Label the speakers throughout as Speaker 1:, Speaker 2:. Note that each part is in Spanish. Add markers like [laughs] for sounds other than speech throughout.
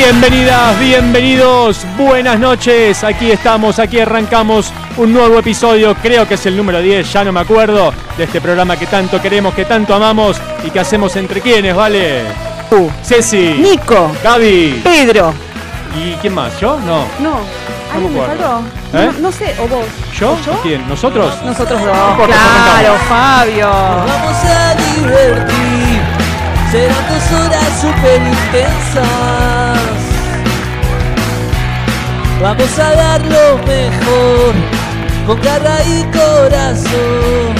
Speaker 1: Bienvenidas, bienvenidos, buenas noches. Aquí estamos, aquí arrancamos un nuevo episodio, creo que es el número 10, ya no me acuerdo, de este programa que tanto queremos, que tanto amamos y que hacemos entre quienes, ¿vale?
Speaker 2: Tú,
Speaker 1: Ceci,
Speaker 2: Nico,
Speaker 1: Gaby
Speaker 2: Pedro.
Speaker 1: y ¿quién más? ¿Yo? No.
Speaker 2: No, ¿alguien me
Speaker 1: acuerdo. ¿Eh?
Speaker 2: No, no sé, o vos.
Speaker 1: ¿Yo?
Speaker 2: ¿O yo?
Speaker 1: ¿Quién? ¿Nosotros?
Speaker 2: Nosotros dos.
Speaker 1: No
Speaker 2: claro. Fabio.
Speaker 3: Vamos a divertir, serán dos horas súper intensas. Vamos a dar lo mejor, con garra y corazón.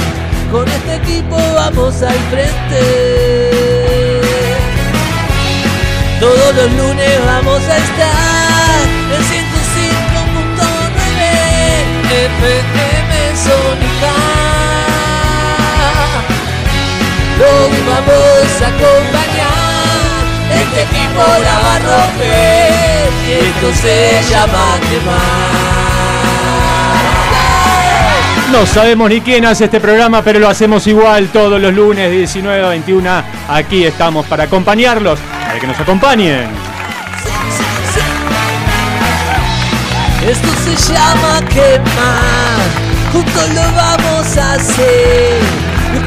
Speaker 3: Con este equipo vamos al frente. Todos los lunes vamos a estar en 105.9 FM Sónica. Los vamos a acompañar, este equipo la va a romper y esto se llama quemar.
Speaker 1: No sabemos ni quién hace este programa, pero lo hacemos igual todos los lunes de 19 a 21. Aquí estamos para acompañarlos, para que nos acompañen.
Speaker 3: Esto se llama quemar, juntos lo vamos a hacer,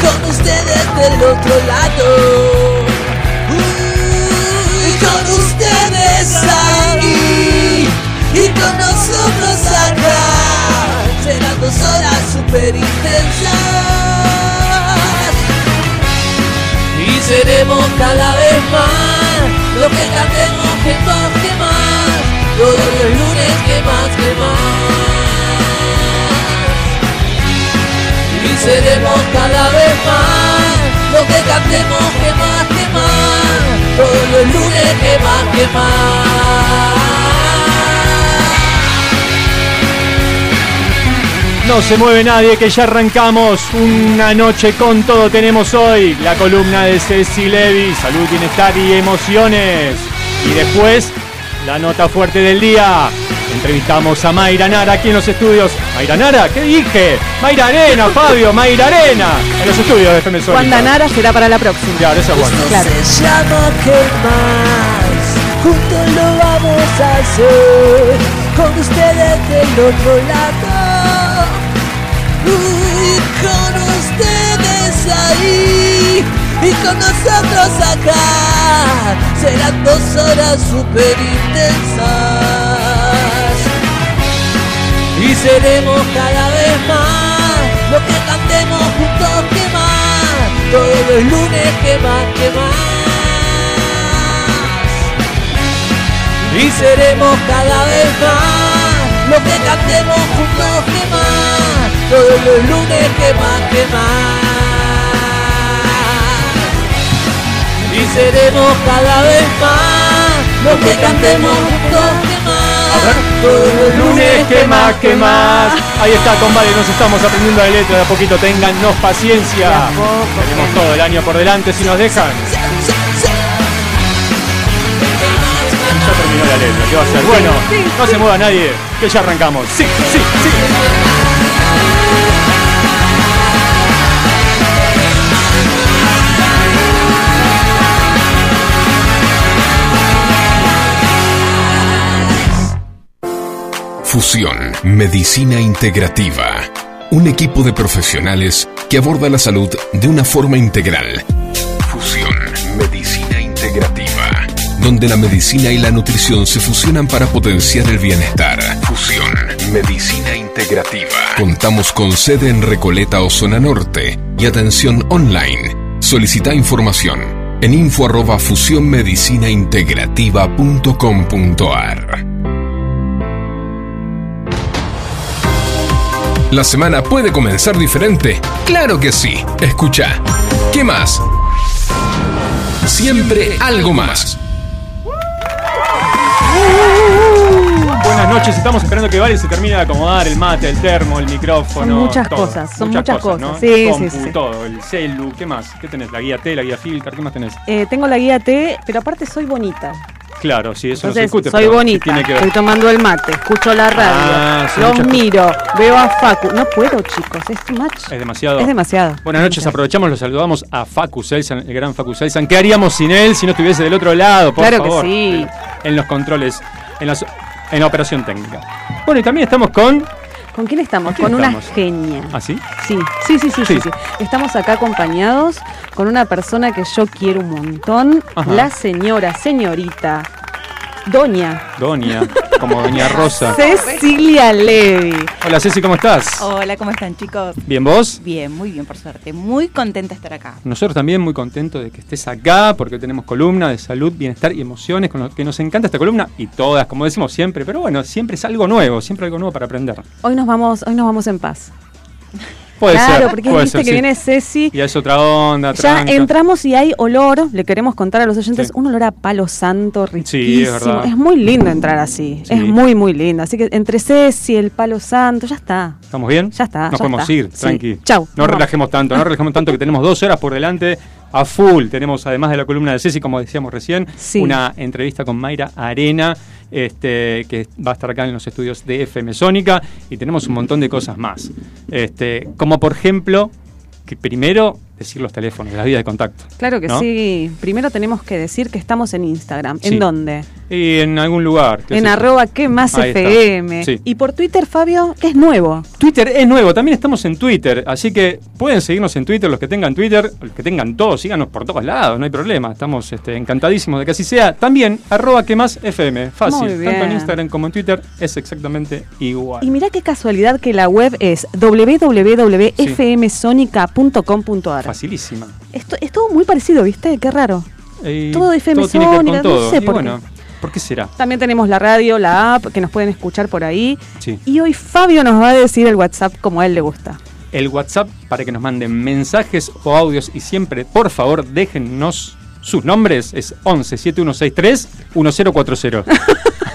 Speaker 3: con ustedes del otro lado. Ustedes ahí, y con nosotros acá, serán dos horas super. Y seremos cada vez más, lo que cantemos que más, que más, todos los lunes que más, que más. Y seremos cada vez más, lo que cantemos que más, que más,
Speaker 1: No se mueve nadie, que ya arrancamos una noche con todo. Tenemos hoy la columna de Ceci Levi, salud, bienestar y emociones. Y después, la nota fuerte del día. Entrevistamos a Mayra Nara aquí en los estudios. ¿Mayra Nara? ¿Qué dije? Mayra Arena, Fabio, Mayra Arena. En los estudios de FM Sónica.
Speaker 2: Wanda Nara será para la próxima.
Speaker 1: Claro, eso es bueno.
Speaker 2: Claro.
Speaker 3: Se llama quemar, juntos lo vamos a hacer, con ustedes del otro lado. Y con ustedes ahí, y con nosotros acá, serán dos horas super intensas. Y seremos cada vez más, lo que cantemos juntos que más, todos los lunes que más, que más. Y seremos cada vez más, lo que cantemos juntos que más, todos los lunes que más, que más. Y seremos cada vez más, lo que cantemos juntos
Speaker 1: Lunes, que más, que más. Ahí está, compadre, nos estamos aprendiendo la letra de a poquito. Téngannos paciencia. Tenemos todo el año por delante si nos dejan. Ya terminó la letra, ¿qué va a hacer? Bueno, no se mueva nadie, que ya arrancamos. Sí, sí, sí.
Speaker 4: Fusión Medicina Integrativa. Un equipo de profesionales que aborda la salud de una forma integral. Fusión Medicina Integrativa. Donde la medicina y la nutrición se fusionan para potenciar el bienestar. Fusión Medicina Integrativa. Contamos con sede en Recoleta o Zona Norte y atención online. Solicita información en info arroba fusionmedicinaintegrativa.com.ar. ¿La semana puede comenzar diferente? Claro que sí. Escucha. ¿Qué más? Siempre algo más.
Speaker 1: buenas noches. Estamos esperando que Vale se termine de acomodar el mate, el termo, el micrófono.
Speaker 2: Son muchas
Speaker 1: todo.
Speaker 2: cosas, son muchas cosas.
Speaker 1: ¿no?
Speaker 2: Sí, sí, sí.
Speaker 1: todo, el celu, ¿qué más? ¿Qué tenés? La guía T, la guía Filcar, ¿qué más tenés?
Speaker 2: Eh, tengo la guía T, pero aparte soy bonita.
Speaker 1: Claro, sí, eso no se
Speaker 2: Entonces,
Speaker 1: discute.
Speaker 2: soy
Speaker 1: pero ¿qué
Speaker 2: bonita.
Speaker 1: Que?
Speaker 2: Estoy tomando el mate, escucho la radio,
Speaker 1: Ah,
Speaker 2: los miro, veo a Facu. No puedo, chicos, es too much.
Speaker 1: Es demasiado.
Speaker 2: Es demasiado.
Speaker 1: Buenas noches, aprovechamos, los saludamos a Facu Selsan, el gran Facu Selsan. ¿Qué haríamos sin él si no estuviese del otro lado? Por
Speaker 2: Claro que
Speaker 1: favor?
Speaker 2: sí.
Speaker 1: En los controles, en, las- en la operación técnica. Bueno, y también estamos con.
Speaker 2: ¿Con quién estamos?
Speaker 1: ¿Con
Speaker 2: una genia.
Speaker 1: ¿Ah, sí?
Speaker 2: Sí, sí, sí, sí,
Speaker 1: Sí.
Speaker 2: sí, sí. Estamos acá acompañados con una persona que yo quiero un montón,
Speaker 1: Ajá.
Speaker 2: la señora, señorita, doña
Speaker 1: Doña, como Doña Rosa. [laughs]
Speaker 2: Cecilia Levi.
Speaker 1: Hola Ceci, ¿cómo estás?
Speaker 5: Hola, ¿cómo están chicos?
Speaker 1: ¿Bien vos?
Speaker 5: Bien, muy bien, por suerte. Muy contenta de estar acá.
Speaker 1: Nosotros también muy contentos de que estés acá porque tenemos columna de salud, bienestar y emociones con lo que nos encanta esta columna y todas, como decimos siempre, pero bueno, siempre es algo nuevo, siempre algo nuevo para aprender.
Speaker 2: Hoy nos vamos, hoy nos vamos en paz.
Speaker 1: Puede
Speaker 2: claro,
Speaker 1: ser,
Speaker 2: porque
Speaker 1: puede
Speaker 2: viste
Speaker 1: ser,
Speaker 2: que
Speaker 1: sí.
Speaker 2: viene Ceci.
Speaker 1: Y es otra onda,
Speaker 2: Ya
Speaker 1: tranca.
Speaker 2: entramos y hay olor, le queremos contar a los oyentes,
Speaker 1: Sí.
Speaker 2: un olor a palo santo riquísimo.
Speaker 1: Sí, es verdad.
Speaker 2: muy lindo entrar así,
Speaker 1: Sí.
Speaker 2: es muy, muy lindo. Así que entre Ceci, el palo santo, ya está.
Speaker 1: ¿Estamos bien?
Speaker 2: Ya está,
Speaker 1: Nos
Speaker 2: ya
Speaker 1: podemos
Speaker 2: está.
Speaker 1: ir, tranqui.
Speaker 2: Chau,
Speaker 1: No relajemos tanto, no relajemos tanto que tenemos dos horas por delante a full. Tenemos, además de la columna de Ceci, como decíamos recién,
Speaker 2: Sí.
Speaker 1: una entrevista con Mayra Arena, este, que va a estar acá en los estudios de FM Sónica, y tenemos un montón de cosas más. Este, como por ejemplo, que primero decir los teléfonos, las vías de contacto.
Speaker 2: Claro que
Speaker 1: ¿no?
Speaker 2: sí. Primero tenemos que decir que estamos en Instagram. ¿En
Speaker 1: Sí.
Speaker 2: dónde?
Speaker 1: Y en algún lugar.
Speaker 2: En
Speaker 1: sé
Speaker 2: arroba que más
Speaker 1: Ahí.
Speaker 2: FM.
Speaker 1: Sí.
Speaker 2: Y por Twitter, Fabio, es nuevo.
Speaker 1: Twitter es nuevo, también estamos en Twitter, así que pueden seguirnos en Twitter los que tengan Twitter, los que tengan todos, síganos por todos lados, no hay problema, estamos este, encantadísimos de que así sea. También, arroba que más FM, fácil, tanto en. Instagram como en Twitter es exactamente igual.
Speaker 2: Y mirá qué casualidad que la web es www.fmsonica.com.ar.
Speaker 1: Facilísima.
Speaker 2: Esto es todo muy parecido, ¿viste? Qué raro. Todo FM
Speaker 1: tiene que ver
Speaker 2: Sónica,
Speaker 1: con
Speaker 2: no
Speaker 1: todo.
Speaker 2: sé
Speaker 1: y
Speaker 2: por
Speaker 1: bueno, ¿por qué será?
Speaker 2: También tenemos la radio, la app, que nos pueden escuchar por ahí.
Speaker 1: Sí.
Speaker 2: Y hoy Fabio nos va a decir el WhatsApp como a él le gusta.
Speaker 1: El WhatsApp para que nos manden mensajes o audios y siempre, por favor, déjennos sus nombres. Es 11 7163 1040.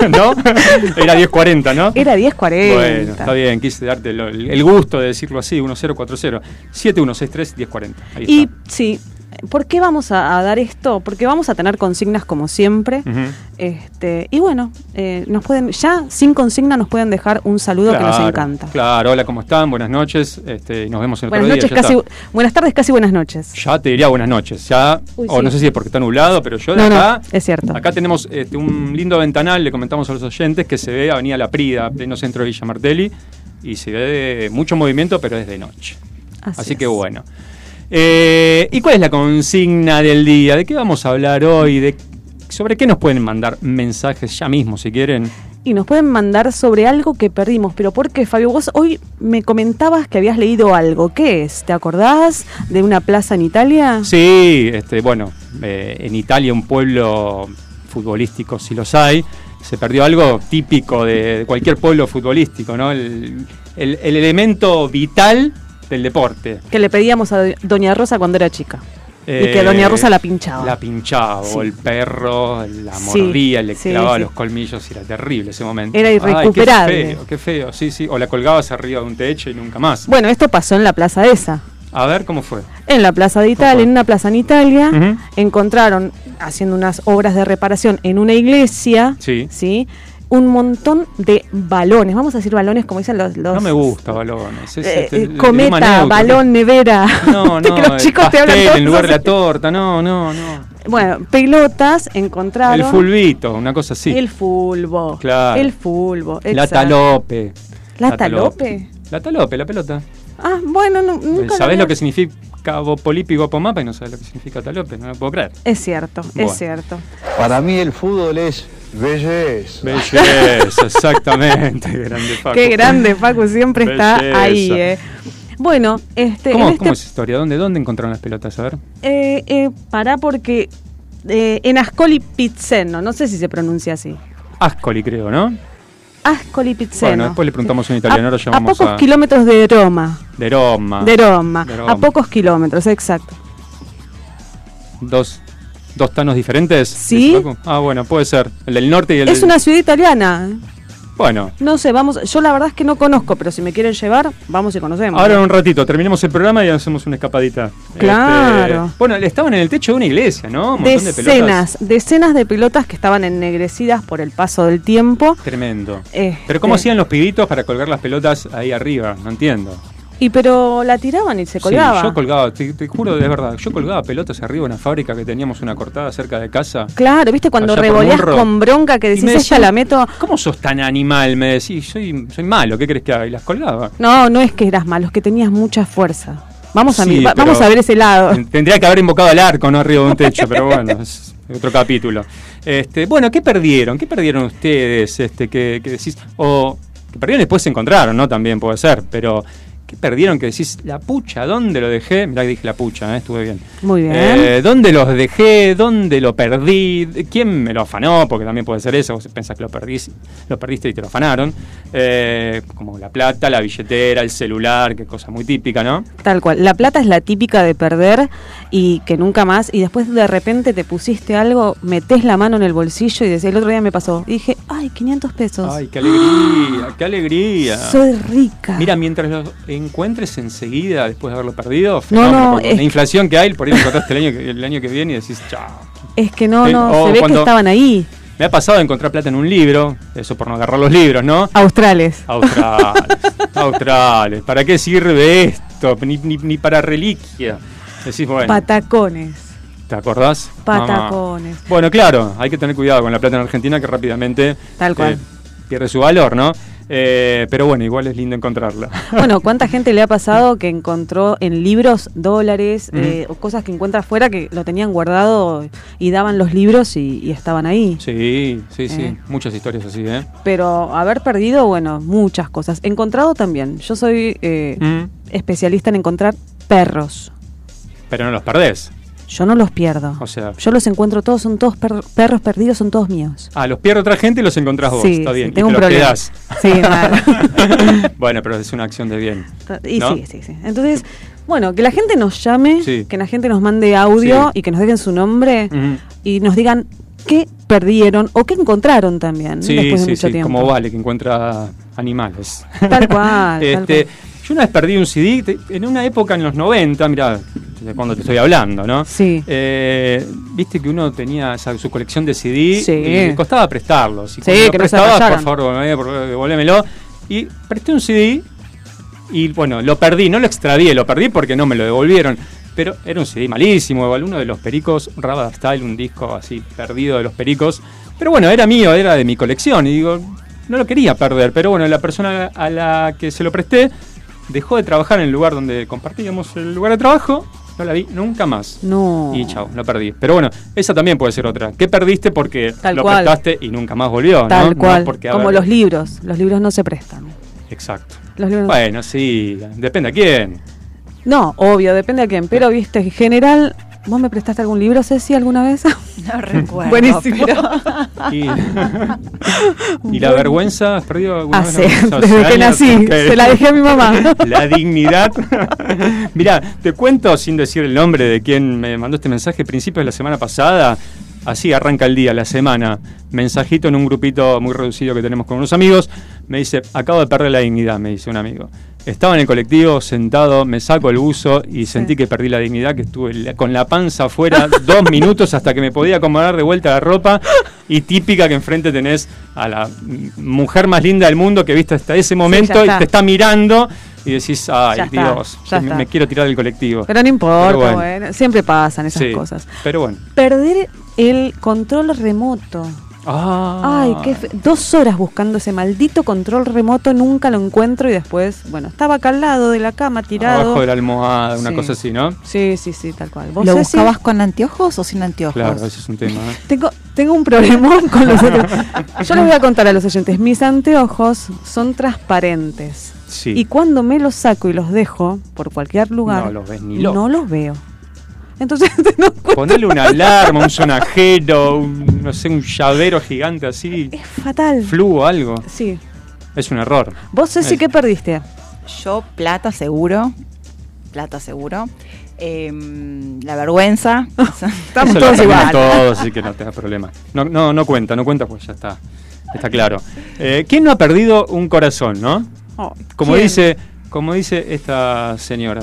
Speaker 1: ¿No? Era 1040, ¿no?
Speaker 2: Era 10.40.
Speaker 1: Bueno, está bien, quise darte lo- el el gusto de decirlo así, 1040 7163 1040. Ahí
Speaker 2: Y
Speaker 1: está.
Speaker 2: sí, ¿por qué vamos a, a dar esto? Porque vamos a tener consignas como siempre. Este, y bueno, eh, nos pueden, ya sin consigna nos pueden dejar un saludo que nos encanta.
Speaker 1: Claro, hola, ¿cómo están? Buenas noches. Este, nos vemos en el
Speaker 2: Buenas noches,
Speaker 1: día.
Speaker 2: casi, buenas tardes, casi buenas noches.
Speaker 1: Ya te diría buenas noches. Ya,
Speaker 2: Uy,
Speaker 1: o
Speaker 2: sí.
Speaker 1: no sé si es porque está nublado, pero yo de
Speaker 2: No, no,
Speaker 1: acá.
Speaker 2: es cierto.
Speaker 1: Acá tenemos este, un lindo ventanal, le comentamos a los oyentes, que se ve Avenida La Prida, pleno centro de Villa Martelli, y se ve mucho movimiento, pero es de noche.
Speaker 2: Así
Speaker 1: Así,
Speaker 2: es.
Speaker 1: que bueno. Eh, ¿Y cuál es la consigna del día? ¿De qué vamos a hablar hoy? ¿De ¿Sobre qué nos pueden mandar mensajes ya mismo, si quieren?
Speaker 2: Y nos pueden mandar sobre algo que perdimos. Pero ¿por qué, Fabio? Vos hoy me comentabas que habías leído algo. ¿Qué es? ¿Te acordás de una plaza en Italia?
Speaker 1: Sí, este, bueno, eh, en Italia, un pueblo futbolístico, si los hay, se perdió algo típico de, de cualquier pueblo futbolístico, ¿no? El, el- el elemento vital del deporte.
Speaker 2: Que le pedíamos a Doña Rosa cuando era chica. y que
Speaker 1: Eh,
Speaker 2: Doña Rosa la pinchaba.
Speaker 1: La pinchaba,
Speaker 2: Sí.
Speaker 1: o el perro la
Speaker 2: Sí,
Speaker 1: mordía, le clavaba
Speaker 2: sí.
Speaker 1: los colmillos, y era terrible ese momento.
Speaker 2: Era
Speaker 1: Ay,
Speaker 2: irrecuperable.
Speaker 1: qué feo, qué feo, sí, sí. O la colgabas arriba de un techo y nunca más.
Speaker 2: Bueno, esto pasó en la plaza esa.
Speaker 1: A ver cómo fue.
Speaker 2: En la plaza de Italia, en una plaza en Italia, encontraron, haciendo unas obras de reparación en una iglesia,
Speaker 1: Sí.
Speaker 2: ¿sí? Un montón de balones. Vamos a decir balones como dicen los... los
Speaker 1: No me gusta balones. es
Speaker 2: eh,
Speaker 1: este,
Speaker 2: eh, cometa, balón, nevera.
Speaker 1: No, [laughs] no,
Speaker 2: que los chicos te hablan
Speaker 1: pastel
Speaker 2: todos
Speaker 1: en lugar de la torta, no, no, no.
Speaker 2: Bueno, pelotas encontraron.
Speaker 1: El fulbito, una cosa así.
Speaker 2: El fulbo.
Speaker 1: Claro.
Speaker 2: El fulbo.
Speaker 1: la talope.
Speaker 2: ¿La talope?
Speaker 1: La talope, la pelota.
Speaker 2: Ah, bueno, no, nunca
Speaker 1: ¿Sabés
Speaker 2: había-
Speaker 1: lo que significa Bopolipi y Bopomapa y no sabés lo que significa talope? No lo puedo creer.
Speaker 2: Es cierto,
Speaker 1: Bueno.
Speaker 2: es cierto.
Speaker 6: Para mí el fútbol es belleza.
Speaker 1: Belleza, [laughs] exactamente. Grande Facu.
Speaker 2: Qué grande, Facu, siempre está ahí, eh. Bueno, este,
Speaker 1: ¿Cómo,
Speaker 2: este
Speaker 1: cómo es historia? ¿Dónde, ¿Dónde encontraron las pelotas? A ver.
Speaker 2: eh, eh, pará porque eh, en Ascoli Pizzeno, no sé si se pronuncia así.
Speaker 1: Ascoli, creo, ¿no?
Speaker 2: Ascoli Pizzeno.
Speaker 1: Bueno, después le preguntamos a un italiano, ahora
Speaker 2: a,
Speaker 1: llamamos
Speaker 2: pocos
Speaker 1: a-
Speaker 2: kilómetros de Roma.
Speaker 1: De Roma.
Speaker 2: De Roma.
Speaker 1: De Roma.
Speaker 2: A pocos kilómetros, exacto.
Speaker 1: Dos, dos tanos diferentes.
Speaker 2: Sí.
Speaker 1: Ah, bueno, puede ser. El del norte y el
Speaker 2: Es
Speaker 1: del...
Speaker 2: una ciudad italiana.
Speaker 1: Bueno,
Speaker 2: No sé, vamos, yo la verdad es que no conozco, pero si me quieren llevar, vamos y conocemos.
Speaker 1: ahora en un ratito terminemos el programa y hacemos una escapadita.
Speaker 2: Claro.
Speaker 1: Este, bueno, estaban en el techo de una iglesia, ¿no? Un montón de pelotas.
Speaker 2: decenas, decenas de pelotas que estaban ennegrecidas por el paso del tiempo.
Speaker 1: Tremendo.
Speaker 2: Este-
Speaker 1: Pero ¿cómo hacían los pibitos para colgar las pelotas ahí arriba? No entiendo.
Speaker 2: Y pero la tiraban y se colgaba.
Speaker 1: Sí, yo colgaba, te, te juro de verdad, yo colgaba pelotas arriba en una fábrica que teníamos una cortada cerca de casa.
Speaker 2: Claro, viste cuando
Speaker 1: Munro.
Speaker 2: con bronca que decís,
Speaker 1: decían,
Speaker 2: la meto.
Speaker 1: ¿Cómo sos tan animal? Me decís, soy, soy malo, ¿qué crees que haga? Y las colgaba.
Speaker 2: No, no es que eras malo, es que tenías mucha fuerza. Vamos a,
Speaker 1: Sí,
Speaker 2: mi- va- vamos a ver ese lado.
Speaker 1: Tendría que haber invocado al arco, no arriba de un techo, pero bueno, es otro capítulo. Este, bueno, ¿qué perdieron? ¿Qué perdieron ustedes? Este, que, que decís, o que perdieron y después se encontraron, ¿no? También puede ser, pero ¿qué perdieron que decís, la pucha, ¿dónde lo dejé? Mirá que dije la pucha, ¿eh? estuve bien.
Speaker 2: Muy bien.
Speaker 1: Eh, ¿Dónde los dejé? ¿Dónde lo perdí? ¿Quién me lo afanó? Porque también puede ser eso, vos pensás que lo, perdís, lo perdiste y te lo afanaron. Eh, como la plata, la billetera, el celular, que cosa muy típica, ¿no?
Speaker 2: Tal cual. La plata es la típica de perder y que nunca más. Y después de repente te pusiste algo, metés la mano en el bolsillo y decís, el otro día me pasó. Y dije, ay, 500 pesos.
Speaker 1: Ay, qué alegría, qué alegría.
Speaker 2: Soy rica.
Speaker 1: Mira, mientras lo encuentres enseguida, después de haberlo perdido,
Speaker 2: No,
Speaker 1: fenómeno,
Speaker 2: no, es
Speaker 1: la inflación que hay, por ahí lo encontraste el año, que, el año que viene y decís, chao.
Speaker 2: es que no, no,
Speaker 1: o
Speaker 2: se ve
Speaker 1: cuando-
Speaker 2: que estaban ahí.
Speaker 1: Me ha pasado de encontrar plata en un libro, eso por no agarrar los libros, ¿no?
Speaker 2: Australes.
Speaker 1: Australes, australes. ¿Para qué sirve esto? Ni, ni, ni para reliquia. Decís, bueno,
Speaker 2: Patacones.
Speaker 1: ¿te acordás? Mamá?
Speaker 2: Patacones.
Speaker 1: Bueno, claro, hay que tener cuidado con la plata en Argentina que rápidamente
Speaker 2: Tal cual.
Speaker 1: eh, pierde su valor, ¿no? Eh, pero bueno, igual es lindo encontrarla. [laughs]
Speaker 2: Bueno, ¿cuánta gente le ha pasado que encontró en libros dólares eh, o cosas que encuentra afuera que lo tenían guardado y daban los libros y, y estaban ahí?
Speaker 1: Sí, sí, sí,
Speaker 2: Eh.
Speaker 1: muchas historias así, ¿eh?
Speaker 2: Pero haber perdido, bueno, muchas cosas. Encontrado también. Yo soy eh,
Speaker 1: Mm,
Speaker 2: especialista en encontrar perros.
Speaker 1: Pero no los perdés.
Speaker 2: Yo no los pierdo.
Speaker 1: O sea,
Speaker 2: Yo los encuentro todos, son todos per- perros perdidos, son todos míos.
Speaker 1: ah, los pierde otra gente y los encontrás vos,
Speaker 2: Sí,
Speaker 1: está
Speaker 2: sí,
Speaker 1: bien.
Speaker 2: tengo
Speaker 1: y
Speaker 2: un
Speaker 1: te los
Speaker 2: problema.
Speaker 1: quedás.
Speaker 2: Sí, [laughs] mal. [laughs]
Speaker 1: bueno, pero es una acción de bien.
Speaker 2: Y
Speaker 1: ¿No?
Speaker 2: sí, sí, sí. Entonces, bueno, que la gente nos llame,
Speaker 1: Sí.
Speaker 2: que la gente nos mande audio y que nos dejen su nombre y nos digan qué perdieron o qué encontraron también
Speaker 1: Sí,
Speaker 2: después de
Speaker 1: sí,
Speaker 2: mucho
Speaker 1: sí,
Speaker 2: tiempo.
Speaker 1: como vale, que encuentra animales.
Speaker 2: Tal cual, [laughs] tal
Speaker 1: Este,
Speaker 2: cual.
Speaker 1: Yo una vez perdí un CD, te- en una época en los 90, mira, de cuando te estoy hablando, ¿no?
Speaker 2: Sí.
Speaker 1: Eh, Viste que uno tenía esa- su colección de CD
Speaker 2: Sí.
Speaker 1: y costaba prestarlos. Y
Speaker 2: Sí, que no se
Speaker 1: prestabas, por favor, devolvémelo. Y presté un CD y bueno, lo perdí, no lo extravié, lo perdí porque no me lo devolvieron. Pero era un CD malísimo, igual uno de los pericos, Rabada Style, un disco así perdido de los pericos. Pero bueno, era mío, era de mi colección. Y digo, no lo quería perder. Pero bueno, la persona a la que se lo presté dejó de trabajar en el lugar donde compartíamos el lugar de trabajo. No la vi nunca más.
Speaker 2: No.
Speaker 1: Y chao, lo perdí. Pero bueno, esa también puede ser otra. ¿Qué perdiste porque
Speaker 2: Tal
Speaker 1: lo
Speaker 2: cual.
Speaker 1: prestaste y nunca más volvió?
Speaker 2: Tal
Speaker 1: No
Speaker 2: cual.
Speaker 1: porque,
Speaker 2: como
Speaker 1: ver,
Speaker 2: los libros. Los libros no se prestan.
Speaker 1: Exacto.
Speaker 2: Los libros no-
Speaker 1: Bueno, sí, depende a quién.
Speaker 2: No, obvio, depende a quién. Pero, viste, en general, ¿vos me prestaste algún libro, Ceci, alguna vez? [laughs]
Speaker 5: No recuerdo.
Speaker 2: Buenísimo.
Speaker 5: pero-
Speaker 1: Y, [laughs] ¿Y la vergüenza? ¿Has perdido alguna vez la
Speaker 2: Hace,
Speaker 1: vergüenza?
Speaker 2: desde que nací.
Speaker 1: que-
Speaker 2: Se la dejé a mi mamá. [laughs]
Speaker 1: La dignidad. Mira, te cuento sin decir el nombre de quien me mandó este mensaje. Principios de la semana pasada, así arranca el día, la semana. Mensajito en un grupito muy reducido que tenemos con unos amigos. Me dice: Acabo de perder la dignidad, me dice un amigo. Estaba en el colectivo sentado, me saco el buzo y sentí que perdí la dignidad, que estuve con la panza afuera [laughs] dos minutos hasta que me podía acomodar de vuelta la ropa. Y típica que enfrente tenés a la mujer más linda del mundo que viste hasta ese momento y
Speaker 2: está.
Speaker 1: te está mirando y decís, ay
Speaker 2: Ya está,
Speaker 1: Dios,
Speaker 2: ya
Speaker 1: me,
Speaker 2: está.
Speaker 1: me quiero tirar del colectivo.
Speaker 2: Pero no importa,
Speaker 1: Pero bueno.
Speaker 2: bueno. Siempre pasan esas
Speaker 1: Sí,
Speaker 2: cosas.
Speaker 1: Pero bueno.
Speaker 2: Perder el control remoto.
Speaker 1: Ah,
Speaker 2: Ay, qué fe- dos horas buscando ese maldito control remoto, nunca lo encuentro y después, bueno, estaba acá al lado de la cama tirado.
Speaker 1: Abajo de la almohada, una
Speaker 2: Sí.
Speaker 1: cosa así, ¿no?
Speaker 2: Sí, sí, sí, tal cual. ¿Vos,
Speaker 5: ¿Lo buscabas con anteojos o sin anteojos?
Speaker 1: Claro, ese es un tema. ¿eh? [laughs]
Speaker 2: Tengo, tengo un problemón con los anteojos. [laughs] Yo les voy a contar a los oyentes. Mis anteojos son transparentes.
Speaker 1: Sí.
Speaker 2: Y cuando me los saco y los dejo por cualquier lugar,
Speaker 1: No los ves ni
Speaker 2: no los veo. Entonces, [laughs] no
Speaker 1: Ponele una alarma, un sonajero, un, no sé, un llavero gigante así,
Speaker 2: es fatal.
Speaker 1: fluo, algo.
Speaker 2: Sí.
Speaker 1: Es un error.
Speaker 2: ¿Vos, Ceci,
Speaker 1: Es-
Speaker 2: qué perdiste?
Speaker 5: Yo, plata seguro. Plata seguro. Em, la vergüenza. [laughs]
Speaker 2: Estamos todos igual.
Speaker 1: todos, así que no te da problema. No, no, no cuenta, no cuenta, pues ya está.
Speaker 7: está claro. Eh, ¿Quién no ha perdido un corazón, no?
Speaker 2: Oh,
Speaker 7: Como
Speaker 2: ¿quién?
Speaker 7: dice, como dice esta señora.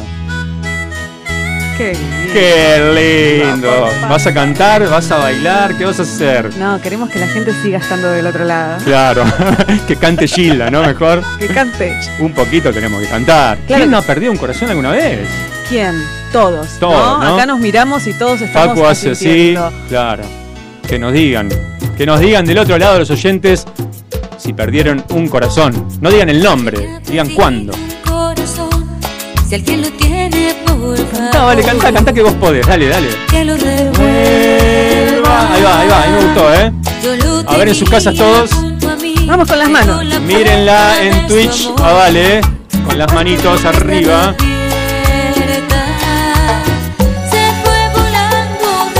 Speaker 2: Qué lindo.
Speaker 7: ¡Qué lindo! ¿Vas a cantar? ¿Vas a bailar? ¿Qué vas a hacer?
Speaker 2: No, queremos que la gente siga estando del otro lado.
Speaker 7: Claro, [laughs] que cante Gilda, ¿no? Mejor.
Speaker 2: Que cante.
Speaker 7: Un poquito tenemos que cantar.
Speaker 2: Claro.
Speaker 7: ¿Quién no ha perdido un corazón alguna vez?
Speaker 2: ¿Quién? Todos.
Speaker 7: Todos, ¿no?
Speaker 2: Acá nos miramos y todos estamos
Speaker 7: Paco hace así, claro. Que nos digan, que nos digan del otro lado los oyentes si perdieron un corazón. No digan el nombre, digan cuándo.
Speaker 8: Corazón, si alguien lo tiene, favor.
Speaker 7: No, vale, canta, canta que vos podés, dale, dale.
Speaker 8: Que lo revuelva.
Speaker 7: Ahí va, ahí va, ahí me gustó, ¿eh? A ver, en sus casas todos.
Speaker 2: Vamos con las manos.
Speaker 7: Mírenla en Twitch, ah, vale, ¿eh? con las manitos arriba.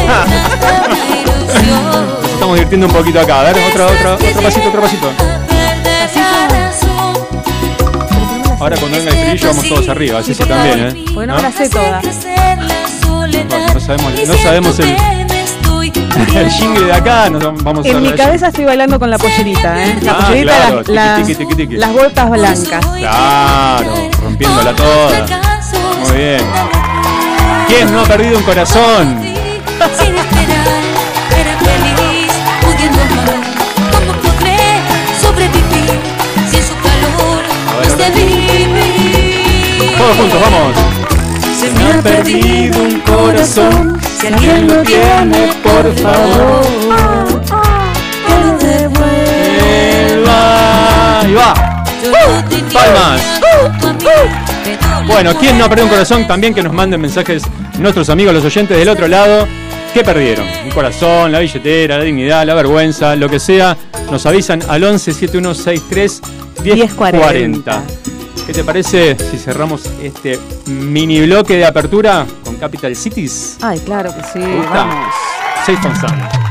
Speaker 7: Ah. Nos [laughs] estamos divirtiendo un poquito acá. A ver, otro, otro, otro pasito, otro pasito. Ahora cuando venga el estribillo vamos todos arriba, así sí también, ¿eh?
Speaker 2: Porque no me la sé toda.
Speaker 7: No sabemos, no sabemos el, [laughs] el jingle de acá, nos vamos a
Speaker 2: En mi cabeza estoy bailando con la pollerita, ¿eh? La
Speaker 7: Ah,
Speaker 2: pollerita,
Speaker 7: claro,
Speaker 2: las,
Speaker 7: tiqui,
Speaker 2: las,
Speaker 7: tiqui, tiqui, tiqui.
Speaker 2: las botas blancas.
Speaker 7: Claro, rompiéndola toda. Muy bien. ¿Quién no ha perdido un corazón?
Speaker 8: Sin esperar, era feliz, pudiendo Vivir.
Speaker 7: Todos juntos, vamos.
Speaker 8: Se me ha perdido un corazón. Si alguien lo tiene, por favor, que lo devuelva.
Speaker 7: Ahí va. Palmas.
Speaker 8: a mí, pero
Speaker 7: Bueno, ¿quién no ha perdido un corazón? También que nos manden mensajes nuestros amigos, los oyentes del otro lado. ¿Qué perdieron? Un corazón, la billetera, la dignidad, la vergüenza, lo que sea. Nos avisan al 11 7163 1040. ¿Qué te parece si cerramos este mini bloque de apertura con Capital Cities?
Speaker 2: Ay, claro que sí. Vamos.
Speaker 7: Safe and Sound.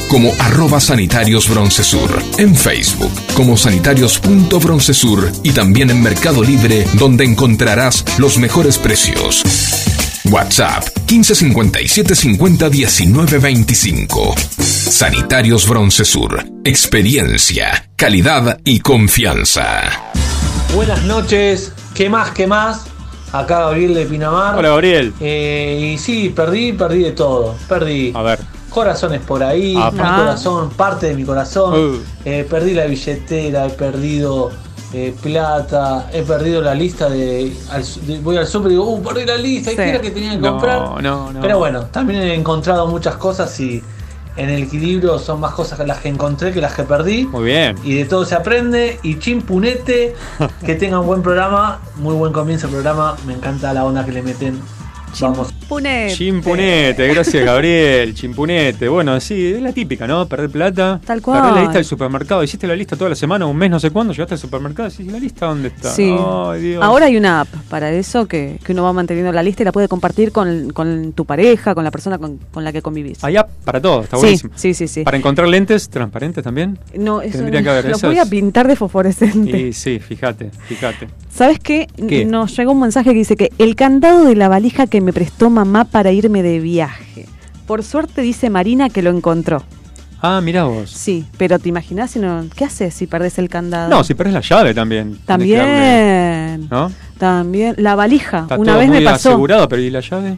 Speaker 4: como arroba sanitarios broncesur, en Facebook como sanitarios.broncesur y también en Mercado Libre donde encontrarás los mejores precios. WhatsApp 1557 50 19 25. Sanitarios Broncesur. Experiencia, calidad y confianza.
Speaker 9: Buenas noches, ¿qué más, qué más? Acá Gabriel de Pinamar.
Speaker 1: Hola, Gabriel.
Speaker 9: Eh, y sí, perdí, perdí de todo. Perdí
Speaker 1: A ver.
Speaker 9: Corazones por ahí,
Speaker 1: Ah,
Speaker 9: mi corazón, parte de mi corazón.
Speaker 1: Uh.
Speaker 9: Eh, perdí la billetera, he perdido eh, plata, he perdido la lista de, al su- de- Voy al súper y digo, uh, perdí la lista, ¿y
Speaker 2: Sí.
Speaker 9: era que tenía que
Speaker 1: No,
Speaker 9: comprar?
Speaker 1: no, no.
Speaker 9: Pero bueno, también he encontrado muchas cosas y en el equilibrio son más cosas que las que encontré que las que perdí.
Speaker 1: Muy bien.
Speaker 9: Y de todo se aprende. Y chimpunete, [laughs] que tengan buen programa. Muy buen comienzo el programa. Me encanta la onda que le meten. Vamos.
Speaker 2: Punete.
Speaker 1: Chimpunete, gracias Gabriel. Chimpunete. Bueno, sí, es la típica, ¿no? Perder plata.
Speaker 2: Tal cual.
Speaker 1: Perder la lista del supermercado. Hiciste la lista toda la semana, un mes, no sé cuándo. Llegaste al supermercado y decís, ¿la lista dónde está?
Speaker 2: Sí.
Speaker 1: Ay, Dios.
Speaker 2: Ahora hay una app para eso que, que uno va manteniendo la lista y la puede compartir con, con tu pareja, con la persona con, con la que convivís.
Speaker 1: Hay app para todo, está
Speaker 2: Sí,
Speaker 1: buenísimo.
Speaker 2: sí, sí, sí.
Speaker 1: Para encontrar lentes transparentes también.
Speaker 2: No, eso
Speaker 1: Tendría que haber
Speaker 2: lo
Speaker 1: esas.
Speaker 2: voy a pintar de fosforescente.
Speaker 1: Y sí, fíjate, fíjate.
Speaker 2: ¿Sabes qué?
Speaker 1: ¿Qué?
Speaker 2: Nos llegó un mensaje que dice que el candado de la valija que me prestó mamá para irme de viaje. Por suerte dice Marina que lo encontró.
Speaker 1: Ah, mirá vos.
Speaker 2: Sí, pero te imaginas si no, ¿qué haces si perdés el candado?
Speaker 1: No, si perdés la llave también.
Speaker 2: También.
Speaker 1: ¿No?
Speaker 2: También. La valija.
Speaker 1: Está
Speaker 2: Una
Speaker 1: todo
Speaker 2: vez
Speaker 1: muy
Speaker 2: me pasó.
Speaker 1: asegurado, pero ¿y la llave?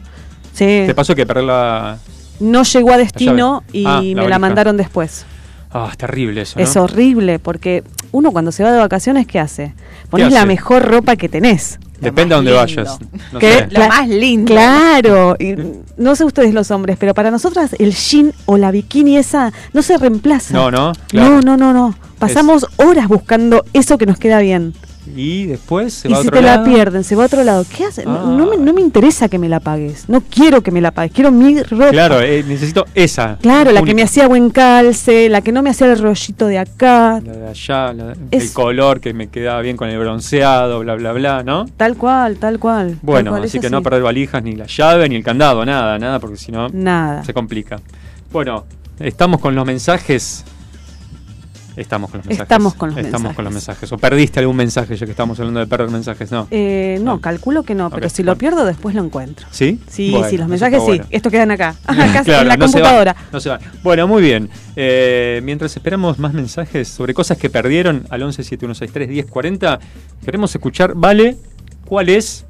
Speaker 2: Sí.
Speaker 1: ¿Te pasó que perder la...?
Speaker 2: No llegó a destino y
Speaker 1: Ah, la
Speaker 2: me
Speaker 1: valija.
Speaker 2: la mandaron después.
Speaker 1: Ah, es terrible eso, ¿no?
Speaker 2: Es horrible porque uno cuando se va de vacaciones, ¿qué hace? Pones
Speaker 1: hace?
Speaker 2: la mejor ropa que tenés.
Speaker 1: Depende a dónde
Speaker 5: lindo.
Speaker 1: vayas. No.
Speaker 5: Lo
Speaker 2: Cla-
Speaker 5: más lindo.
Speaker 2: Claro, y no sé ustedes los hombres, pero para nosotras el jean o la bikini esa no se reemplaza.
Speaker 1: No, no, claro.
Speaker 2: No, no, no, no. Pasamos horas buscando eso que nos queda bien.
Speaker 1: Y después se
Speaker 2: y
Speaker 1: va a
Speaker 2: si
Speaker 1: otro
Speaker 2: te
Speaker 1: lado.
Speaker 2: la pierden, se va a otro lado. ¿Qué hace? No- No, me,
Speaker 1: Ah.
Speaker 2: no me interesa que me la pagues. No quiero que me la pagues. Quiero mi ropa.
Speaker 1: Claro, eh, necesito esa.
Speaker 2: Claro, la que me hacía buen calce, la que no me hacía el rollito de acá.
Speaker 1: La de allá, la de-
Speaker 2: Es-
Speaker 1: el color que me quedaba bien con el bronceado, bla, bla, bla, ¿no?
Speaker 2: Tal cual, tal cual. tal
Speaker 1: Bueno,
Speaker 2: cual,
Speaker 1: así que no perder valijas, ni la llave, ni el candado, nada, nada, porque si no
Speaker 2: Nada.
Speaker 1: se complica. Bueno, estamos con los mensajes. Estamos con los mensajes.
Speaker 2: Estamos con los
Speaker 1: Estamos
Speaker 2: mensajes.
Speaker 1: con los mensajes. ¿O perdiste algún mensaje ya que estamos hablando de perder mensajes? No.
Speaker 2: Eh, no,
Speaker 1: No.
Speaker 2: calculo que no, pero
Speaker 1: Ok,
Speaker 2: si lo pierdo después lo encuentro.
Speaker 1: ¿Sí?
Speaker 2: Sí,
Speaker 1: Bueno,
Speaker 2: sí, los mensajes sí.
Speaker 1: bueno.
Speaker 2: Esto quedan acá, [laughs] acá
Speaker 1: Claro,
Speaker 2: en la
Speaker 1: no se van,
Speaker 2: computadora.
Speaker 1: no se van. Bueno, muy bien. Eh, mientras esperamos más mensajes sobre cosas que perdieron al 1171631040, queremos escuchar, Vale, ¿cuál es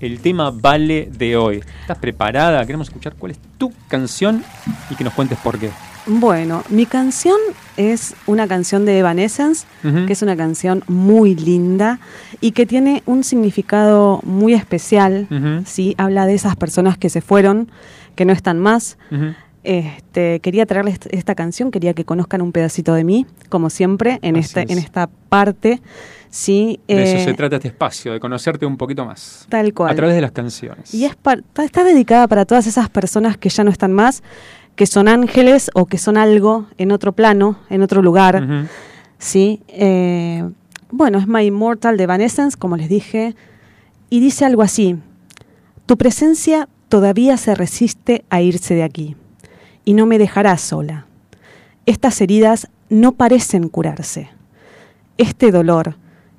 Speaker 1: el tema Vale de hoy? ¿Estás preparada? Queremos escuchar cuál es tu canción y que nos cuentes por qué.
Speaker 2: Bueno, mi canción es una canción de Evanescence,
Speaker 1: Ujú.
Speaker 2: que es una canción muy linda y que tiene un significado muy especial. ¿sí? Habla de esas personas que se fueron, que no están más. Este, quería traerles esta canción, quería que conozcan un pedacito de mí, como siempre, en,
Speaker 1: Así
Speaker 2: este,
Speaker 1: es.
Speaker 2: en esta parte. ¿sí?
Speaker 1: De
Speaker 2: Eh,
Speaker 1: eso se trata este espacio, de conocerte un poquito más.
Speaker 2: Tal cual.
Speaker 1: A través de las canciones.
Speaker 2: Y es está dedicada para todas esas personas que ya no están más, que son ángeles o que son algo en otro plano, en otro lugar. ¿sí? Eh, bueno, es My Immortal de Evanescence, como les dije, y dice algo así, tu presencia todavía se resiste a irse de aquí, y no me dejarás sola. Estas heridas no parecen curarse. Este dolor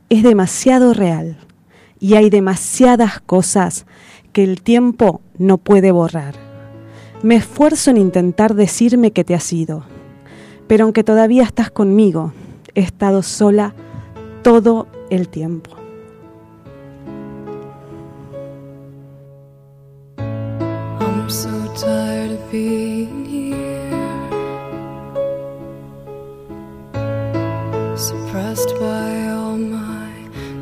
Speaker 2: es demasiado real, y hay demasiadas cosas que el tiempo no puede borrar. Me esfuerzo en intentar decirme que te has ido, pero aunque todavía estás conmigo, he estado sola todo el tiempo.
Speaker 10: So suppressed by all my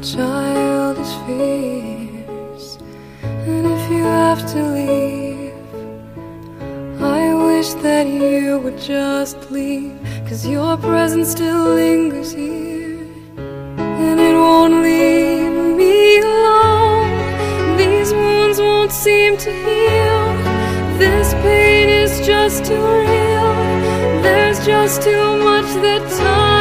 Speaker 10: childish fears. And if you have to leave, I wish that you would just leave, cause your presence still lingers here. And it won't leave me alone. These wounds won't seem to heal. This pain is just too real. There's just too much that time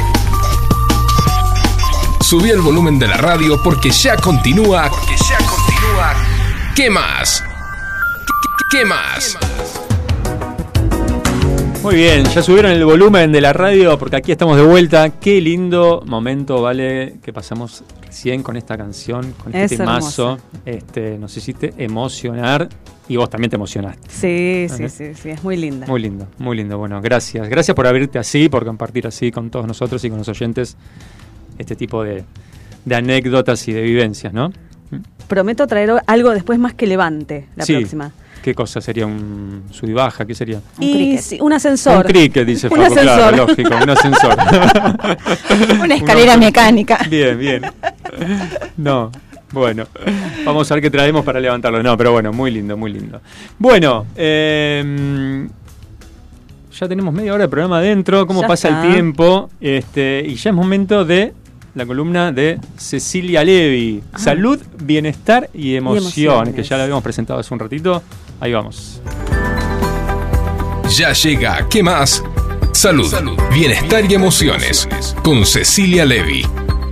Speaker 4: Subí el volumen de la radio porque ya continúa. Porque ya continúa. ¿Qué más? ¿Qué, qué más?
Speaker 1: Muy bien, ya subieron el volumen de la radio porque aquí estamos de vuelta. Qué lindo momento, vale, que pasamos recién con esta canción, con este
Speaker 2: Es
Speaker 1: temazo.
Speaker 2: hermoso.
Speaker 1: Este, nos hiciste emocionar y vos también te emocionaste.
Speaker 2: Sí, sí, sí, sí, es muy linda.
Speaker 1: Muy lindo, muy lindo. Bueno, gracias. Gracias por abrirte así, por compartir así con todos nosotros y con los oyentes este tipo de, de anécdotas y de vivencias, ¿no?
Speaker 2: Prometo traer algo después más que levante la
Speaker 1: Sí.
Speaker 2: próxima.
Speaker 1: ¿Qué cosa sería un sub y baja? ¿Qué sería?
Speaker 2: y sí, un ascensor.
Speaker 1: Un cricket, dice [laughs]
Speaker 2: Un
Speaker 1: Facu, claro,
Speaker 2: ascensor.
Speaker 1: lógico, un ascensor. [laughs]
Speaker 5: Una escalera [laughs] mecánica.
Speaker 1: Bien, bien. No, bueno, vamos a ver qué traemos para levantarlo. No, pero bueno, muy lindo, muy lindo. Bueno, eh, ya tenemos media hora de programa adentro, cómo
Speaker 2: Ya
Speaker 1: pasa
Speaker 2: está.
Speaker 1: el tiempo. Este, y ya es momento de la columna de Cecilia Levi. Salud, bienestar y emociones,
Speaker 2: emociones.
Speaker 1: que ya la habíamos presentado hace un ratito. Ahí vamos.
Speaker 4: Ya llega, ¿qué más? Salud, bienestar y emociones con Cecilia Levi.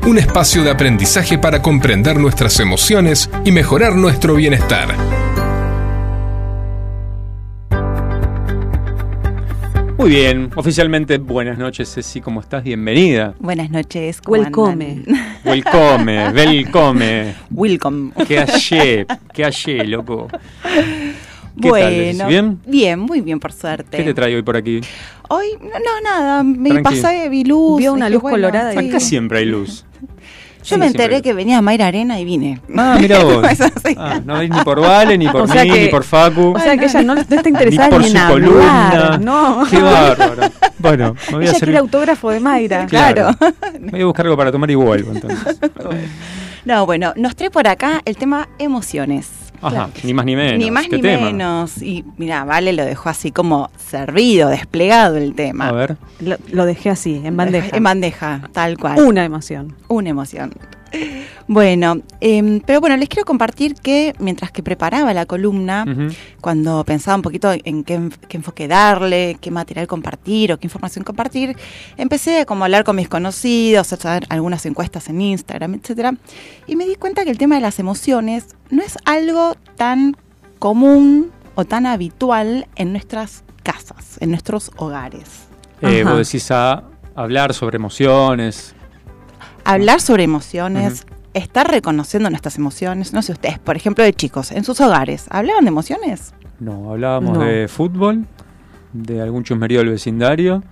Speaker 4: Un espacio de aprendizaje para comprender nuestras emociones y mejorar nuestro bienestar.
Speaker 1: Muy bien, oficialmente buenas noches, Ceci, ¿cómo estás? Bienvenida.
Speaker 5: Buenas noches. ¿cómo
Speaker 2: Welcome.
Speaker 5: andan? [laughs]
Speaker 1: Welcome, welcome.
Speaker 5: Welcome.
Speaker 1: ¿Qué hallé? ¿Qué hallé, loco? ¿Qué tal?
Speaker 5: Bueno,
Speaker 1: ¿Bien?
Speaker 5: bien, muy bien por suerte.
Speaker 1: ¿Qué te trae hoy por aquí?
Speaker 5: Hoy, no, no, nada, me
Speaker 1: Tranqui.
Speaker 5: pasé, vi luz.
Speaker 2: Vio una luz
Speaker 5: bueno,
Speaker 2: colorada
Speaker 5: sí.
Speaker 1: Acá siempre hay luz.
Speaker 5: Yo me enteré
Speaker 1: siempre.
Speaker 5: que venía Mayra Arena y vine.
Speaker 1: Ah, mira [laughs] vos. Ah, no veis ni por Vale, ni [laughs] por
Speaker 2: O
Speaker 1: mí,
Speaker 2: que-
Speaker 1: ni por Facu.
Speaker 2: O sea que ella no, no está
Speaker 1: ni
Speaker 2: interesada
Speaker 1: por
Speaker 2: ni, en
Speaker 1: su
Speaker 2: hablar,
Speaker 1: columna.
Speaker 2: no.
Speaker 1: Qué bárbaro. [laughs] Bueno, me voy a hacer.
Speaker 2: quiere autógrafo de Mayra.
Speaker 1: Claro. Voy a buscar algo para tomar y vuelvo entonces.
Speaker 5: No, bueno, nos trae por acá el tema emociones.
Speaker 1: Ajá, ni más ni menos.
Speaker 5: Ni más
Speaker 1: ¿Qué
Speaker 5: ni
Speaker 1: tema?
Speaker 5: menos. Y mira, Vale lo dejó así como servido, desplegado el tema.
Speaker 1: A ver.
Speaker 2: Lo, lo dejé así, en bandeja.
Speaker 5: En bandeja, tal cual.
Speaker 2: Una emoción.
Speaker 5: Una emoción. Bueno, em, pero bueno, les quiero compartir que mientras que preparaba la columna, cuando pensaba un poquito en qué, enf- qué enfoque darle, qué material compartir o qué información compartir, empecé a como hablar con mis conocidos, a hacer algunas encuestas en Instagram, etcétera, y me di cuenta que el tema de las emociones no es algo tan común o tan habitual en nuestras casas, en nuestros hogares.
Speaker 1: Eh, vos decís a hablar sobre emociones.
Speaker 5: Hablar sobre emociones, estar reconociendo nuestras emociones. No sé ustedes, por ejemplo, de chicos, en sus hogares, ¿hablaban de emociones?
Speaker 1: No, hablábamos
Speaker 2: No.
Speaker 1: de fútbol, de algún chusmerío del vecindario.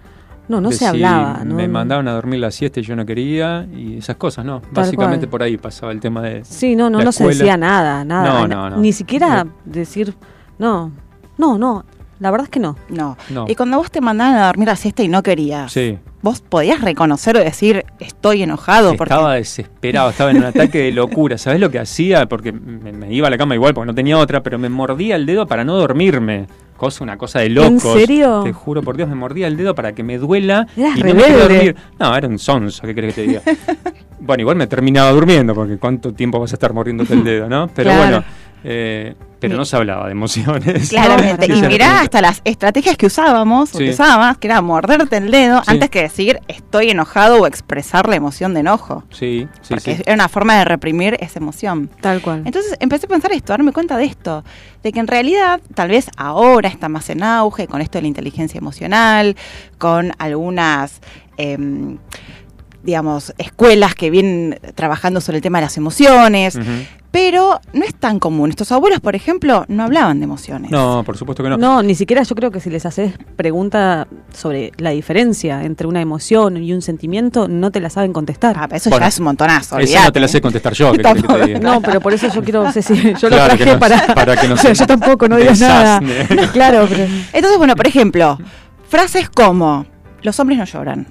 Speaker 2: No, no
Speaker 1: de
Speaker 2: se
Speaker 1: si
Speaker 2: hablaba. ¿no?
Speaker 1: Me mandaban a dormir la siesta y yo no quería, y esas cosas, ¿no? Básicamente
Speaker 2: cual.
Speaker 1: por ahí pasaba el tema de.
Speaker 2: Sí, no, no,
Speaker 1: la
Speaker 2: no se decía nada, nada.
Speaker 1: No, no, no.
Speaker 2: Ni siquiera decir, no, no, no. La verdad es que no.
Speaker 5: No.
Speaker 1: No.
Speaker 5: Y cuando vos te mandaban a dormir la siesta y no querías,
Speaker 1: Sí,
Speaker 5: vos podías reconocer o decir, estoy enojado porque...
Speaker 1: estaba desesperado, estaba en un ataque de locura. [laughs] ¿Sabés lo que hacía? Porque me, me iba a la cama igual porque no tenía otra, pero me mordía el dedo para no dormirme. Cosa, una cosa de locos.
Speaker 2: serio?
Speaker 1: Te juro por Dios, me mordía el dedo para que me duela
Speaker 2: Eras
Speaker 1: y no me
Speaker 2: rebelde.
Speaker 1: dormir. No, era un sonso, ¿qué querés que te diga? [laughs] bueno, igual me terminaba durmiendo porque cuánto tiempo vas a estar mordiéndote el dedo, ¿no? Pero
Speaker 2: Claro.
Speaker 1: bueno, eh, pero no se hablaba de emociones. [laughs]
Speaker 5: Claramente. Y mirá hasta las estrategias que usábamos, o
Speaker 1: Sí.
Speaker 5: que usabas, que era morderte el dedo
Speaker 1: Sí.
Speaker 5: antes que decir estoy enojado o expresar la emoción de enojo.
Speaker 1: Sí, sí,
Speaker 5: porque
Speaker 1: sí.
Speaker 5: era una forma de reprimir esa emoción.
Speaker 2: Tal cual.
Speaker 5: Entonces empecé a pensar esto, a darme cuenta de esto, de que en realidad tal vez ahora está más en auge con esto de la inteligencia emocional, con algunas, em, digamos, escuelas que vienen trabajando sobre el tema de las emociones,
Speaker 1: Ujú.
Speaker 5: Pero no es tan común. Estos abuelos, por ejemplo, no hablaban de emociones.
Speaker 1: No, por supuesto que no.
Speaker 2: No, ni siquiera yo creo que si les haces pregunta sobre la diferencia entre una emoción y un sentimiento, no te la saben contestar.
Speaker 5: Ah, pero eso
Speaker 1: Bueno,
Speaker 5: ya es un montonazo.
Speaker 1: Eso no te la sé contestar yo, ¿qué querés que te diga?
Speaker 2: No, pero por eso yo quiero, Ceci, yo
Speaker 1: Claro,
Speaker 2: lo
Speaker 1: que
Speaker 2: traje
Speaker 1: no-
Speaker 2: para, [laughs]
Speaker 1: para que no
Speaker 2: o [laughs] sea,
Speaker 1: se
Speaker 2: yo tampoco, no digas nada. [laughs] Claro, pero
Speaker 5: Entonces, bueno, por ejemplo, frases como, los hombres no lloran.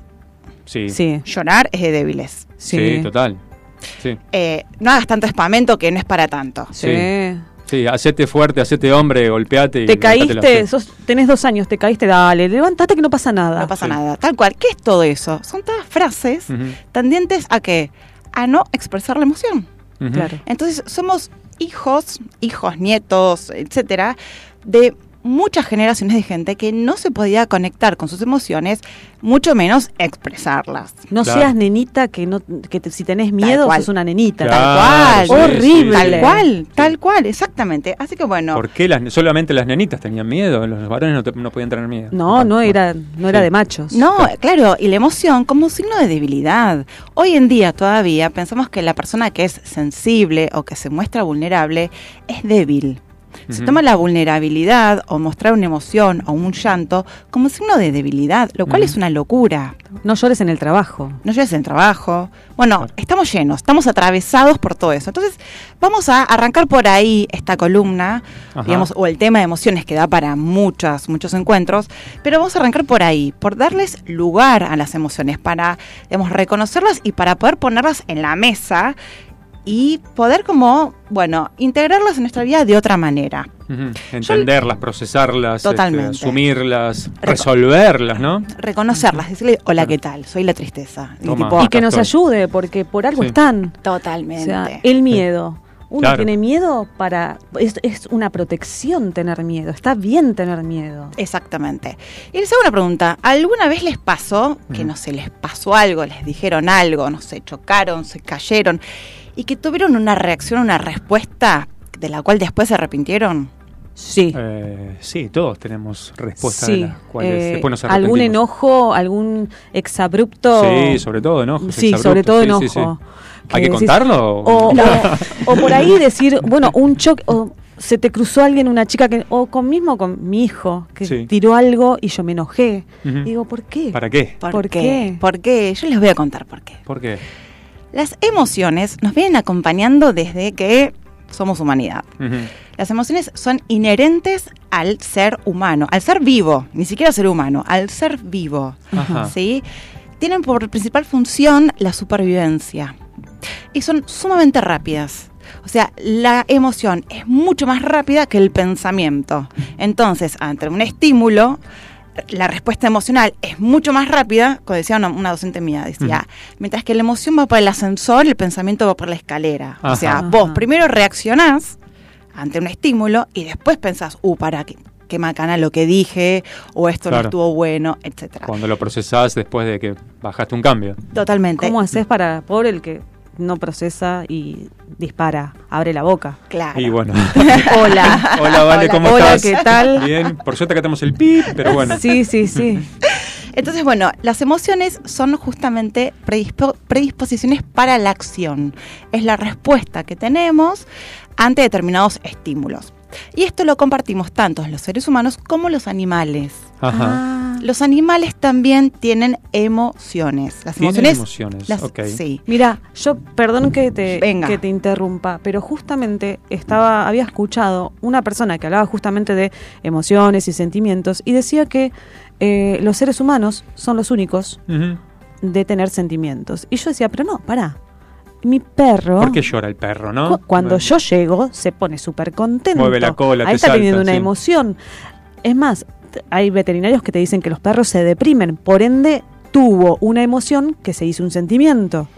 Speaker 1: Sí, sí,
Speaker 2: sí,
Speaker 5: Llorar es de débiles.
Speaker 2: sí,
Speaker 1: total. Sí,
Speaker 5: Eh, no hagas tanto espamento que no es para tanto.
Speaker 2: sí.
Speaker 1: sí, hacete fuerte, hacete hombre, golpeate. y
Speaker 2: Te
Speaker 1: levantate la
Speaker 2: caíste, sos, tenés dos años, te caíste, dale, levántate que no pasa nada.
Speaker 5: No pasa
Speaker 1: Sí.
Speaker 5: nada. Tal cual. ¿Qué es todo eso? Son todas frases
Speaker 1: Ujú,
Speaker 5: tendientes a qué? A no expresar la emoción.
Speaker 2: Claro.
Speaker 5: Entonces, somos hijos, hijos, nietos, etcétera, de muchas generaciones de gente que no se podía conectar con sus emociones, mucho menos expresarlas.
Speaker 2: No
Speaker 1: Claro.
Speaker 2: seas nenita que no que te- si tenés miedo sos una nenita.
Speaker 1: Claro,
Speaker 5: Tal cual.
Speaker 1: sí,
Speaker 2: Horrible.
Speaker 1: sí,
Speaker 5: Tal cual, tal cual, exactamente. Así que bueno,
Speaker 1: ¿Por qué las, solamente las nenitas tenían miedo? Los varones no, te- no podían tener miedo.
Speaker 2: No, no era no era
Speaker 1: Sí.
Speaker 2: de machos.
Speaker 5: No, claro, y la emoción como un signo de debilidad. Hoy en día todavía pensamos que la persona que es sensible o que se muestra vulnerable es débil. Se toma la vulnerabilidad o mostrar una emoción o un llanto como signo de debilidad, lo cual es una locura.
Speaker 2: No llores en el trabajo.
Speaker 5: No lleves en trabajo. Bueno,
Speaker 1: Claro.
Speaker 5: estamos llenos, estamos atravesados por todo eso. Entonces, vamos a arrancar por ahí esta columna,
Speaker 1: Ajá.
Speaker 5: digamos, o el tema de emociones que da para muchos, muchos encuentros, pero vamos a arrancar por ahí, por darles lugar a las emociones, para, digamos, reconocerlas y para poder ponerlas en la mesa y poder como, bueno, integrarlas en nuestra vida de otra manera.
Speaker 1: Entenderlas, procesarlas, este,
Speaker 5: Totalmente.
Speaker 1: asumirlas, resolverlas, ¿no?
Speaker 5: Reconocerlas, decirle, hola, ¿qué tal? Soy la tristeza. Y
Speaker 1: Toma.
Speaker 5: tipo,
Speaker 2: y que nos ayude, porque por algo
Speaker 1: Sí.
Speaker 2: están. O
Speaker 5: Totalmente.
Speaker 2: sea, el miedo. Uno
Speaker 1: Claro.
Speaker 2: tiene miedo para... Es, es una protección tener miedo. Está bien tener miedo.
Speaker 5: Exactamente. Y les hago una pregunta. ¿Alguna vez les pasó que, no sé, les pasó algo, les dijeron algo, no sé, chocaron, se cayeron, y que tuvieron una reacción, una respuesta de la cual después se arrepintieron?
Speaker 2: Sí.
Speaker 1: Eh, sí, todos tenemos respuestas
Speaker 2: Sí,
Speaker 1: de las cuales
Speaker 2: eh,
Speaker 1: después nos
Speaker 2: algún enojo, algún exabrupto.
Speaker 1: Sí, sobre todo enojo.
Speaker 2: Sí, sobre todo
Speaker 1: sí, sí,
Speaker 2: enojo.
Speaker 1: sí. ¿Hay que
Speaker 2: decís-
Speaker 1: contarlo?
Speaker 2: O, o- [laughs] o por ahí decir, bueno, un choque, o se te cruzó alguien, una chica que, o con mismo con mi hijo, que
Speaker 1: Sí.
Speaker 2: tiró algo y yo me enojé. Digo, ¿por qué?
Speaker 1: ¿Para qué?
Speaker 5: ¿Por,
Speaker 2: ¿Por
Speaker 5: qué?
Speaker 2: qué?
Speaker 5: ¿Por qué? Yo les voy a contar por qué.
Speaker 1: ¿Por qué?
Speaker 5: Las emociones nos vienen acompañando desde que somos humanidad. Las emociones son inherentes al ser humano, al ser vivo, ni siquiera ser humano, al ser vivo. ¿sí? Tienen por principal función la supervivencia y son sumamente rápidas. O sea, la emoción es mucho más rápida que el pensamiento. Entonces, ante un estímulo, la respuesta emocional es mucho más rápida, como decía una, una docente mía, decía, mientras que la emoción va por el ascensor, el pensamiento va por la escalera.
Speaker 1: Ajá.
Speaker 5: O sea,
Speaker 2: Ajá.
Speaker 5: vos primero reaccionás ante un estímulo y después pensás, uh, para qué, qué macana lo que dije, o esto
Speaker 1: Claro.
Speaker 5: no estuvo bueno, etcétera.
Speaker 1: Cuando lo procesás después de que bajaste un cambio.
Speaker 5: Totalmente.
Speaker 2: ¿Cómo haces para, por el que no procesa y dispara, abre la boca?
Speaker 5: Claro.
Speaker 1: Y bueno. [laughs]
Speaker 2: Hola.
Speaker 1: Hola, Vale, ¿cómo
Speaker 2: Hola,
Speaker 1: estás?
Speaker 2: ¿qué tal?
Speaker 1: Bien, por suerte que tenemos el pip, pero bueno.
Speaker 2: Sí, sí, sí. [laughs]
Speaker 5: Entonces, bueno, las emociones son justamente predispo- predisposiciones para la acción. Es la respuesta que tenemos ante determinados estímulos. Y esto lo compartimos tanto los seres humanos como los animales.
Speaker 1: Ajá.
Speaker 2: Ah,
Speaker 5: Los animales también tienen emociones. Las
Speaker 1: Tienen
Speaker 5: emociones.
Speaker 1: emociones,
Speaker 5: las-. Sí.
Speaker 2: Mira, yo perdón que te,
Speaker 5: Venga.
Speaker 2: que te interrumpa, pero justamente estaba, había escuchado una persona que hablaba justamente de emociones y sentimientos y decía que eh, los seres humanos son los únicos de tener sentimientos. Y yo decía, pero no, pará. Mi perro,
Speaker 1: ¿Por qué llora el perro, no?
Speaker 2: cu- cuando
Speaker 1: Bueno.
Speaker 2: yo llego, se pone súper contento.
Speaker 1: Mueve la cola,
Speaker 2: Ahí
Speaker 1: te
Speaker 2: está
Speaker 1: salta,
Speaker 2: teniendo una
Speaker 1: sí.
Speaker 2: emoción. Es más, hay veterinarios que te dicen que los perros se deprimen, por ende tuvo una emoción que se hizo un sentimiento.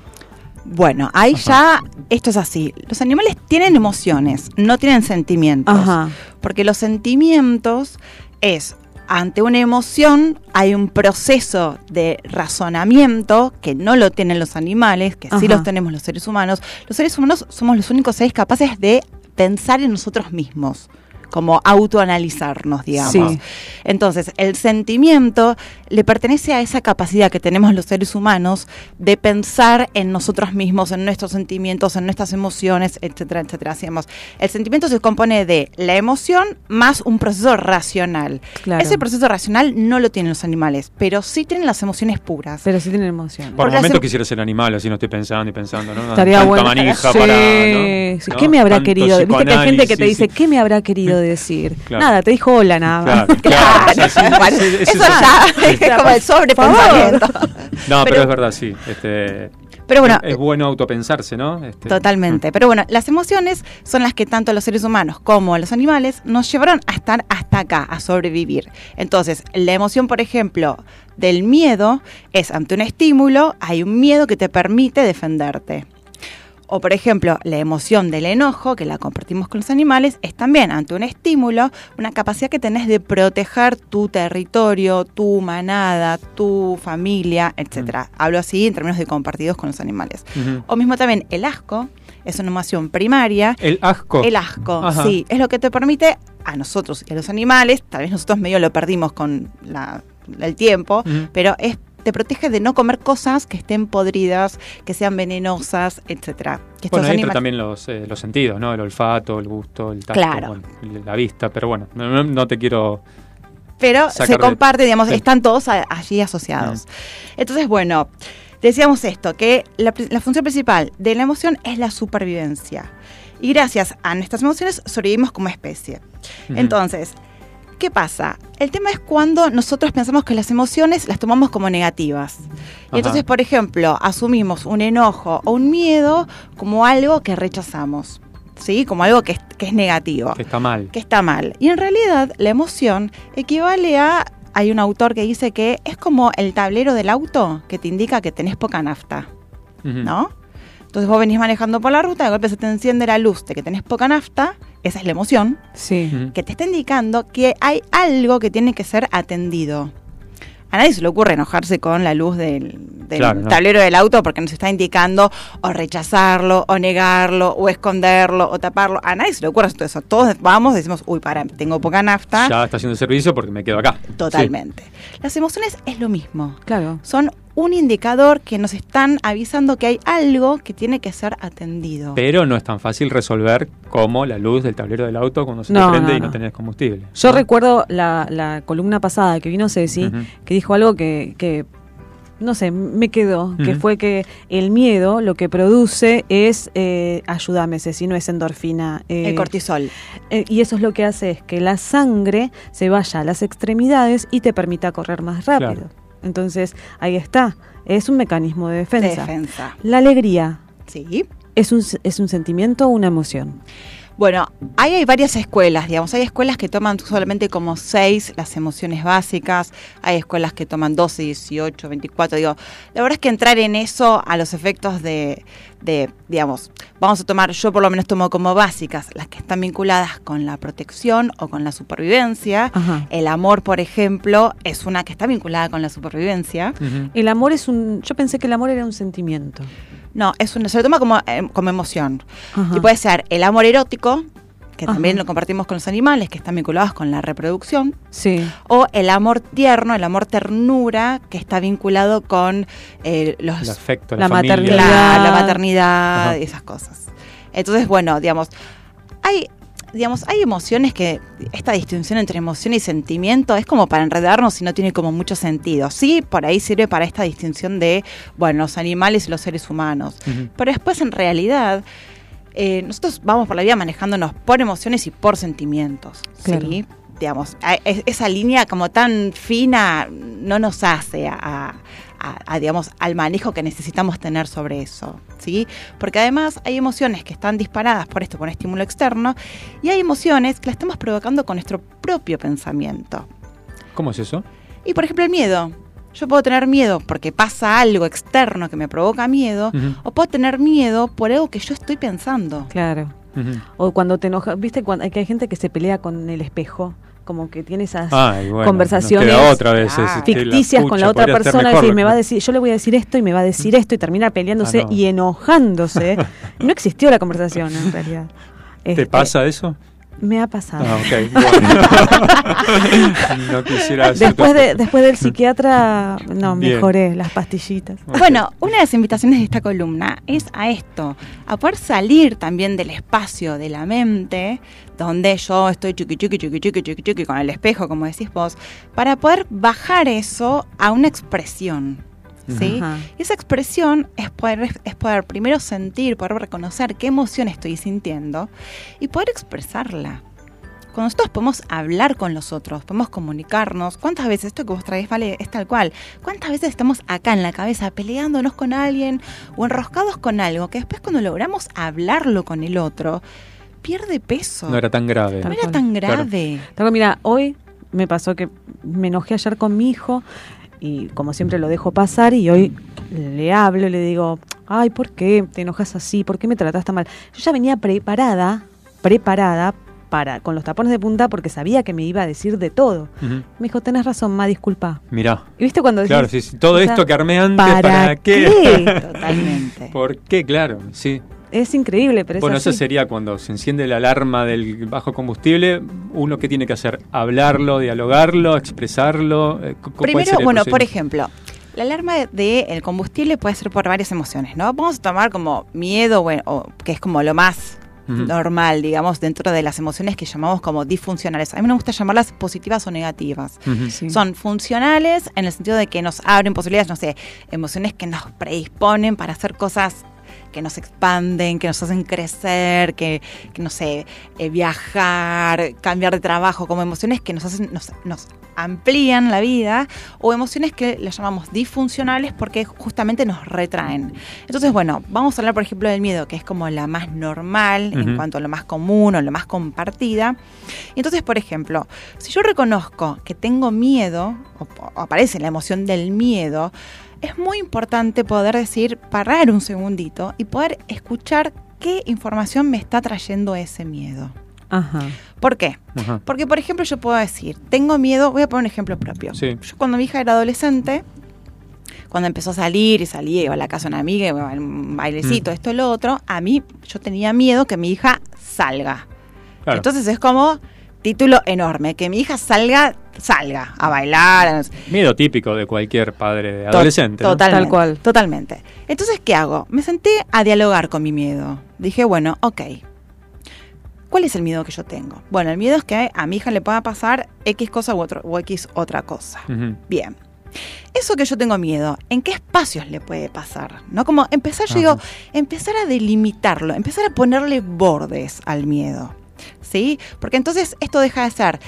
Speaker 5: Bueno, ahí ya esto es así. Los animales tienen emociones, no tienen sentimientos.
Speaker 2: Ajá.
Speaker 5: Porque los sentimientos es ante una emoción hay un proceso de razonamiento que no lo tienen los animales, que sí los tenemos los seres humanos. Los seres humanos somos los únicos seres capaces de pensar en nosotros mismos, como autoanalizarnos, digamos.
Speaker 2: Sí.
Speaker 5: Entonces, el sentimiento le pertenece a esa capacidad que tenemos los seres humanos de pensar en nosotros mismos, en nuestros sentimientos, en nuestras emociones, etcétera, etcétera. Hacemos. El sentimiento se compone de la emoción más un proceso racional.
Speaker 2: Claro.
Speaker 5: Ese proceso racional no lo tienen los animales, pero sí tienen las emociones puras.
Speaker 2: Pero sí tienen emociones.
Speaker 1: Por
Speaker 5: Porque
Speaker 1: momentos
Speaker 5: hace-
Speaker 1: quisiera ser animal, así no estoy pensando y pensando, ¿no?
Speaker 2: Estaría
Speaker 1: Tanta
Speaker 2: bueno.
Speaker 1: manija
Speaker 2: Sí,
Speaker 1: para,
Speaker 2: sí.
Speaker 1: ¿no?
Speaker 2: ¿Qué
Speaker 1: ¿No?
Speaker 2: me habrá
Speaker 1: Tanto
Speaker 2: querido? Viste que hay gente que te dice,
Speaker 1: sí.
Speaker 2: ¿qué me habrá querido decir?
Speaker 1: Claro.
Speaker 2: Nada, te dijo hola nada más.
Speaker 1: Claro, [laughs] claro. o sea, sí, [laughs]
Speaker 5: Bueno,
Speaker 1: sí,
Speaker 5: eso ya es como el sobrepensamiento.
Speaker 1: No, pero,
Speaker 5: Pero-
Speaker 1: es verdad, sí. Este,
Speaker 5: Pero bueno,
Speaker 1: es, es bueno autopensarse, ¿no? Este,
Speaker 5: Totalmente. Pero bueno, las emociones son las que tanto los seres humanos como los animales nos llevaron a estar hasta acá, a sobrevivir. Entonces, la emoción, por ejemplo, del miedo es ante un estímulo, hay un miedo que te permite defenderte. O por ejemplo, la emoción del enojo, que la compartimos con los animales, es también ante un estímulo, una capacidad que tenés de proteger tu territorio, tu manada, tu familia, etcétera. Hablo así en términos de compartidos con los animales. O mismo también el asco es una emoción primaria.
Speaker 1: El asco.
Speaker 5: El asco,
Speaker 1: Ajá.
Speaker 5: sí, es lo que te permite a nosotros y a los animales, tal vez nosotros medio lo perdimos con la- el tiempo, pero es te protege de no comer cosas que estén podridas, que sean venenosas, etcétera. Que
Speaker 1: Bueno, ahí entra también los, eh, los sentidos, ¿no? El olfato, el gusto, el tacto,
Speaker 5: Claro.
Speaker 1: bueno, la vista, pero bueno, no, te quiero...
Speaker 5: pero
Speaker 1: sacar
Speaker 5: se
Speaker 1: de-
Speaker 5: comparte, digamos,
Speaker 1: sí.
Speaker 5: están todos a- allí asociados. Entonces, bueno, decíamos esto, que la, función principal de la emoción es la supervivencia. Y gracias a nuestras emociones sobrevivimos como especie. Entonces, ¿qué pasa? El tema es cuando nosotros pensamos que las emociones las tomamos como negativas.
Speaker 1: Ajá.
Speaker 5: Y entonces, por ejemplo, asumimos un enojo o un miedo como algo que rechazamos. ¿sí? Como algo que es, que es negativo,
Speaker 1: Que está mal.
Speaker 5: que está mal. Y en realidad la emoción equivale a, hay un autor que dice que es como el tablero del auto que te indica que tenés poca nafta. ¿no? Entonces vos venís manejando por la ruta, de golpe se te enciende la luz de que tenés poca nafta, esa es la emoción,
Speaker 2: Sí.
Speaker 5: Que te está indicando que hay algo que tiene que ser atendido. A nadie se le ocurre enojarse con la luz del, del
Speaker 1: Claro, no.
Speaker 5: tablero del auto porque nos está indicando o rechazarlo, o negarlo, o esconderlo, o taparlo. A nadie se le ocurre todo eso. Todos vamos, decimos, uy, para, tengo poca nafta.
Speaker 1: Ya está haciendo servicio porque me quedo acá.
Speaker 5: Totalmente. Las emociones es lo mismo.
Speaker 2: Claro.
Speaker 5: Son un indicador que nos están avisando que hay algo que tiene que ser atendido.
Speaker 1: Pero no es tan fácil resolver como la luz del tablero del auto cuando se
Speaker 2: No,
Speaker 1: te prende
Speaker 2: no,
Speaker 1: y no tenés combustible.
Speaker 2: Yo
Speaker 1: ¿no?
Speaker 2: recuerdo la, la columna pasada que vino Ceci, que dijo algo que, que, no sé, me quedó, que fue que el miedo lo que produce es, eh, ayúdame Ceci, no es endorfina. eh,
Speaker 5: el cortisol.
Speaker 2: eh, y eso es lo que hace es que la sangre se vaya a las extremidades y te permita correr más rápido.
Speaker 1: Claro.
Speaker 2: Entonces, ahí está, es un mecanismo de defensa.
Speaker 5: Defensa.
Speaker 2: La alegría
Speaker 5: Sí.
Speaker 2: es un, es un sentimiento o una emoción.
Speaker 5: Bueno, ahí hay varias escuelas, digamos. Hay escuelas que toman solamente como seis las emociones básicas. Hay escuelas que toman 12, 18, 24. Digo, la verdad es que entrar en eso a los efectos de, de, digamos, vamos a tomar, yo por lo menos tomo como básicas las que están vinculadas con la protección o con la supervivencia.
Speaker 2: Ajá.
Speaker 5: El amor, por ejemplo, es una que está vinculada con la supervivencia.
Speaker 2: El amor es un... Yo pensé que el amor era un sentimiento.
Speaker 5: No, es una, se lo toma como, eh, como emoción.
Speaker 2: Ajá.
Speaker 5: Y puede ser el amor erótico, que
Speaker 2: Ajá.
Speaker 5: también lo compartimos con los animales, que están vinculados con la reproducción,
Speaker 2: Sí.
Speaker 5: o el amor tierno, el amor ternura, que está vinculado con eh, los,
Speaker 1: El afecto,
Speaker 2: La
Speaker 1: la, familia.
Speaker 2: maternidad.
Speaker 5: la, la maternidad,
Speaker 1: Ajá.
Speaker 5: y esas cosas. Entonces, bueno, digamos, hay, digamos, hay emociones que esta distinción entre emoción y sentimiento es como para enredarnos y no tiene como mucho sentido. Sí, por ahí sirve para esta distinción de, bueno, los animales y los seres humanos. Pero después, en realidad, eh, nosotros vamos por la vida manejándonos por emociones y por sentimientos.
Speaker 2: Claro.
Speaker 5: ¿sí? Digamos, esa línea como tan fina no nos hace a, a- a, digamos, al manejo que necesitamos tener sobre eso. ¿sí? Porque además hay emociones que están disparadas por esto, por un estímulo externo, y hay emociones que las estamos provocando con nuestro propio pensamiento.
Speaker 1: ¿Cómo es eso?
Speaker 5: Y por ejemplo, el miedo. Yo puedo tener miedo porque pasa algo externo que me provoca miedo, o puedo tener miedo por algo que yo estoy pensando.
Speaker 2: Claro. O cuando te enojas, viste cuando que hay gente que se pelea con el espejo, como que tiene esas
Speaker 1: Ay, bueno,
Speaker 2: conversaciones
Speaker 1: otra vez la
Speaker 2: ficticias con la otra persona,
Speaker 1: mejor
Speaker 2: decir,
Speaker 1: lo
Speaker 2: me va a decir, yo le voy a decir esto y me va a decir esto y termina peleándose
Speaker 1: Ah, no.
Speaker 2: y enojándose. [laughs] no existió la conversación en realidad.
Speaker 1: ¿Te
Speaker 2: Este,
Speaker 1: pasa eso?
Speaker 2: Me ha pasado.
Speaker 1: Ah, ok. [laughs] bueno. [laughs] no quisiera
Speaker 2: Después de después del psiquiatra, no,
Speaker 1: Bien.
Speaker 2: mejoré las pastillitas.
Speaker 5: Bueno, una de las invitaciones de esta columna es a esto, a poder salir también del espacio de la mente, donde yo estoy chiqui chiqui chiqui chiqui chiqui chiqui con el espejo, como decís vos, para poder bajar eso a una expresión. ¿Sí?
Speaker 2: Ajá.
Speaker 5: Y esa expresión es poder, es poder primero sentir, poder reconocer qué emoción estoy sintiendo y poder expresarla. Cuando nosotros podemos hablar con los otros, podemos comunicarnos, ¿cuántas veces esto que vos traes vale es tal cual? ¿Cuántas veces estamos acá en la cabeza peleándonos con alguien o enroscados con algo que después cuando logramos hablarlo con el otro, pierde peso?
Speaker 1: No era tan grave.
Speaker 5: No era tan
Speaker 1: Claro.
Speaker 5: grave.
Speaker 2: Tengo, mira, hoy me pasó que me enojé ayer con mi hijo y como siempre lo dejo pasar y hoy le hablo y le digo, ay, ¿por qué te enojas así? ¿Por qué me tratas tan mal? Yo ya venía preparada, preparada para con los tapones de punta porque sabía que me iba a decir de todo. Me dijo, tenés razón, ma, disculpa.
Speaker 1: Mirá.
Speaker 2: ¿Y viste cuando decís,
Speaker 1: Claro, sí, sí, todo
Speaker 2: o sea,
Speaker 1: esto que armé antes, ¿para,
Speaker 2: ¿para
Speaker 1: qué?
Speaker 2: qué? [laughs]
Speaker 5: Totalmente.
Speaker 1: ¿Por qué? Claro, sí.
Speaker 2: Es increíble, pero
Speaker 1: Bueno,
Speaker 2: es
Speaker 1: eso
Speaker 2: así.
Speaker 1: sería cuando se enciende la alarma del bajo combustible, uno que tiene que hacer, hablarlo, dialogarlo, expresarlo. eh, cu- ¿cuál
Speaker 5: Primero, bueno, por ejemplo, la alarma del combustible puede ser por varias emociones, ¿no? Vamos a tomar como miedo, bueno, o- que es como lo más normal, digamos, dentro de las emociones que llamamos como disfuncionales. A mí me gusta llamarlas positivas o negativas.
Speaker 2: Sí.
Speaker 5: Son funcionales en el sentido de que nos abren posibilidades, no sé, emociones que nos predisponen para hacer cosas que nos expanden, que nos hacen crecer, que, que no sé, eh, viajar, cambiar de trabajo, como emociones que nos hacen, nos, nos amplían la vida, o emociones que las llamamos disfuncionales porque justamente nos retraen. Entonces, bueno, vamos a hablar, por ejemplo, del miedo, que es como la más normal en cuanto a lo más común o lo más compartida. Y entonces, por ejemplo, si yo reconozco que tengo miedo, o, o aparece la emoción del miedo, es muy importante poder decir, parar un segundito y poder escuchar qué información me está trayendo ese miedo.
Speaker 2: Ajá.
Speaker 5: ¿Por qué?
Speaker 1: Ajá.
Speaker 5: Porque, por ejemplo, yo puedo decir, tengo miedo, voy a poner un ejemplo propio.
Speaker 1: Sí.
Speaker 5: Yo cuando mi hija era adolescente, cuando empezó a salir y salía, iba a la casa de una amiga, iba a un bailecito,
Speaker 1: Mm.
Speaker 5: esto, lo otro, a mí yo tenía miedo que mi hija salga.
Speaker 1: Claro.
Speaker 5: Entonces es como título enorme, que mi hija salga, salga a bailar.
Speaker 1: Miedo típico de cualquier padre
Speaker 5: To-
Speaker 1: adolescente. ¿no?
Speaker 5: Totalmente.
Speaker 2: Tal cual.
Speaker 5: Totalmente. Entonces, ¿qué hago? Me senté a dialogar con mi miedo. Dije, bueno, ok. ¿Cuál es el miedo que yo tengo? Bueno, el miedo es que a mi hija le pueda pasar X cosa u, otro, o X otra cosa. Bien. Eso que yo tengo miedo, ¿en qué espacios le puede pasar? ¿No? Como empezar, yo digo, empezar a delimitarlo, empezar a ponerle bordes al miedo. ¿Sí? Porque entonces esto deja de ser,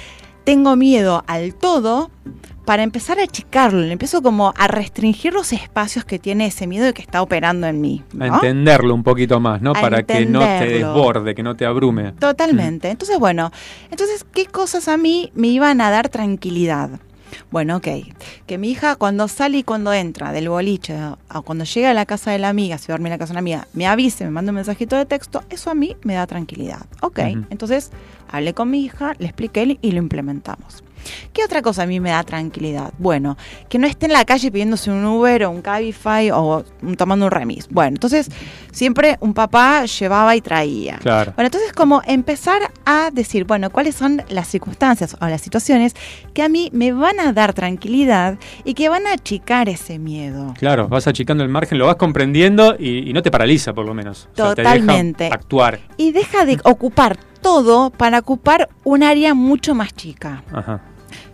Speaker 5: tengo miedo al todo, para empezar a achicarlo, empiezo como a restringir los espacios que tiene ese miedo y que está operando en mí.
Speaker 1: A entenderlo un poquito más, ¿no?
Speaker 5: A
Speaker 1: Para que no te desborde, que no te abrume.
Speaker 5: Totalmente. Entonces, bueno, entonces, ¿qué cosas a mí me iban a dar tranquilidad? Bueno, ok. Que mi hija cuando sale y cuando entra del boliche o cuando llega a la casa de la amiga, si duerme en la casa de una amiga, me avise, me manda un mensajito de texto, eso a mí me da tranquilidad. Ok. Entonces, hablé con mi hija, le expliqué y lo implementamos. ¿Qué otra cosa a mí me da tranquilidad? Bueno, que no esté en la calle pidiéndose un Uber o un Cabify o un- tomando un remis. Bueno, entonces siempre un papá llevaba y traía.
Speaker 1: Claro.
Speaker 5: Bueno, entonces como empezar a decir, bueno, cuáles son las circunstancias o las situaciones que a mí me van a dar tranquilidad y que van a achicar ese miedo.
Speaker 1: Claro, vas achicando el margen, lo vas comprendiendo y, y no te paraliza, por lo menos. O sea, te deja
Speaker 5: Totalmente.
Speaker 1: actuar.
Speaker 5: Y deja de ocupar todo para ocupar un área mucho más chica.
Speaker 1: Ajá.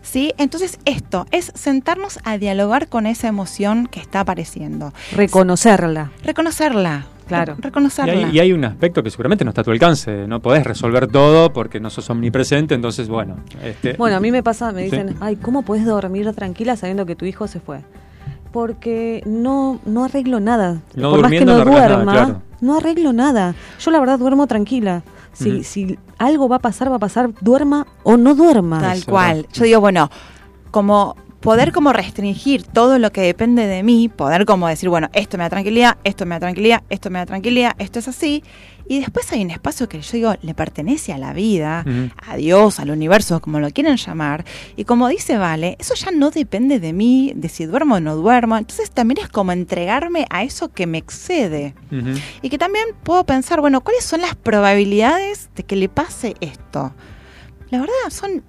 Speaker 5: ¿Sí? Entonces esto es sentarnos a dialogar con esa emoción que está apareciendo.
Speaker 2: Reconocerla.
Speaker 5: Reconocerla.
Speaker 2: Claro.
Speaker 1: Y
Speaker 5: Reconocerla.
Speaker 1: hay, y hay un aspecto que seguramente no está a tu alcance. No podés resolver todo porque no sos omnipresente, entonces, bueno. Este,
Speaker 2: Bueno, a mí me pasa, me
Speaker 1: Sí.
Speaker 2: dicen, ay, ¿cómo puedes dormir tranquila sabiendo que tu hijo se fue? Porque no, no arreglo nada.
Speaker 1: No
Speaker 2: Por más que no
Speaker 1: no arreglas nada,
Speaker 2: duerma,
Speaker 1: claro.
Speaker 2: no arreglo nada. Yo la verdad duermo tranquila. Si, si algo va a pasar, va a pasar, duerma o no duerma.
Speaker 5: Tal
Speaker 1: Eso,
Speaker 5: cual. Yo digo, bueno, como poder como restringir todo lo que depende de mí, poder como decir, bueno, esto me da tranquilidad, esto me da tranquilidad, esto me da tranquilidad, esto es así. Y después hay un espacio que yo digo, le pertenece a la vida, a Dios, al universo, como lo quieran llamar. Y como dice Vale, eso ya no depende de mí, de si duermo o no duermo. Entonces también es como entregarme a eso que me excede. Y que también puedo pensar, bueno, ¿cuáles son las probabilidades de que le pase esto? La verdad, son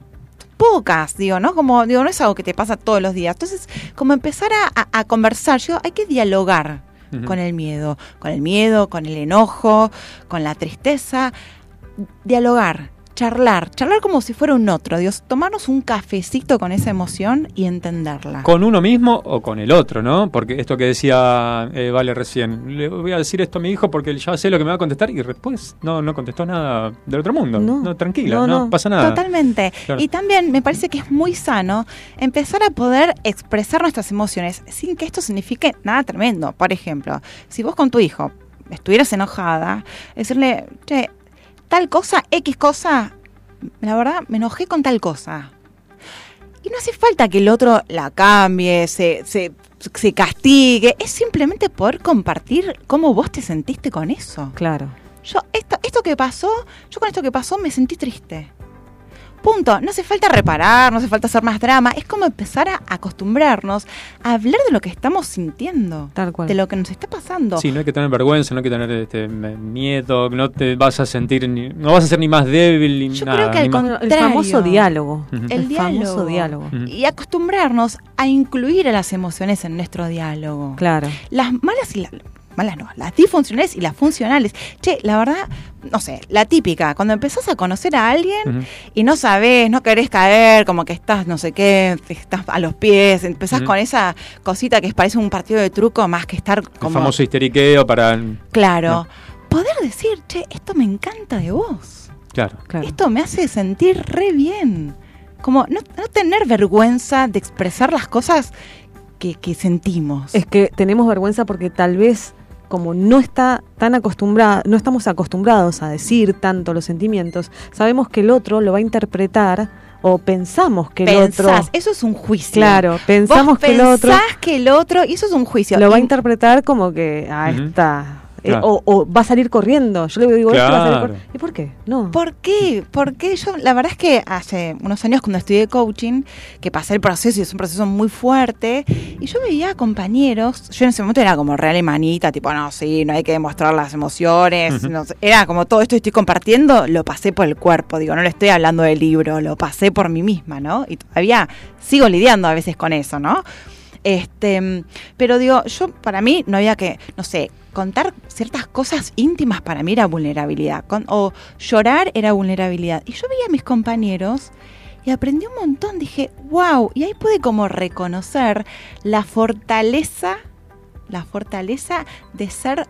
Speaker 5: pocas, digo, ¿no? Como, digo, no es algo que te pasa todos los días. Entonces, como empezar a, a- a conversar, yo, hay que dialogar Con el miedo, con el miedo, con el enojo, con la tristeza, dialogar, charlar, charlar como si fuera un otro, Dios, tomarnos un cafecito con esa emoción y entenderla.
Speaker 1: ¿Con uno mismo o con el otro, no? Porque esto que decía eh, Vale recién, le voy a decir esto a mi hijo porque ya sé lo que me va a contestar y después no, no contestó nada del otro mundo.
Speaker 2: No.
Speaker 1: No, tranquila,
Speaker 2: No,
Speaker 1: no,
Speaker 2: no.
Speaker 1: pasa nada.
Speaker 5: Totalmente.
Speaker 1: Claro.
Speaker 5: Y también me parece que es muy sano empezar a poder expresar nuestras emociones sin que esto signifique nada tremendo. Por ejemplo, si vos con tu hijo estuvieras enojada, decirle, che, tal cosa, X cosa, la verdad, me enojé con tal cosa. Y no hace falta que el otro la cambie, se, se, se castigue. Es simplemente poder compartir cómo vos te sentiste con eso.
Speaker 2: Claro.
Speaker 5: Yo, esto, esto que pasó, yo con esto que pasó me sentí triste. Punto. No hace falta reparar, no hace falta hacer más drama. Es como empezar a acostumbrarnos a hablar de lo que estamos sintiendo.
Speaker 2: Tal cual.
Speaker 5: De lo que nos está pasando.
Speaker 1: Sí, no hay que tener vergüenza, no hay que tener este, me- miedo, no te vas a sentir, ni, no vas a ser ni más débil ni
Speaker 5: Yo
Speaker 1: nada.
Speaker 5: creo que al
Speaker 2: el famoso diálogo.
Speaker 1: Ujú.
Speaker 5: El, diálogo.
Speaker 2: famoso diálogo.
Speaker 5: Y acostumbrarnos a incluir a las emociones en nuestro diálogo.
Speaker 2: Claro.
Speaker 5: Las malas y las malas no, las disfuncionales y las funcionales. Che, la verdad, no sé, la típica, cuando empezás a conocer a alguien y no sabés, no querés caer, como que estás, no sé qué, estás a los pies, empezás con esa cosita que parece un partido de truco más que estar
Speaker 1: El
Speaker 5: como...
Speaker 1: famoso histeriqueo para.
Speaker 5: Claro.
Speaker 1: No.
Speaker 5: Poder decir, che, esto me encanta de vos.
Speaker 1: Claro.
Speaker 2: Claro.
Speaker 5: Esto me hace sentir re bien. Como no, no tener vergüenza de expresar las cosas que, que sentimos.
Speaker 2: Es que tenemos vergüenza porque tal vez como no está tan acostumbrada, no estamos acostumbrados a decir tanto los sentimientos, sabemos que el otro lo va a interpretar o pensamos que el otro
Speaker 5: eso es un juicio.
Speaker 2: Claro, pensamos
Speaker 5: Vos
Speaker 2: que el otro
Speaker 5: pensás que el otro, y eso es un juicio.
Speaker 2: lo va a interpretar como que ah, está eh,
Speaker 1: Claro.
Speaker 2: o, o va a salir corriendo. Yo le digo, esto va a salir
Speaker 1: Claro.
Speaker 2: cor- ¿Y por qué? No.
Speaker 5: ¿Por qué? Porque yo, la verdad es que hace unos años cuando estudié coaching, que pasé el proceso y es un proceso muy fuerte, y yo veía compañeros, yo en ese momento era como real y manita, tipo, no, sí, no hay que demostrar las emociones, no era como todo esto que estoy compartiendo, lo pasé por el cuerpo, digo, no le estoy hablando del libro, lo pasé por mí misma, ¿no? Y todavía sigo lidiando a veces con eso, ¿no? Este, pero digo, yo para mí no había que, no sé, contar ciertas cosas íntimas para mí era vulnerabilidad. Con- o llorar era vulnerabilidad. Y yo veía a mis compañeros y aprendí un montón. Dije, wow, y ahí pude como reconocer la fortaleza, la fortaleza de ser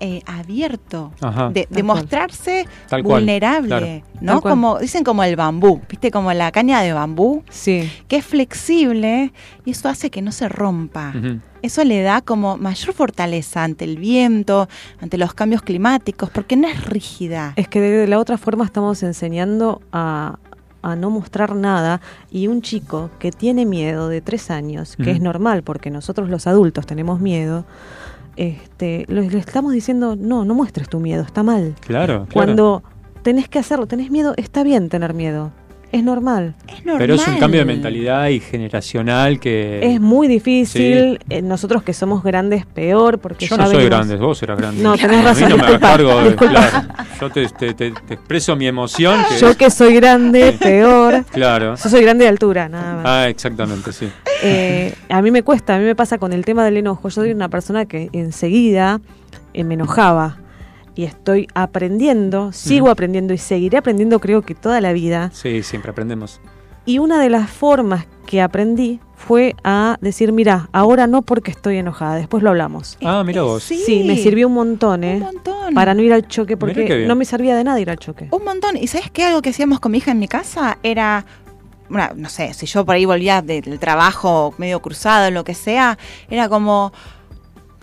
Speaker 5: eh, abierto,
Speaker 1: Ajá.
Speaker 5: de, de
Speaker 2: Tal cual.
Speaker 5: mostrarse
Speaker 1: Tal cual,
Speaker 5: vulnerable,
Speaker 1: claro.
Speaker 5: ¿no?
Speaker 2: Tal cual.
Speaker 5: Como dicen como el bambú, ¿viste? Como la caña de bambú
Speaker 2: Sí.
Speaker 5: que es flexible y eso hace que no se rompa.
Speaker 1: Ujú.
Speaker 5: Eso le da como mayor fortaleza ante el viento, ante los cambios climáticos, porque no es rígida.
Speaker 2: Es que de la otra forma estamos enseñando a, a no mostrar nada y un chico que tiene miedo de tres años, que es normal porque nosotros los adultos tenemos miedo, este, le, le estamos diciendo, no, no muestres tu miedo, está mal.
Speaker 1: Claro, claro.
Speaker 2: Cuando tenés que hacerlo, tenés miedo, está bien tener miedo, es normal.
Speaker 5: Es normal.
Speaker 1: Pero es un cambio de mentalidad y generacional que.
Speaker 2: Es muy difícil, eh, nosotros que somos grandes peor, porque
Speaker 1: Yo
Speaker 2: ya
Speaker 1: no soy grande, vos eras grande.
Speaker 2: No, tenés
Speaker 1: A mí
Speaker 2: razón,
Speaker 1: no me cargo de- [laughs]
Speaker 2: disculpa.
Speaker 1: claro. Yo te, te- te- te expreso mi emoción. Que,
Speaker 2: Yo que soy grande, peor.
Speaker 1: Claro.
Speaker 2: Yo soy grande de altura, nada más.
Speaker 1: Ah, exactamente, sí.
Speaker 2: Eh, a mí me cuesta, a mí me pasa con el tema del enojo. Yo soy una persona que enseguida eh, me enojaba y estoy aprendiendo, sigo aprendiendo y seguiré aprendiendo creo que toda la vida.
Speaker 1: Sí, siempre aprendemos.
Speaker 2: Y una de las formas que aprendí fue a decir, mira, ahora no porque estoy enojada, después lo hablamos.
Speaker 1: Ah, mira vos.
Speaker 2: Sí, me sirvió un montón, ¿eh?
Speaker 5: Un montón.
Speaker 2: Para no ir al choque, porque no me servía de nada ir al choque.
Speaker 5: Un montón. ¿Y sabes qué? Algo que hacíamos con mi hija en mi casa era, bueno, no sé, si yo por ahí volvía del trabajo medio cruzado, lo que sea, era como,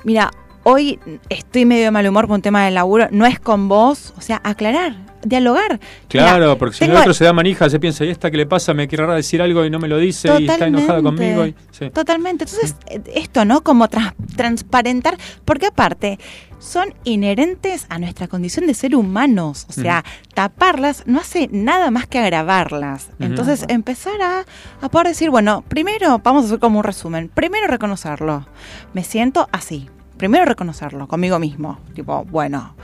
Speaker 5: mira, hoy estoy medio de mal humor por un tema del laburo, no es con vos, o sea, aclarar, dialogar.
Speaker 1: Claro,
Speaker 5: Mira,
Speaker 1: porque si el otro se da manija, se piensa, ¿y esta qué le pasa? Me quiere decir algo y no me lo dice y está enojada conmigo. Y, sí.
Speaker 5: Totalmente. Entonces, esto, ¿no? Como trans- transparentar, porque aparte son inherentes a nuestra condición de ser humanos. O sea, taparlas no hace nada más que agravarlas. Entonces, empezar a, a poder decir, bueno, primero, vamos a hacer como un resumen. Primero, reconocerlo. Me siento así. Primero, reconocerlo conmigo mismo. Tipo, bueno,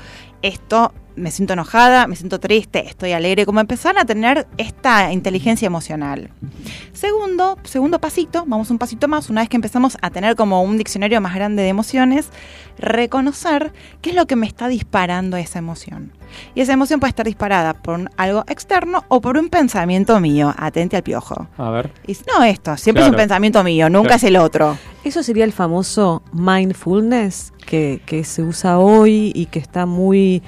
Speaker 5: esto me siento enojada, me siento triste, estoy alegre, como empezar a tener esta inteligencia emocional. Segundo, segundo pasito, vamos un pasito más, una vez que empezamos a tener como un diccionario más grande de emociones, reconocer qué es lo que me está disparando esa emoción. Y esa emoción puede estar disparada por un- algo externo o por un pensamiento mío, atente al piojo.
Speaker 1: A ver.
Speaker 5: Y no esto, siempre es un pensamiento mío, nunca
Speaker 1: Claro.
Speaker 5: es el otro.
Speaker 2: Eso sería el famoso mindfulness que, que se usa hoy y que está muy,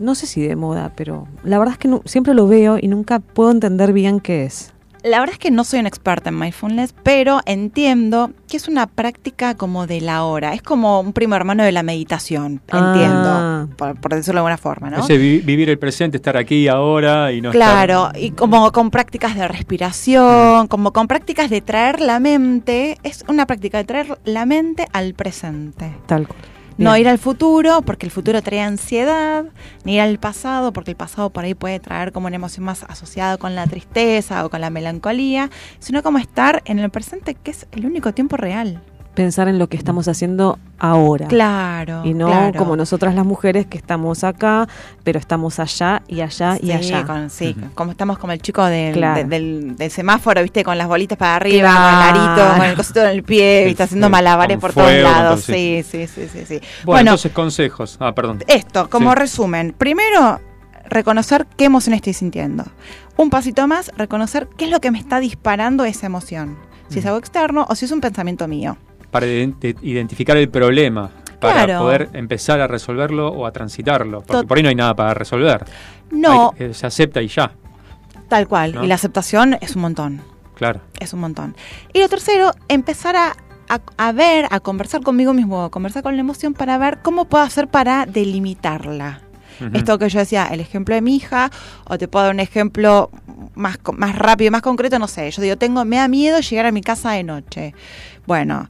Speaker 2: no sé si de moda, pero la verdad es que siempre lo veo y nunca puedo entender bien qué es.
Speaker 5: La verdad es que no soy una experta en mindfulness, pero entiendo que es una práctica como de la hora. Es como un primo hermano de la meditación,
Speaker 2: Ah.
Speaker 5: entiendo, por, por decirlo de alguna forma, ¿no?
Speaker 1: Ese vi- vivir el presente, estar aquí ahora y no
Speaker 5: Claro,
Speaker 1: estar...
Speaker 5: y como con prácticas de respiración, como con prácticas de traer la mente, es una práctica de traer la mente al presente.
Speaker 2: Tal cual.
Speaker 5: No ir al futuro, porque el futuro trae ansiedad, ni ir al pasado, porque el pasado por ahí puede traer como una emoción más asociada con la tristeza o con la melancolía, sino como estar en el presente, que es el único tiempo real.
Speaker 2: Pensar en lo que estamos haciendo ahora.
Speaker 5: Claro.
Speaker 2: Y no
Speaker 5: claro.
Speaker 2: como nosotras las mujeres que estamos acá, pero estamos allá y allá y allá.
Speaker 5: con- sí, como estamos como el chico del,
Speaker 2: Claro.
Speaker 5: de- del, del semáforo, viste, con las bolitas para arriba,
Speaker 2: Claro.
Speaker 5: con el arito, con el cosito en el pie, viste, haciendo
Speaker 1: sí,
Speaker 5: malabares por
Speaker 1: fuego,
Speaker 5: todos lados. sí,
Speaker 1: sí.
Speaker 5: sí, sí, sí.
Speaker 1: Bueno,
Speaker 5: Bueno,
Speaker 1: entonces consejos. Ah, perdón.
Speaker 5: esto, como
Speaker 1: Sí.
Speaker 5: resumen. Primero, reconocer qué emoción estoy sintiendo. Un pasito más, reconocer qué es lo que me está disparando esa emoción. Si es algo externo o si es un pensamiento mío.
Speaker 1: Para ident- identificar el problema, para
Speaker 5: Claro.
Speaker 1: poder empezar a resolverlo o a transitarlo. Porque
Speaker 5: Tot-
Speaker 1: por ahí no hay nada para resolver.
Speaker 5: No,
Speaker 1: Hay- eh, se acepta y ya,
Speaker 5: tal cual.
Speaker 1: ¿no?
Speaker 5: Y la aceptación es un montón.
Speaker 1: claro.
Speaker 5: Es un montón. Y lo tercero, empezar a, a- a ver, a conversar conmigo mismo, a conversar con la emoción para ver cómo puedo hacer para delimitarla. Esto que yo decía, el ejemplo de mi hija, o te puedo dar un ejemplo más, más rápido, más concreto, no sé. Yo digo, tengo, me da miedo llegar a mi casa de noche. Bueno,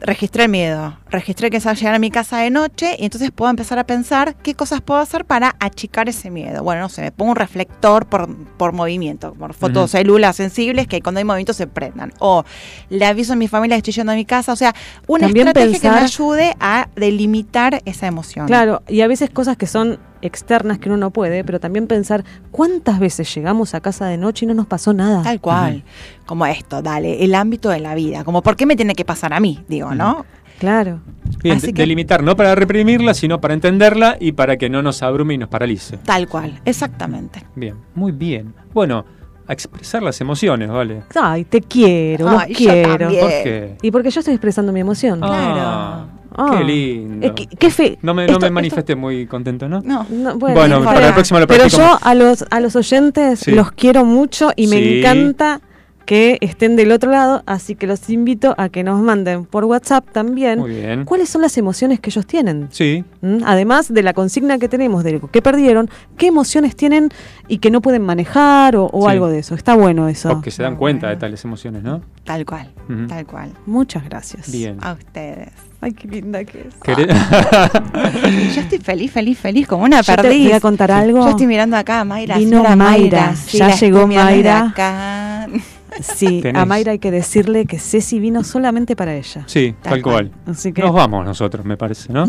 Speaker 5: registré el miedo, registré que es llegar a mi casa de noche y entonces puedo empezar a pensar qué cosas puedo hacer para achicar ese miedo. Bueno, no sé, me pongo un reflector por, por movimiento, por fotocélulas sensibles que cuando hay movimiento se prendan. O le aviso a mi familia que estoy yendo a mi casa. O sea, una
Speaker 2: También
Speaker 5: estrategia que me ayude a delimitar esa emoción.
Speaker 2: Claro, y a veces cosas que son externas que uno no puede, pero también pensar cuántas veces llegamos a casa de noche y no nos pasó nada.
Speaker 5: Tal cual. Como esto, dale, el ámbito de la vida. Como, ¿por qué me tiene que pasar a mí? Digo, ¿no?
Speaker 2: Claro.
Speaker 1: Bien,
Speaker 5: que-
Speaker 1: delimitar, no para reprimirla, sino para entenderla y para que no nos abrume y nos paralice.
Speaker 5: Tal cual, exactamente.
Speaker 1: Bien, muy bien. Bueno, a expresar las emociones, ¿vale?
Speaker 2: Ay, te quiero, los
Speaker 5: Ay, yo
Speaker 2: quiero.
Speaker 5: también.
Speaker 1: ¿Por qué?
Speaker 2: Y porque yo estoy expresando mi emoción.
Speaker 1: Ah,
Speaker 2: Ah.
Speaker 1: Qué lindo.
Speaker 2: Eh, qué, qué fe-
Speaker 1: No me, no me
Speaker 2: esto-
Speaker 1: manifesté muy contento, ¿no?
Speaker 5: No.
Speaker 2: no,
Speaker 1: Bueno,
Speaker 2: está
Speaker 1: para
Speaker 2: bien.
Speaker 1: el próximo lo
Speaker 2: Pero yo a los, a los oyentes
Speaker 1: Sí.
Speaker 2: los quiero mucho y me encanta que estén del otro lado, así que los invito a que nos manden por WhatsApp también
Speaker 1: Muy bien.
Speaker 2: cuáles son las emociones que ellos tienen.
Speaker 1: Sí,
Speaker 2: ¿Mm? Además de la consigna que tenemos de que perdieron, qué emociones tienen y que no pueden manejar o, o
Speaker 1: Sí.
Speaker 2: algo de eso. Está bueno eso.
Speaker 1: porque se dan cuenta de tales emociones, ¿no?
Speaker 5: Tal cual, tal cual.
Speaker 2: Muchas gracias.
Speaker 1: Bien.
Speaker 5: A ustedes.
Speaker 2: Ay, qué linda que es.
Speaker 1: ¿Querés-
Speaker 5: Yo estoy feliz, feliz, feliz, como una
Speaker 2: Yo te voy a contar algo.
Speaker 5: Yo estoy mirando acá a Mayra.
Speaker 2: Vino Mayra,
Speaker 5: sí,
Speaker 2: ya llegó Mayra.
Speaker 5: acá. [laughs]
Speaker 2: Sí,
Speaker 1: Tenés.
Speaker 2: a Mayra hay que decirle que Ceci vino solamente para ella.
Speaker 1: sí,
Speaker 5: Tal
Speaker 1: tal cual.
Speaker 2: Así que
Speaker 1: Nos vamos nosotros, me parece, ¿no?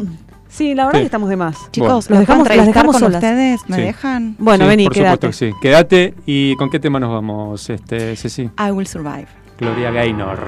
Speaker 2: sí, la verdad
Speaker 1: Sí.
Speaker 2: que estamos de más.
Speaker 5: Chicos,
Speaker 2: Los
Speaker 5: ¿los
Speaker 2: dejamos- las dejamos
Speaker 5: con
Speaker 2: solas.
Speaker 5: ustedes? ¿Me
Speaker 1: Sí.
Speaker 5: dejan?
Speaker 2: Bueno,
Speaker 1: Sí,
Speaker 2: vení,
Speaker 1: por
Speaker 2: quédate.
Speaker 1: supuesto que sí. Quédate. ¿Y con qué tema nos vamos, este, Ceci?
Speaker 5: I will survive.
Speaker 1: Gloria Gaynor.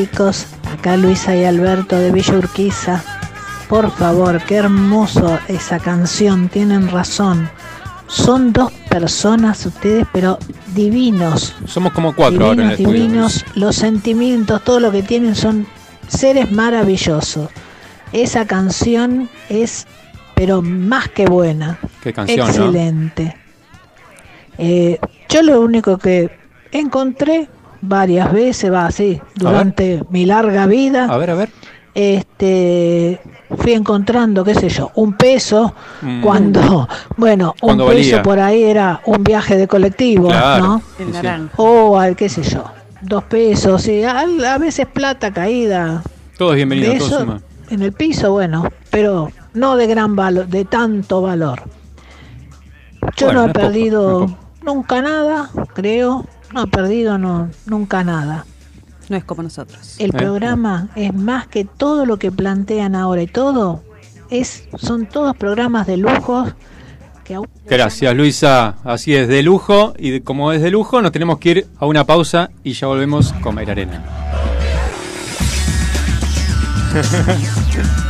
Speaker 11: chicos, acá Luisa y Alberto de Villa Urquiza. Por favor, qué hermoso esa canción, tienen razón. Son dos personas ustedes, pero divinos.
Speaker 1: Somos como cuatro ahora en el
Speaker 11: divinos,
Speaker 1: estudio.
Speaker 11: divinos, los sentimientos, todo lo que tienen son seres maravillosos. Esa canción es, pero más que buena.
Speaker 1: Qué canción, ¿no?
Speaker 11: Excelente. Eh, yo lo único que encontré varias veces, va así, durante mi larga vida.
Speaker 1: A ver, a ver.
Speaker 11: Este, fui encontrando, qué sé yo, un peso
Speaker 1: Mm.
Speaker 11: cuando, bueno, un peso por ahí era un viaje de colectivo,
Speaker 1: Claro,
Speaker 11: ¿no?
Speaker 1: naranja.
Speaker 11: O al, qué sé yo, dos pesos, sí, a, a veces plata caída.
Speaker 1: Todos bienvenidos, todos
Speaker 11: en el piso, bueno, pero no de gran valor, de tanto valor. Yo
Speaker 1: Bueno,
Speaker 11: no he
Speaker 1: poco,
Speaker 11: perdido nunca nada, creo, no perdido no, nunca nada.
Speaker 2: No es como nosotros.
Speaker 11: El
Speaker 1: Eh,
Speaker 11: programa es más que todo lo que plantean ahora y todo es son todos programas de lujo que aún
Speaker 1: Gracias, Luisa. Así es, de lujo. Y de- como es de lujo, nos tenemos que ir a una pausa y ya volvemos con Mayra Arena. [laughs]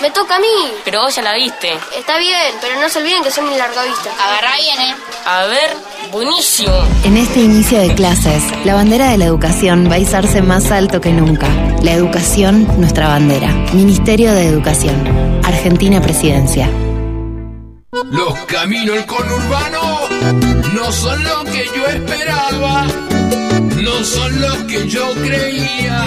Speaker 12: Me toca a mí.
Speaker 13: Pero vos ya la viste.
Speaker 12: Está bien, pero no se olviden que soy mi larga vista.
Speaker 13: Agarrá bien, ¿eh? A ver, buenísimo.
Speaker 14: En este inicio de clases, la bandera de la educación va a izarse más alto que nunca. La educación, nuestra bandera. Ministerio de Educación. Argentina Presidencia.
Speaker 3: Los caminos conurbano no son lo que yo esperaba, no son lo que yo creía,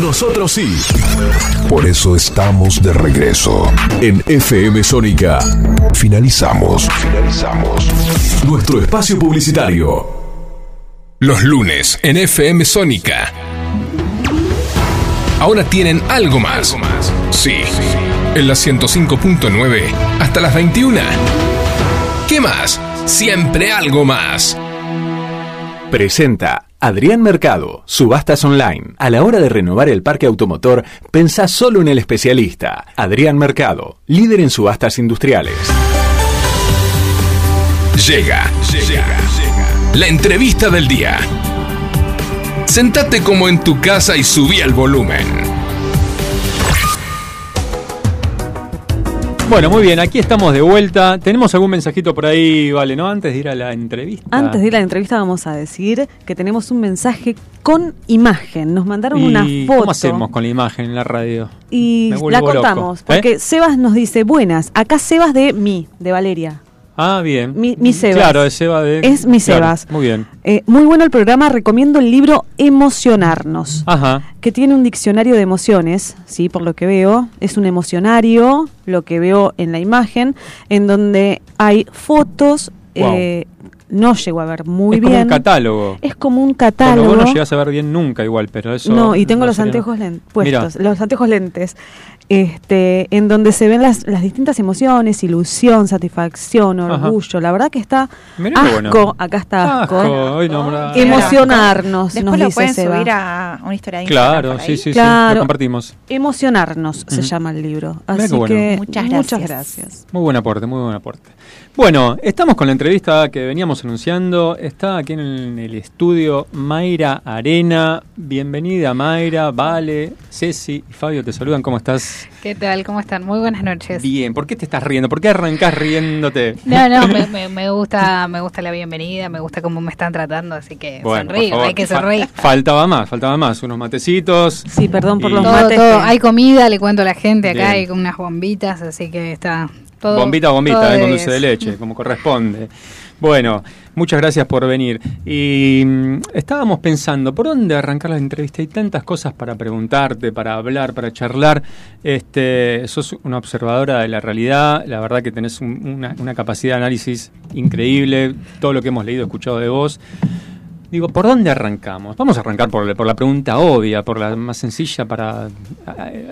Speaker 15: Nosotros sí.
Speaker 4: Por eso estamos de regreso.
Speaker 15: En FM Sónica
Speaker 4: Finalizamos. Finalizamos.
Speaker 15: nuestro espacio publicitario.
Speaker 4: Los lunes en FM Sónica. Ahora tienen algo más. Sí. En la 105.9 hasta las 21. ¿Qué más? Siempre algo más.
Speaker 15: Presenta Adrián Mercado, Subastas Online. A la hora de renovar el parque automotor, pensá solo en el especialista. Adrián Mercado, líder en subastas industriales.
Speaker 4: Llega, llega, La entrevista del día. Sentate como en tu casa y subí el volumen.
Speaker 1: Bueno, muy bien, aquí estamos de vuelta. ¿Tenemos algún mensajito por ahí, Vale, no? Antes de ir a la entrevista.
Speaker 2: Antes de ir a la entrevista vamos a decir que tenemos un mensaje con imagen. Nos mandaron
Speaker 1: ¿Y
Speaker 2: una foto.
Speaker 1: ¿Cómo hacemos con la imagen en la radio?
Speaker 2: Y la
Speaker 1: loco.
Speaker 2: contamos,
Speaker 1: ¿Eh?
Speaker 2: porque Sebas nos dice, buenas, acá Sebas de mí, de Valeria.
Speaker 1: Ah, bien.
Speaker 2: Mi- mi Sebas.
Speaker 1: Claro, es Seba de...
Speaker 2: Es mi
Speaker 1: Claro,
Speaker 2: Sebas.
Speaker 1: Muy bien.
Speaker 2: Eh, muy bueno el programa, recomiendo el libro Emocionarnos,
Speaker 1: Ajá.
Speaker 2: que tiene un diccionario de emociones, sí, por lo que veo. Es un emocionario, lo que veo en la imagen, en donde hay fotos,
Speaker 1: Wow.
Speaker 2: eh, no llego a ver muy
Speaker 1: es
Speaker 2: bien.
Speaker 1: como un catálogo.
Speaker 2: Es como un
Speaker 1: Bueno,
Speaker 2: catálogo.
Speaker 1: vos no llegás a ver bien nunca igual, pero eso...
Speaker 2: No, y tengo
Speaker 1: no
Speaker 2: los anteojos
Speaker 1: Mirá.
Speaker 2: puestos, los anteojos lentes, este, en donde se ven las, las distintas emociones, ilusión, satisfacción,
Speaker 1: Ajá.
Speaker 2: orgullo. La verdad que está
Speaker 1: Mirá
Speaker 2: asco,
Speaker 1: bueno.
Speaker 2: acá está asco.
Speaker 1: Asco, hoy nombrá-
Speaker 2: Emocionarnos,
Speaker 5: Después
Speaker 2: nos
Speaker 5: lo
Speaker 2: dice
Speaker 5: pueden
Speaker 2: Seba.
Speaker 5: subir a una historia de
Speaker 1: Claro,
Speaker 5: por ahí.
Speaker 1: sí, sí, sí,
Speaker 2: Claro.
Speaker 1: lo compartimos.
Speaker 2: Emocionarnos se llama el libro. Así
Speaker 1: bueno.
Speaker 2: que
Speaker 5: Muchas
Speaker 2: muchas
Speaker 5: gracias.
Speaker 2: gracias.
Speaker 1: Muy buen aporte, muy buen aporte. Bueno, estamos con la entrevista que veníamos anunciando. Está aquí en el estudio Mayra Arena. Bienvenida Mayra, Vale, Ceci y Fabio te saludan. ¿Cómo estás?
Speaker 16: ¿Qué tal? ¿Cómo están? Muy buenas noches.
Speaker 1: Bien. ¿Por qué te estás riendo? ¿Por qué arrancás riéndote?
Speaker 16: No, no, [laughs] me, me- me gusta, me gusta la bienvenida, me gusta cómo me están tratando, así que
Speaker 1: Bueno,
Speaker 16: sonrío, hay que
Speaker 1: Fa-
Speaker 16: sonreír.
Speaker 1: faltaba más, faltaba más. Unos matecitos.
Speaker 2: Sí, perdón por
Speaker 1: Y-
Speaker 2: los
Speaker 16: Todo,
Speaker 2: mates.
Speaker 16: todo, hay comida, le cuento a la gente acá,
Speaker 1: Bien.
Speaker 16: hay con unas bombitas, así que está todo.
Speaker 1: bombita, bombita, eh, con dulce de
Speaker 16: 10.
Speaker 1: leche, [laughs] como corresponde. Bueno, muchas gracias por venir. Y mm, estábamos pensando, ¿por dónde arrancar la entrevista? Hay tantas cosas para preguntarte, para hablar, para charlar. Este, sos una observadora de la realidad, la verdad que tenés un- una, una capacidad de análisis increíble, todo lo que hemos leído, escuchado de vos. Digo, ¿por dónde arrancamos? Vamos a arrancar por, por la pregunta obvia, por la más sencilla, para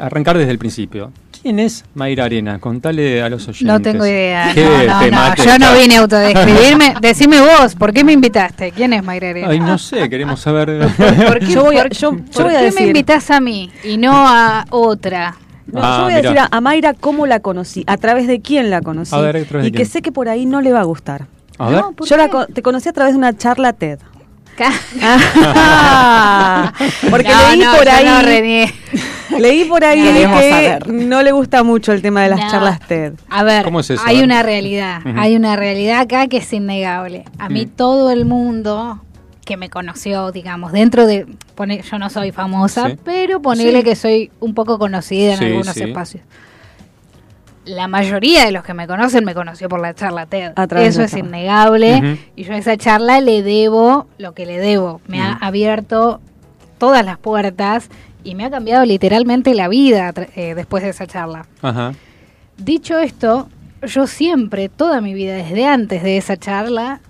Speaker 1: arrancar desde el principio. ¿Quién es Mayra Arena? Contale a los oyentes.
Speaker 16: No tengo idea.
Speaker 1: ¿Qué
Speaker 16: No, no, Yo no vine a autodescribirme. [laughs] Decime vos, ¿por qué me invitaste? ¿Quién es Mayra Arena?
Speaker 1: Ay, no sé, queremos saber. [laughs]
Speaker 16: ¿Por qué,
Speaker 2: Yo voy a-
Speaker 16: por-
Speaker 2: yo- yo
Speaker 16: por
Speaker 2: voy a
Speaker 16: qué
Speaker 2: decir-
Speaker 16: me invitas a mí y no a otra?
Speaker 2: No,
Speaker 1: Ah,
Speaker 2: yo voy a
Speaker 1: mirá.
Speaker 2: decir a, a Mayra cómo la conocí, a través de quién la conocí.
Speaker 1: A ver, ¿a través de
Speaker 2: y que
Speaker 1: quién?
Speaker 2: sé que por ahí no le va a gustar.
Speaker 1: A ver.
Speaker 2: Yo la te conocí a través de una charla TED. Ah, [laughs] porque
Speaker 16: No,
Speaker 2: leí
Speaker 16: no,
Speaker 2: por ahí.
Speaker 16: no [laughs]
Speaker 2: leí por ahí que
Speaker 5: saber.
Speaker 2: no le gusta mucho el tema de las
Speaker 16: No.
Speaker 2: charlas TED.
Speaker 16: A ver,
Speaker 1: ¿Cómo es eso?
Speaker 16: hay
Speaker 1: A ver.
Speaker 16: una realidad, hay una realidad acá que es innegable. A mí
Speaker 1: Mm.
Speaker 16: todo el mundo que me conoció, digamos, dentro de, pone, yo no soy famosa,
Speaker 1: Sí.
Speaker 16: pero ponele
Speaker 1: Sí.
Speaker 16: que soy un poco conocida en
Speaker 1: Sí,
Speaker 16: algunos
Speaker 1: sí.
Speaker 16: espacios. La mayoría de los que me conocen me conoció por la charla TED. Eso es
Speaker 2: charla.
Speaker 16: innegable. Y yo a esa charla le debo lo que le debo. Me ha abierto todas las puertas y me ha cambiado literalmente la vida eh, después de esa charla.
Speaker 1: Ajá.
Speaker 16: Dicho esto, yo siempre, toda mi vida, desde antes de esa charla,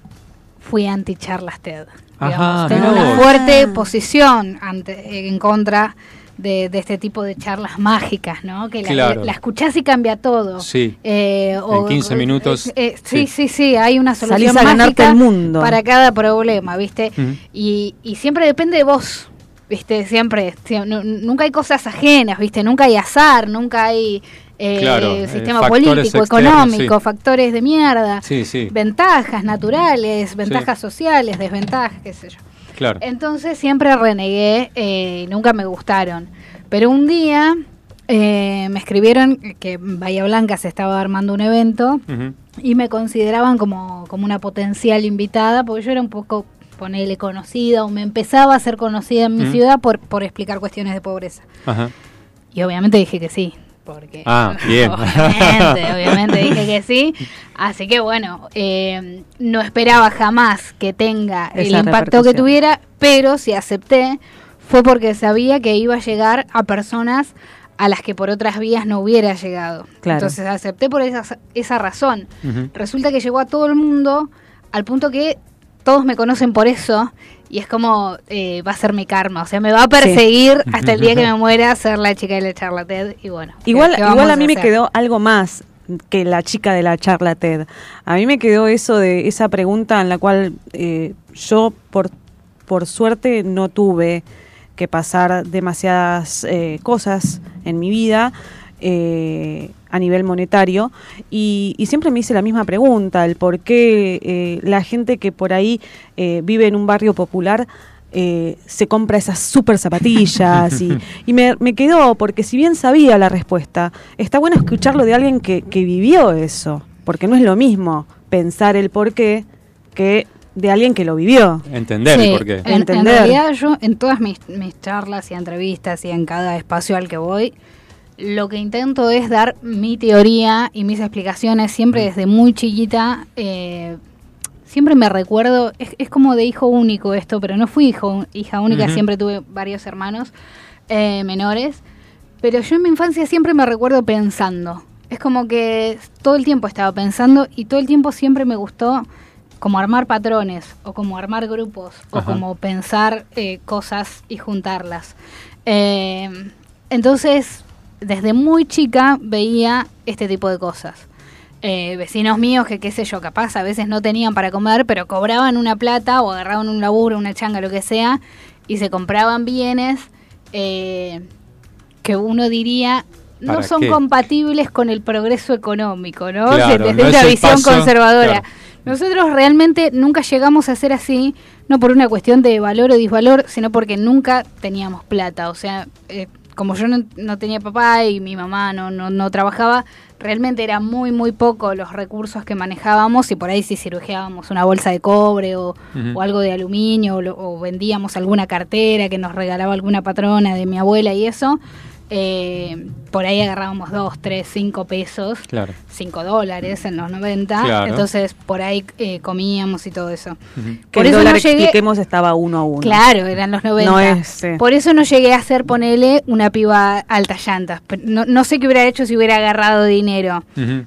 Speaker 16: fui anti-charlas TED.
Speaker 1: Ajá,
Speaker 16: Digamos, tengo una fuerte posición ante, en contra de, de este tipo de charlas mágicas, ¿no? Que la,
Speaker 1: Claro.
Speaker 16: la escuchás y cambia todo.
Speaker 1: Sí.
Speaker 16: Eh, o-
Speaker 1: En 15 minutos,
Speaker 16: eh, eh, sí,
Speaker 1: sí.
Speaker 16: sí, sí, hay una solución
Speaker 2: Salís a ganarte
Speaker 16: mágica
Speaker 2: el mundo.
Speaker 16: para cada problema, ¿viste? Y, y siempre depende de vos, ¿viste? Siempre, sie- nu- nunca hay cosas ajenas, ¿viste? Nunca hay azar, nunca hay eh,
Speaker 1: Claro, eh,
Speaker 16: sistema político,
Speaker 1: externos,
Speaker 16: económico,
Speaker 1: sí.
Speaker 16: factores de mierda,
Speaker 1: Sí, sí,
Speaker 16: ventajas naturales, ventajas sociales, desventajas, qué sé yo.
Speaker 1: Claro.
Speaker 16: Entonces siempre renegué, eh, nunca me gustaron. Pero un día eh, me escribieron que en Bahía Blanca se estaba armando un evento y me consideraban como, como una potencial invitada, porque yo era un poco, ponele, conocida o me empezaba a ser conocida en mi ciudad por, por explicar cuestiones de pobreza.
Speaker 1: Ajá.
Speaker 16: Y obviamente dije que sí. Porque,
Speaker 1: Ah, [laughs] bien.
Speaker 16: obviamente, obviamente dije que sí. Así que bueno, eh, no esperaba jamás que tenga el impacto que tuviera, pero si acepté fue porque sabía que iba a llegar a personas a las que por otras vías no hubiera llegado.
Speaker 2: Claro.
Speaker 16: Entonces acepté por esa, esa razón. Resulta que llegó a todo el mundo al punto que todos me conocen por eso y es como eh, va a ser mi karma, o sea, me va a perseguir hasta el día que me muera ser la chica de la charla TED y bueno. ¿qué-
Speaker 2: Igual, igual a mí me quedó algo más que la chica de la charla TED. A mí me quedó eso de esa pregunta en la cual eh, yo por, por suerte no tuve que pasar demasiadas eh, cosas en mi vida eh, a nivel monetario y, y siempre me hice la misma pregunta, el por qué eh, la gente que por ahí eh, vive en un barrio popular eh, se compra esas super zapatillas y, [laughs] y me, me quedó, porque si bien sabía la respuesta, está bueno escucharlo de alguien que, que vivió eso, porque no es lo mismo pensar el por qué que de alguien que lo vivió.
Speaker 1: Entender
Speaker 16: Sí,
Speaker 1: el por qué.
Speaker 16: En, en
Speaker 2: Entender.
Speaker 16: realidad yo en todas mis, mis charlas y entrevistas y en cada espacio al que voy, lo que intento es dar mi teoría y mis explicaciones siempre desde muy chiquita. eh, siempre me recuerdo, es, es como de hijo único esto, pero no fui hijo, hija única, siempre tuve varios hermanos eh, menores. Pero yo en mi infancia siempre me recuerdo pensando. Es como que todo el tiempo estaba pensando y todo el tiempo siempre me gustó como armar patrones o como armar grupos o como pensar eh, cosas y juntarlas. Eh, entonces, desde muy chica veía este tipo de cosas. Eh, vecinos míos que qué sé yo, capaz a veces no tenían para comer, pero cobraban una plata o agarraban un laburo, una changa, lo que sea, y se compraban bienes eh, que uno diría no
Speaker 17: ¿Para
Speaker 16: son
Speaker 17: qué?
Speaker 16: compatibles con el progreso económico, ¿no?
Speaker 17: Claro,
Speaker 16: desde
Speaker 17: no
Speaker 16: una visión
Speaker 17: paso,
Speaker 16: conservadora.
Speaker 17: claro.
Speaker 16: Nosotros realmente nunca llegamos a ser así, no por una cuestión de valor o disvalor, sino porque nunca teníamos plata. O sea, eh, como yo no, no tenía papá y mi mamá no, no, no trabajaba, realmente era muy, muy poco los recursos que manejábamos y por ahí si cirugiábamos una bolsa de cobre o, o algo de aluminio o, o vendíamos alguna cartera que nos regalaba alguna patrona de mi abuela y eso, eh, por ahí agarrábamos dos, tres, cinco pesos.
Speaker 1: Claro.
Speaker 16: 5 dólares en los 90,
Speaker 2: Claro.
Speaker 16: entonces por ahí eh, comíamos y todo eso.
Speaker 2: Que
Speaker 16: Por
Speaker 2: el
Speaker 16: eso
Speaker 2: dólar,
Speaker 16: no llegué,
Speaker 2: expliquemos, estaba uno a uno.
Speaker 16: claro, eran los 90.
Speaker 2: No es, eh.
Speaker 16: Por eso no llegué a hacer, ponele, una piba alta llantas. No, no sé qué hubiera hecho si hubiera agarrado dinero.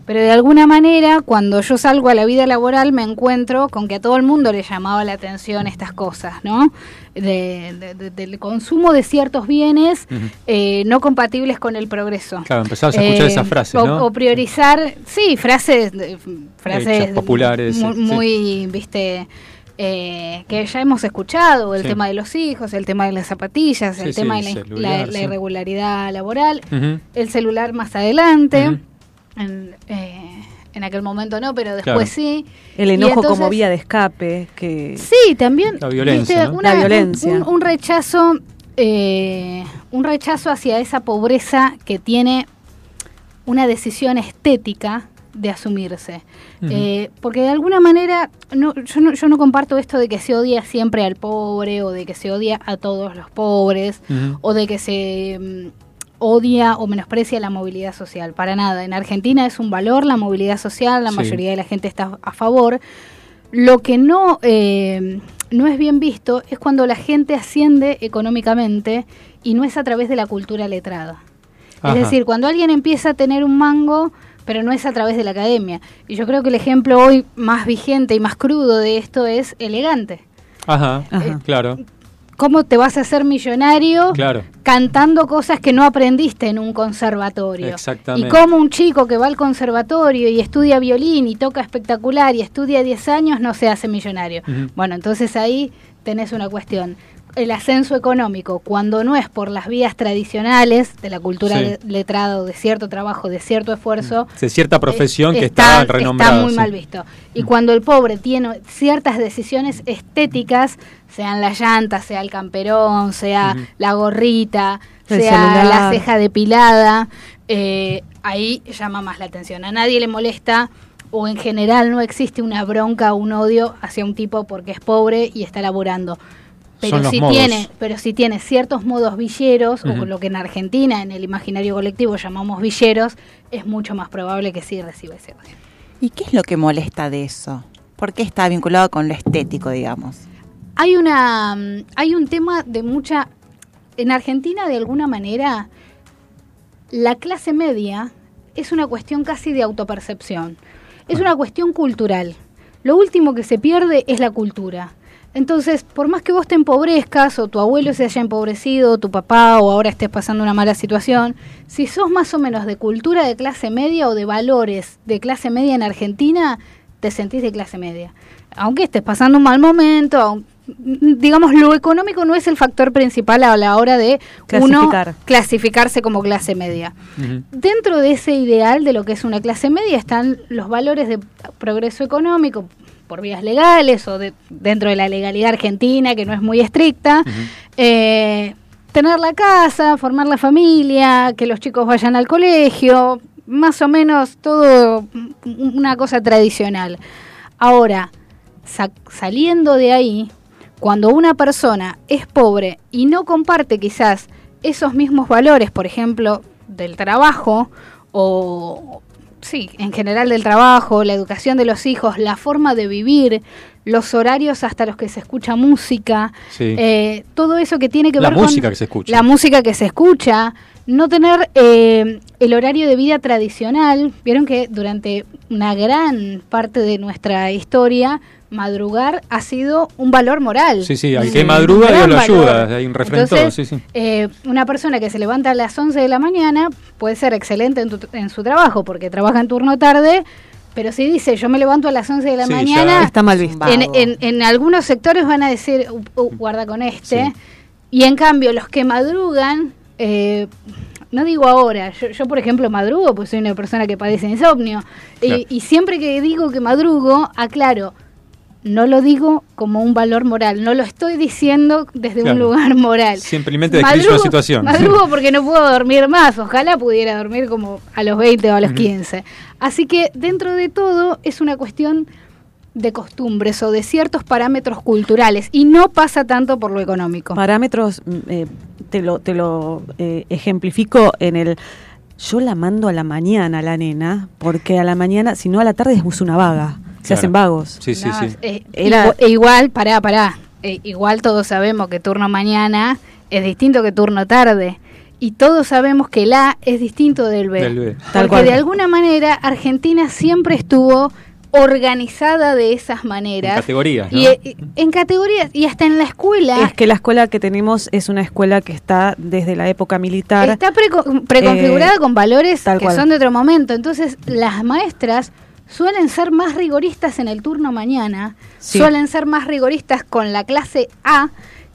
Speaker 16: Pero de alguna manera, cuando yo salgo a la vida laboral, me encuentro con que a todo el mundo le llamaba la atención estas cosas, ¿no? De- de- de- del consumo de ciertos bienes eh, no compatibles con el progreso.
Speaker 1: Claro, empezabas a escuchar
Speaker 16: Eh,
Speaker 1: esas frases,
Speaker 16: o,
Speaker 1: ¿no?
Speaker 16: o priorizar, sí, frases, frases
Speaker 1: populares,
Speaker 16: muy,
Speaker 1: sí.
Speaker 16: muy, viste, eh, que ya hemos escuchado, el
Speaker 1: Sí.
Speaker 16: tema de los hijos, el tema de las zapatillas,
Speaker 1: Sí,
Speaker 16: el tema de la,
Speaker 1: celular,
Speaker 16: la- la
Speaker 1: sí.
Speaker 16: irregularidad laboral, el celular más adelante. En, eh, en aquel momento no, pero
Speaker 2: Claro.
Speaker 16: después sí.
Speaker 2: El enojo como vía de escape. que
Speaker 16: Sí, también.
Speaker 2: La violencia,
Speaker 16: viste,
Speaker 2: ¿no?
Speaker 16: una-
Speaker 2: La violencia.
Speaker 16: Un, un rechazo, eh, un rechazo hacia esa pobreza que tiene una decisión estética de asumirse. Eh, porque de alguna manera no, yo, no, yo no comparto esto de que se odia siempre al pobre o de que se odia a todos los pobres o de que se mm, odia o menosprecia la movilidad social. Para nada. En Argentina es un valor la movilidad social, la
Speaker 17: Sí.
Speaker 16: mayoría de la gente está a favor. Lo que no, eh, no es bien visto es cuando la gente asciende económicamente y no es a través de la cultura letrada.
Speaker 17: Ajá.
Speaker 16: Es decir, cuando alguien empieza a tener un mango, pero no es a través de la academia. Y yo creo que el ejemplo hoy más vigente y más crudo de esto es elegante.
Speaker 1: Ajá,
Speaker 16: Ajá.
Speaker 1: claro.
Speaker 16: ¿Cómo te vas a hacer millonario
Speaker 1: Claro.
Speaker 16: cantando cosas que no aprendiste en un conservatorio?
Speaker 1: Exactamente.
Speaker 16: Y cómo un chico que va al conservatorio y estudia violín y toca espectacular y estudia 10 años no se hace millonario. Bueno, entonces ahí tenés una cuestión. El ascenso económico, cuando no es por las vías tradicionales de la cultura
Speaker 1: Sí.
Speaker 16: le- letrada o de cierto trabajo, de cierto esfuerzo,
Speaker 1: De cierta profesión
Speaker 16: eh,
Speaker 1: que está, renombrada.
Speaker 16: Está muy
Speaker 1: sí.
Speaker 16: mal visto. Y cuando el pobre tiene ciertas decisiones estéticas, sean las llantas, sea el camperón, sea la gorrita,
Speaker 2: El
Speaker 16: sea
Speaker 2: celular.
Speaker 16: la ceja depilada, eh, ahí llama más la atención. A nadie le molesta o en general no existe una bronca o un odio hacia un tipo porque es pobre y está laburando. Pero si
Speaker 1: modos.
Speaker 16: tiene, pero si tiene ciertos modos villeros,
Speaker 1: Ujú.
Speaker 16: o lo que en Argentina, en el imaginario colectivo llamamos villeros, es mucho más probable que sí reciba ese odio.
Speaker 5: ¿Y qué es lo que molesta de eso? ¿Por qué está vinculado con lo estético, digamos?
Speaker 16: Hay una mm, hay un tema de mucha en Argentina de alguna manera la clase media es una cuestión casi de autopercepción. Es una cuestión cultural. Lo último que se pierde es la cultura. Entonces, por más que vos te empobrezcas o tu abuelo se haya empobrecido, o tu papá o ahora estés pasando una mala situación, si sos más o menos de cultura de clase media o de valores de clase media en Argentina, te sentís de clase media. Aunque estés pasando un mal momento, aun- digamos, lo económico no es el factor principal a la hora de
Speaker 2: Clasificar.
Speaker 16: uno clasificarse como clase media. Dentro de ese ideal de lo que es una clase media están los valores de progreso económico por vías legales o de, dentro de la legalidad argentina, que no es muy estricta. Eh, tener la casa, formar la familia, que los chicos vayan al colegio, más o menos todo una cosa tradicional. Ahora, sa- saliendo de ahí, cuando una persona es pobre y no comparte quizás esos mismos valores, por ejemplo, del trabajo o sí, en general del trabajo, la educación de los hijos, la forma de vivir, los horarios hasta los que se escucha música,
Speaker 1: Sí.
Speaker 16: eh, todo eso que tiene que
Speaker 1: La
Speaker 16: ver con
Speaker 1: música que se escucha.
Speaker 16: la música que se escucha, no tener eh, el horario de vida tradicional. Vieron que durante una gran parte de nuestra historia madrugar ha sido un valor moral.
Speaker 1: Sí, sí, al
Speaker 16: Un
Speaker 1: que madruga Dios lo ayuda. Hay un todo, sí, sí.
Speaker 16: eh, una persona que se levanta a las 11 de la mañana puede ser excelente en, tu- en su trabajo porque trabaja en turno tarde, pero si dice yo me levanto a las 11 de la
Speaker 2: Sí, ya
Speaker 16: mañana,
Speaker 2: está mal visto.
Speaker 16: En, en- en algunos sectores van a decir, "Uh, uh, guarda con este, y en cambio los que madrugan, eh, no digo ahora, yo, yo, por ejemplo madrugo, pues soy una persona que padece insomnio, y- siempre que digo que madrugo, aclaro, no lo digo como un valor moral, no lo estoy diciendo desde un lugar moral.
Speaker 1: Simplemente una
Speaker 16: Madrugo-
Speaker 1: situación.
Speaker 16: Madrugo porque no puedo dormir más. Ojalá pudiera dormir como a los 20 o a los
Speaker 1: Ujú.
Speaker 16: 15. Así que dentro de todo es una cuestión de costumbres o de ciertos parámetros culturales y no pasa tanto por lo económico.
Speaker 2: Parámetros, mm, eh, te lo, te lo eh, ejemplifico en el... Yo la mando a la mañana a la nena, porque a la mañana, si no a la tarde es una vaga. Se
Speaker 1: Claro.
Speaker 2: hacen vagos.
Speaker 1: Sí, sí,
Speaker 16: No,
Speaker 1: sí.
Speaker 16: eh,
Speaker 2: Era-
Speaker 16: igu- igual, pará, pará. Eh, igual todos sabemos que turno mañana es distinto que turno tarde. Y todos sabemos que el A es distinto del B.
Speaker 1: Del B.
Speaker 2: Tal
Speaker 16: Porque
Speaker 2: cual.
Speaker 16: de alguna manera Argentina siempre estuvo organizada de esas maneras.
Speaker 1: En categorías, ¿no?
Speaker 16: Y, eh, en categorías. Y hasta en la escuela.
Speaker 2: Es que la escuela que tenemos es una escuela que está desde la época militar.
Speaker 16: Está preco- preconfigurada
Speaker 2: Eh,
Speaker 16: con valores
Speaker 2: tal
Speaker 16: que
Speaker 2: cual.
Speaker 16: son de otro momento. Entonces, las maestras suelen ser más rigoristas en el turno mañana,
Speaker 2: Sí.
Speaker 16: suelen ser más rigoristas con la clase A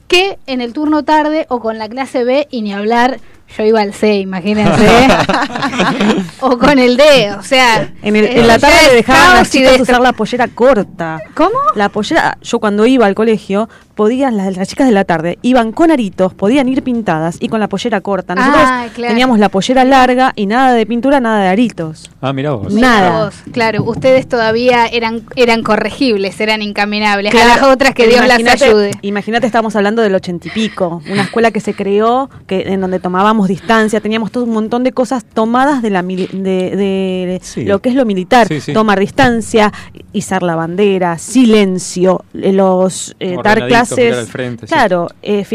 Speaker 16: que en el turno tarde o con la clase B y ni hablar. Yo iba al C, imagínense. [laughs] o con el D, o sea.
Speaker 2: En, el-
Speaker 16: eh,
Speaker 2: en la
Speaker 16: ya
Speaker 2: tarde le dejaban a las chicas
Speaker 16: destro-
Speaker 2: usar la pollera corta.
Speaker 16: ¿Cómo?
Speaker 2: La pollera, yo cuando iba al colegio, podían, las, las chicas de la tarde, iban con aritos, podían ir pintadas y con la pollera corta. Nosotros
Speaker 16: Ah, claro.
Speaker 2: teníamos la pollera larga y nada de pintura, nada de aritos.
Speaker 1: Ah, mira vos.
Speaker 16: Mirá
Speaker 2: Nada.
Speaker 16: vos, claro, ustedes todavía eran eran corregibles, eran incaminables.
Speaker 2: Claro,
Speaker 16: a las otras que Dios las ayude.
Speaker 2: Imagínate, estamos hablando del ochenta y pico, una escuela que se creó, que en donde tomábamos distancia, teníamos todo un montón de cosas tomadas de la de, de
Speaker 1: Sí.
Speaker 2: lo que es lo militar,
Speaker 1: Sí, sí.
Speaker 2: tomar distancia, izar la bandera, silencio, eh, los eh, dar
Speaker 1: Ordenadito, mirar
Speaker 2: clases,
Speaker 1: al frente, sí.
Speaker 2: claro, eh,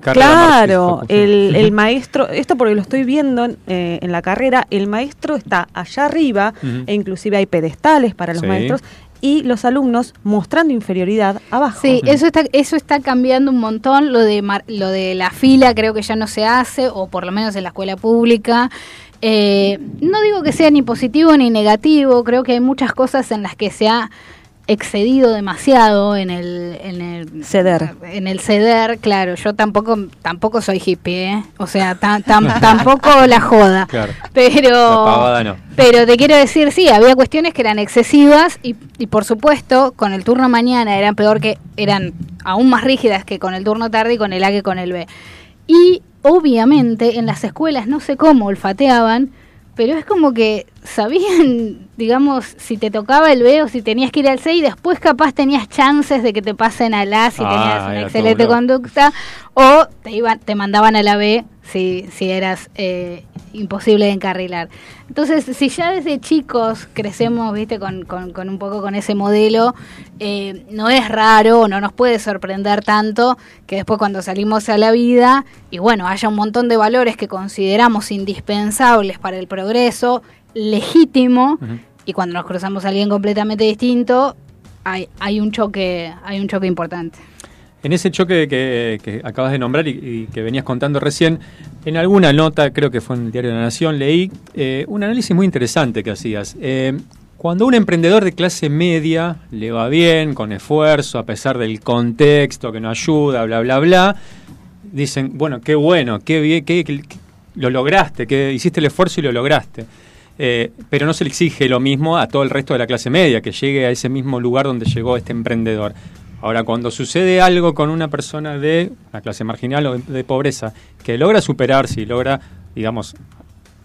Speaker 2: Claro, el, el maestro, esto porque lo estoy viendo eh, en la carrera, el maestro está allá arriba e inclusive hay pedestales para los
Speaker 16: Sí.
Speaker 2: maestros y los alumnos mostrando inferioridad abajo.
Speaker 16: Sí, eso está, eso está cambiando un montón. Lo de, mar- lo de la fila creo que ya no se hace, o por lo menos en la escuela pública. Eh, no digo que sea ni positivo ni negativo, creo que hay muchas cosas en las que se ha excedido demasiado en el, en el
Speaker 2: ceder.
Speaker 16: En el ceder, claro, yo tampoco tampoco soy hippie, ¿eh? o sea, tan- tan- [laughs] tampoco la joda.
Speaker 1: Claro.
Speaker 16: Pero
Speaker 1: La pavada no.
Speaker 16: pero te quiero decir, sí, había cuestiones que eran excesivas y, y por supuesto con el turno mañana eran peor que, eran aún más rígidas que con el turno tarde y con el A que con el B. Y obviamente en las escuelas no sé cómo olfateaban, pero es como que sabían, [laughs] digamos, si te tocaba el B o si tenías que ir al C y después capaz tenías chances de que te pasen al A si
Speaker 1: Ah,
Speaker 16: tenías
Speaker 1: era
Speaker 16: una excelente conducta o te iban te mandaban a la B si, si eras eh, imposible de encarrilar. Entonces, si ya desde chicos crecemos, viste, con, con, con un poco con ese modelo, eh, no es raro, no nos puede sorprender tanto que después cuando salimos a la vida, y bueno, haya un montón de valores que consideramos indispensables para el progreso, legítimo, y cuando nos cruzamos a alguien completamente distinto, hay, hay un choque, hay un choque importante.
Speaker 1: En ese choque que, acabas de nombrar y, que venías contando recién, en alguna nota, creo que fue en el Diario de la Nación, leí eh, un análisis muy interesante que hacías. Eh, cuando un emprendedor de clase media le va bien, con esfuerzo, a pesar del contexto que no ayuda, bla, bla, bla, dicen, bueno, qué bueno, qué bien, qué- lo lograste, que hiciste el esfuerzo y lo lograste. Eh, pero no se le exige lo mismo a todo el resto de la clase media, que llegue a ese mismo lugar donde llegó este emprendedor. Ahora, cuando sucede algo con una persona de la clase marginal o de pobreza, que logra superarse y logra, digamos,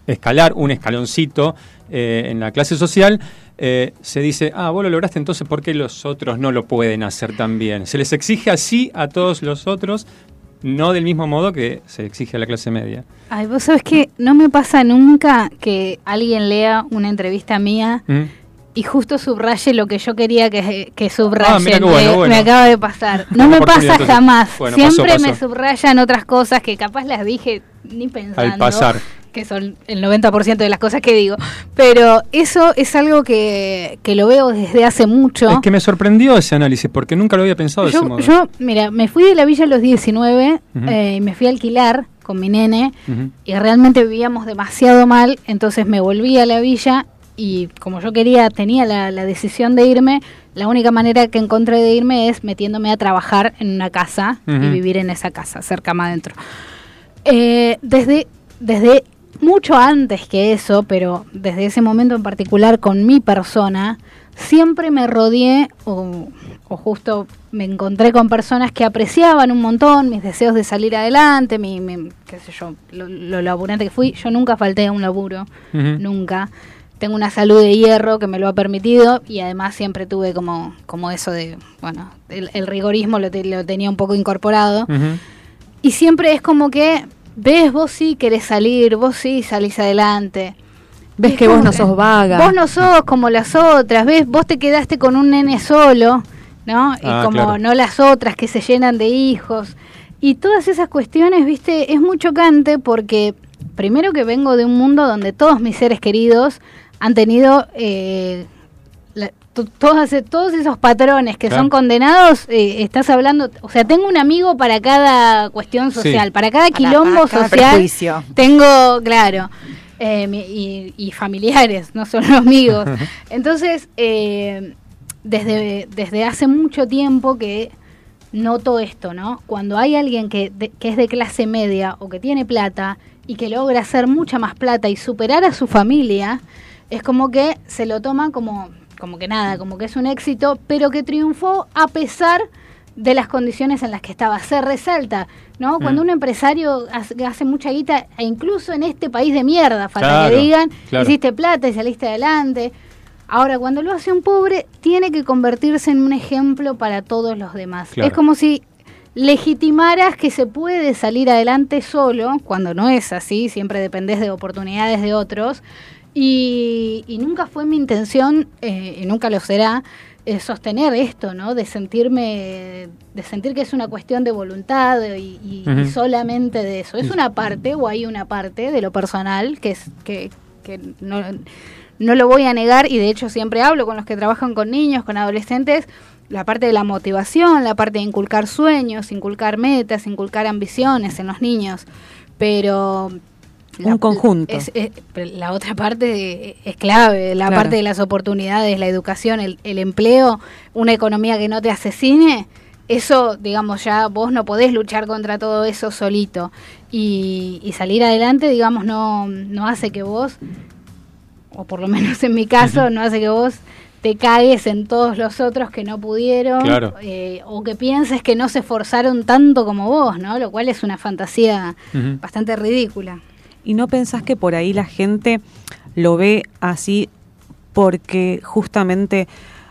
Speaker 1: escalar un escaloncito eh, en la clase social, eh, se dice, ah, vos lo lograste, entonces ¿por qué los otros no lo pueden hacer también? Se les exige así a todos los otros, no del mismo modo que se exige a la clase media.
Speaker 16: Ay, vos sabés que no me pasa nunca que alguien lea una entrevista mía
Speaker 1: ¿Mm?
Speaker 16: Y justo subraye lo que yo quería que, que
Speaker 1: Ah, qué bueno,
Speaker 16: me,
Speaker 1: bueno.
Speaker 16: me acaba de pasar. No me pasa jamás.
Speaker 1: Bueno, pasó,
Speaker 16: Siempre me subrayan otras cosas que capaz las dije ni pensando.
Speaker 1: Al pasar.
Speaker 16: Que son el 90% de las cosas que digo. Pero eso es algo que, que lo veo desde hace mucho.
Speaker 1: Es que me sorprendió ese análisis, porque nunca lo había pensado de ese
Speaker 16: Yo,
Speaker 1: modo.
Speaker 16: yo, mira, me fui de la villa a los 19
Speaker 1: Ujú.
Speaker 16: eh, y me fui a alquilar con mi nene y realmente vivíamos demasiado mal, entonces me volví a la villa y como yo quería, tenía la, la decisión de irme, la única manera que encontré de irme es metiéndome a trabajar en una casa y vivir en esa casa, cerca más adentro. Eh, desde, desde mucho antes que eso, pero desde ese momento en particular con mi persona, siempre me rodeé o, o justo me encontré con personas que apreciaban un montón mis deseos de salir adelante, mi, mi- qué sé yo, lo, lo laburante que fui. Yo nunca falté a un laburo, nunca. Tengo una salud de hierro que me lo ha permitido y además siempre tuve como, como eso de, bueno, el, el rigorismo lo, te- lo tenía un poco incorporado. Y siempre es como que, ves, vos sí querés salir, vos sí salís adelante.
Speaker 2: Ves
Speaker 16: es
Speaker 2: que vos no sos vaga.
Speaker 16: Vos no sos como las otras, ves, vos te quedaste con un nene solo, ¿no? Y
Speaker 17: Ah,
Speaker 16: como
Speaker 17: claro.
Speaker 16: no las otras que se llenan de hijos. Y todas esas cuestiones, viste, es muy chocante porque primero que vengo de un mundo donde todos mis seres queridos han tenido eh, la- to- todas, todos esos patrones que
Speaker 17: Claro.
Speaker 16: son condenados, eh, estás hablando, o sea, tengo un amigo para cada cuestión
Speaker 5: Sí.
Speaker 16: social, para cada quilombo
Speaker 5: para
Speaker 16: social,
Speaker 5: prejuicio.
Speaker 16: tengo, claro, eh, y familiares, no solo [laughs] amigos. [laughs] Entonces, eh, desde, desde hace mucho tiempo que noto esto, ¿no? Cuando hay alguien que, de- que es de clase media o que tiene plata y que logra hacer mucha más plata y superar a su familia, es como que se lo toma como, como que nada, como que es un éxito, pero que triunfó a pesar de las condiciones en las que estaba. Se resalta, ¿no? Cuando
Speaker 17: Mm.
Speaker 16: un empresario hace, hace mucha guita, e incluso en este país de mierda, falta
Speaker 17: Claro,
Speaker 16: que digan,
Speaker 17: claro.
Speaker 16: hiciste plata y saliste adelante. Ahora, cuando lo hace un pobre, tiene que convertirse en un ejemplo para todos los demás.
Speaker 17: Claro.
Speaker 16: Es como si legitimaras que se puede salir adelante solo, cuando no es así, siempre dependés de oportunidades de otros. Y, y nunca fue mi intención, eh, y nunca lo será, eh, sostener esto, ¿no? De sentirme, de sentir que es una cuestión de voluntad y, y- y solamente de eso. Es una parte, o hay una parte de lo personal que es que, que no, no lo voy a negar y de hecho siempre hablo con los que trabajan con niños, con adolescentes, la parte de la motivación, la parte de inculcar sueños, inculcar metas, inculcar ambiciones en los niños, pero
Speaker 2: Un conjunto.
Speaker 16: es- es- la otra parte es clave, la
Speaker 2: Claro.
Speaker 16: parte de las oportunidades, la educación, el, el empleo, una economía que no te asesine, eso, digamos, ya vos no podés luchar contra todo eso solito. Y, y salir adelante, digamos, no, no hace que vos, o por lo menos en mi caso, no hace que vos te cagues en todos los otros que no pudieron,
Speaker 1: Claro.
Speaker 16: eh, o que pienses que no se esforzaron tanto como vos, ¿no? Lo cual es una fantasía bastante ridícula.
Speaker 2: ¿Y no pensás que por ahí la gente lo ve así porque justamente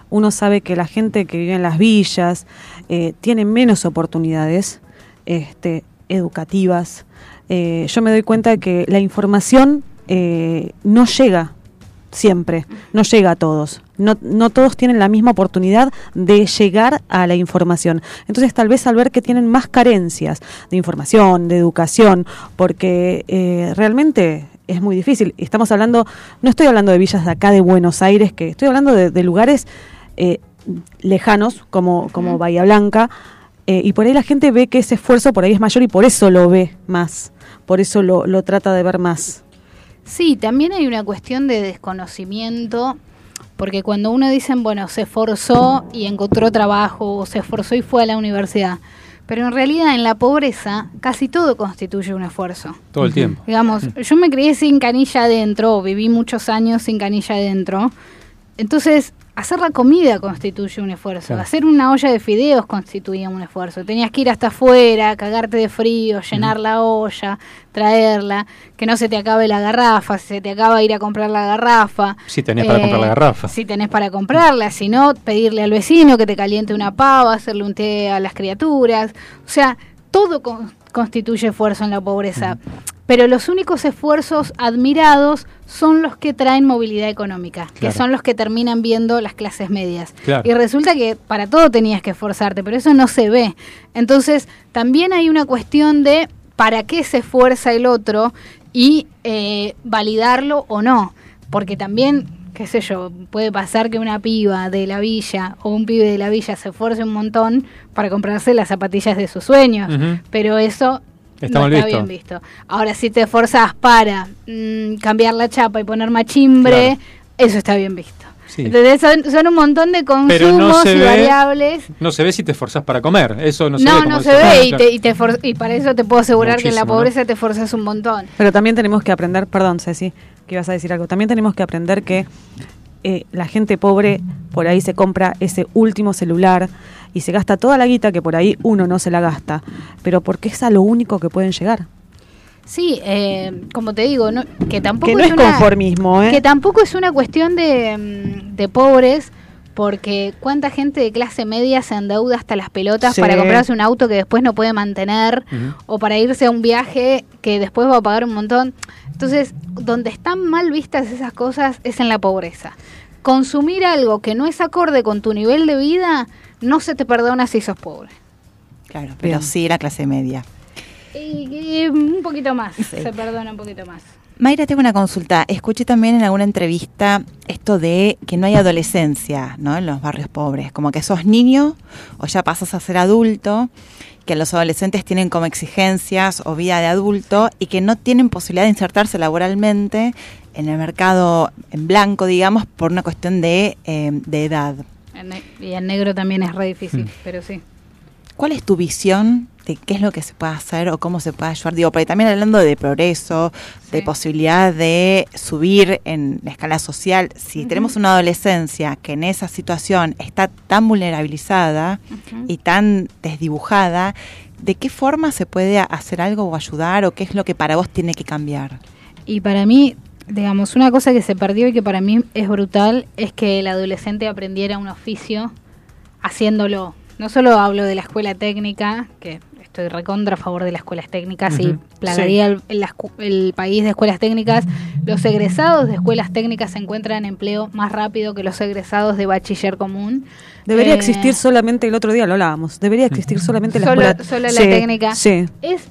Speaker 2: uno sabe que la gente que vive en las villas eh, tiene menos oportunidades este, educativas? Eh, yo me doy cuenta de que la información eh, no llega siempre, no llega a todos. No, no todos tienen la misma oportunidad de llegar a la información. Entonces, tal vez al ver que tienen más carencias de información, de educación, porque eh, realmente es muy difícil. Estamos hablando, no estoy hablando de villas de acá de Buenos Aires, que estoy hablando de, de lugares eh, lejanos, como, como Bahía Blanca, eh, y por ahí la gente ve que ese esfuerzo por ahí es mayor y por eso lo ve más, por eso lo, lo trata de ver más.
Speaker 16: Sí, también hay una cuestión de desconocimiento, porque cuando uno dice, bueno, se esforzó y encontró trabajo, o se esforzó y fue a la universidad, pero en realidad en la pobreza casi todo constituye un esfuerzo.
Speaker 1: Todo el tiempo.
Speaker 16: Digamos, yo me crié sin canilla adentro, o viví muchos años sin canilla adentro, entonces hacer la comida constituye un esfuerzo,
Speaker 17: Claro.
Speaker 16: hacer una olla de fideos constituía un esfuerzo. Tenías que ir hasta afuera, cagarte de frío, llenar la olla, traerla, que no se te acabe la garrafa, si se te acaba ir a comprar la garrafa.
Speaker 1: Si tenés para comprar la garrafa.
Speaker 16: Si tenés para comprarla, si no, pedirle al vecino que te caliente una pava, hacerle un té a las criaturas. O sea, todo con- constituye esfuerzo en la pobreza. Pero los únicos esfuerzos admirados son los que traen movilidad económica, que son los que terminan viendo las clases medias.
Speaker 17: Claro.
Speaker 16: Y resulta que para todo tenías que esforzarte, pero eso no se ve. Entonces, también hay una cuestión de para qué se esfuerza el otro y eh, validarlo o no. Porque también, qué sé yo, puede pasar que una piba de la villa o un pibe de la villa se esfuerce un montón para comprarse las zapatillas de sus sueños. Pero eso
Speaker 1: Está
Speaker 16: no
Speaker 1: mal
Speaker 16: está
Speaker 1: visto.
Speaker 16: bien visto. Ahora, si te esforzás para mm, cambiar la chapa y poner machimbre, eso está bien visto.
Speaker 1: Sí.
Speaker 16: Entonces son, son un montón de consumos
Speaker 1: no se
Speaker 16: y
Speaker 1: ve-
Speaker 16: variables.
Speaker 1: No se ve si te esforzás para comer. Eso no se
Speaker 16: No,
Speaker 1: ve.
Speaker 16: no,
Speaker 1: como
Speaker 16: se ve y, te, y, te for- y para eso te puedo asegurar que en la
Speaker 1: ¿no?
Speaker 16: pobreza te forzas un montón.
Speaker 2: Pero también tenemos que aprender, perdón Ceci, que ibas a decir algo, también tenemos que aprender que eh, la gente pobre por ahí se compra ese último celular y se gasta toda la guita que por ahí uno no se la gasta, pero porque es a lo único que pueden llegar.
Speaker 16: Sí, eh, como te digo, no- que tampoco
Speaker 2: Que no es
Speaker 16: una-
Speaker 2: conformismo, ¿eh?
Speaker 16: Que tampoco es una cuestión de, mm, de pobres, porque cuánta gente de clase media se endeuda hasta las pelotas
Speaker 2: Sí.
Speaker 16: para comprarse un auto que después no puede mantener o para irse a un viaje que después va a pagar un montón. Entonces, donde están mal vistas esas cosas es en la pobreza. Consumir algo que no es acorde con tu nivel de vida no se te perdona si sos pobre.
Speaker 5: Claro, pero
Speaker 16: Bien.
Speaker 5: sí la clase media.
Speaker 16: Y, y un poquito más, se perdona un poquito más.
Speaker 5: Mayra, tengo una consulta. Escuché también en alguna entrevista esto de que no hay adolescencia ¿no? en los barrios pobres, como que sos niño o ya pasas a ser adulto, que los adolescentes tienen como exigencias o vida de adulto y que no tienen posibilidad de insertarse laboralmente en el mercado en blanco, digamos, por una cuestión de, eh, de edad.
Speaker 16: Y en negro también es re difícil, pero sí.
Speaker 5: ¿Cuál es tu visión de qué es lo que se puede hacer o cómo se puede ayudar? Digo, porque también hablando de progreso, de posibilidad de subir en la escala social, si tenemos una adolescencia que en esa situación está tan vulnerabilizada y tan desdibujada, ¿de qué forma se puede hacer algo o ayudar o qué es lo que para vos tiene que cambiar?
Speaker 16: Y para mí, digamos, una cosa que se perdió y que para mí es brutal es que el adolescente aprendiera un oficio haciéndolo. No solo hablo de la escuela técnica, que estoy recontra a favor de las escuelas técnicas y plagaría el, país de escuelas técnicas. Los egresados de escuelas técnicas encuentran empleo más rápido que los egresados de bachiller común.
Speaker 2: Debería
Speaker 16: Eh,
Speaker 2: existir solamente, el otro día lo hablábamos, debería existir solamente la
Speaker 16: Solo-
Speaker 2: escuela.
Speaker 16: solo la
Speaker 2: Sí,
Speaker 16: técnica.
Speaker 2: Sí.
Speaker 16: Es,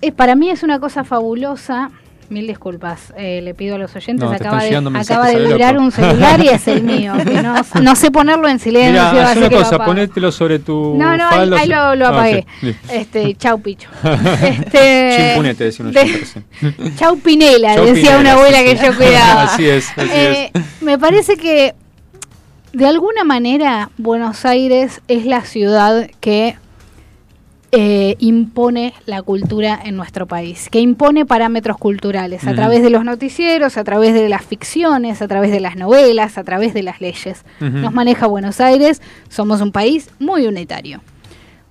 Speaker 16: es- para mí es una cosa fabulosa. Mil disculpas, eh, le pido a los oyentes.
Speaker 1: No,
Speaker 16: acaba de, acaba de vibrar un celular y es el [laughs] mío. que no, no sé ponerlo en silencio.
Speaker 1: Mira, haz
Speaker 16: así
Speaker 1: una cosa, ponételo sobre tu
Speaker 16: No, no, ahí, ahí lo, lo
Speaker 1: Ah,
Speaker 16: apagué.
Speaker 1: sí, listo.
Speaker 16: Este, [laughs] chau, picho. [laughs] este,
Speaker 1: Chimpunete, decía un
Speaker 16: de-. Chau, Pinela,
Speaker 1: Chau,
Speaker 16: decía
Speaker 1: Pinela,
Speaker 16: una abuela
Speaker 1: sí,
Speaker 16: que
Speaker 1: sí.
Speaker 16: yo cuidaba.
Speaker 1: Así es, así
Speaker 16: Eh, Me parece que de alguna manera Buenos Aires es la ciudad que eh, impone la cultura en nuestro país, que impone parámetros culturales a través de los noticieros, a través de las ficciones, a través de las novelas, a través de las leyes. Nos maneja Buenos Aires, somos un país muy unitario.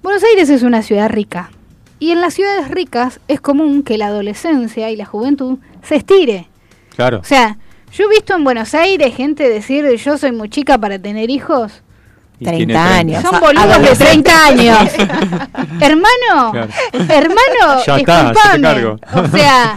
Speaker 16: Buenos Aires es una ciudad rica y en las ciudades ricas es común que la adolescencia y la juventud se estire.
Speaker 1: Claro.
Speaker 16: O sea, yo he visto en Buenos Aires gente decir yo soy muy chica para tener hijos.
Speaker 1: Y tiene 30 años.
Speaker 16: Son boludos de
Speaker 1: adolescente.
Speaker 16: 30 años. [laughs] hermano,
Speaker 1: Claro.
Speaker 16: hermano, [laughs]
Speaker 1: Ya está,
Speaker 16: disculpame.
Speaker 1: cargo.
Speaker 16: O sea,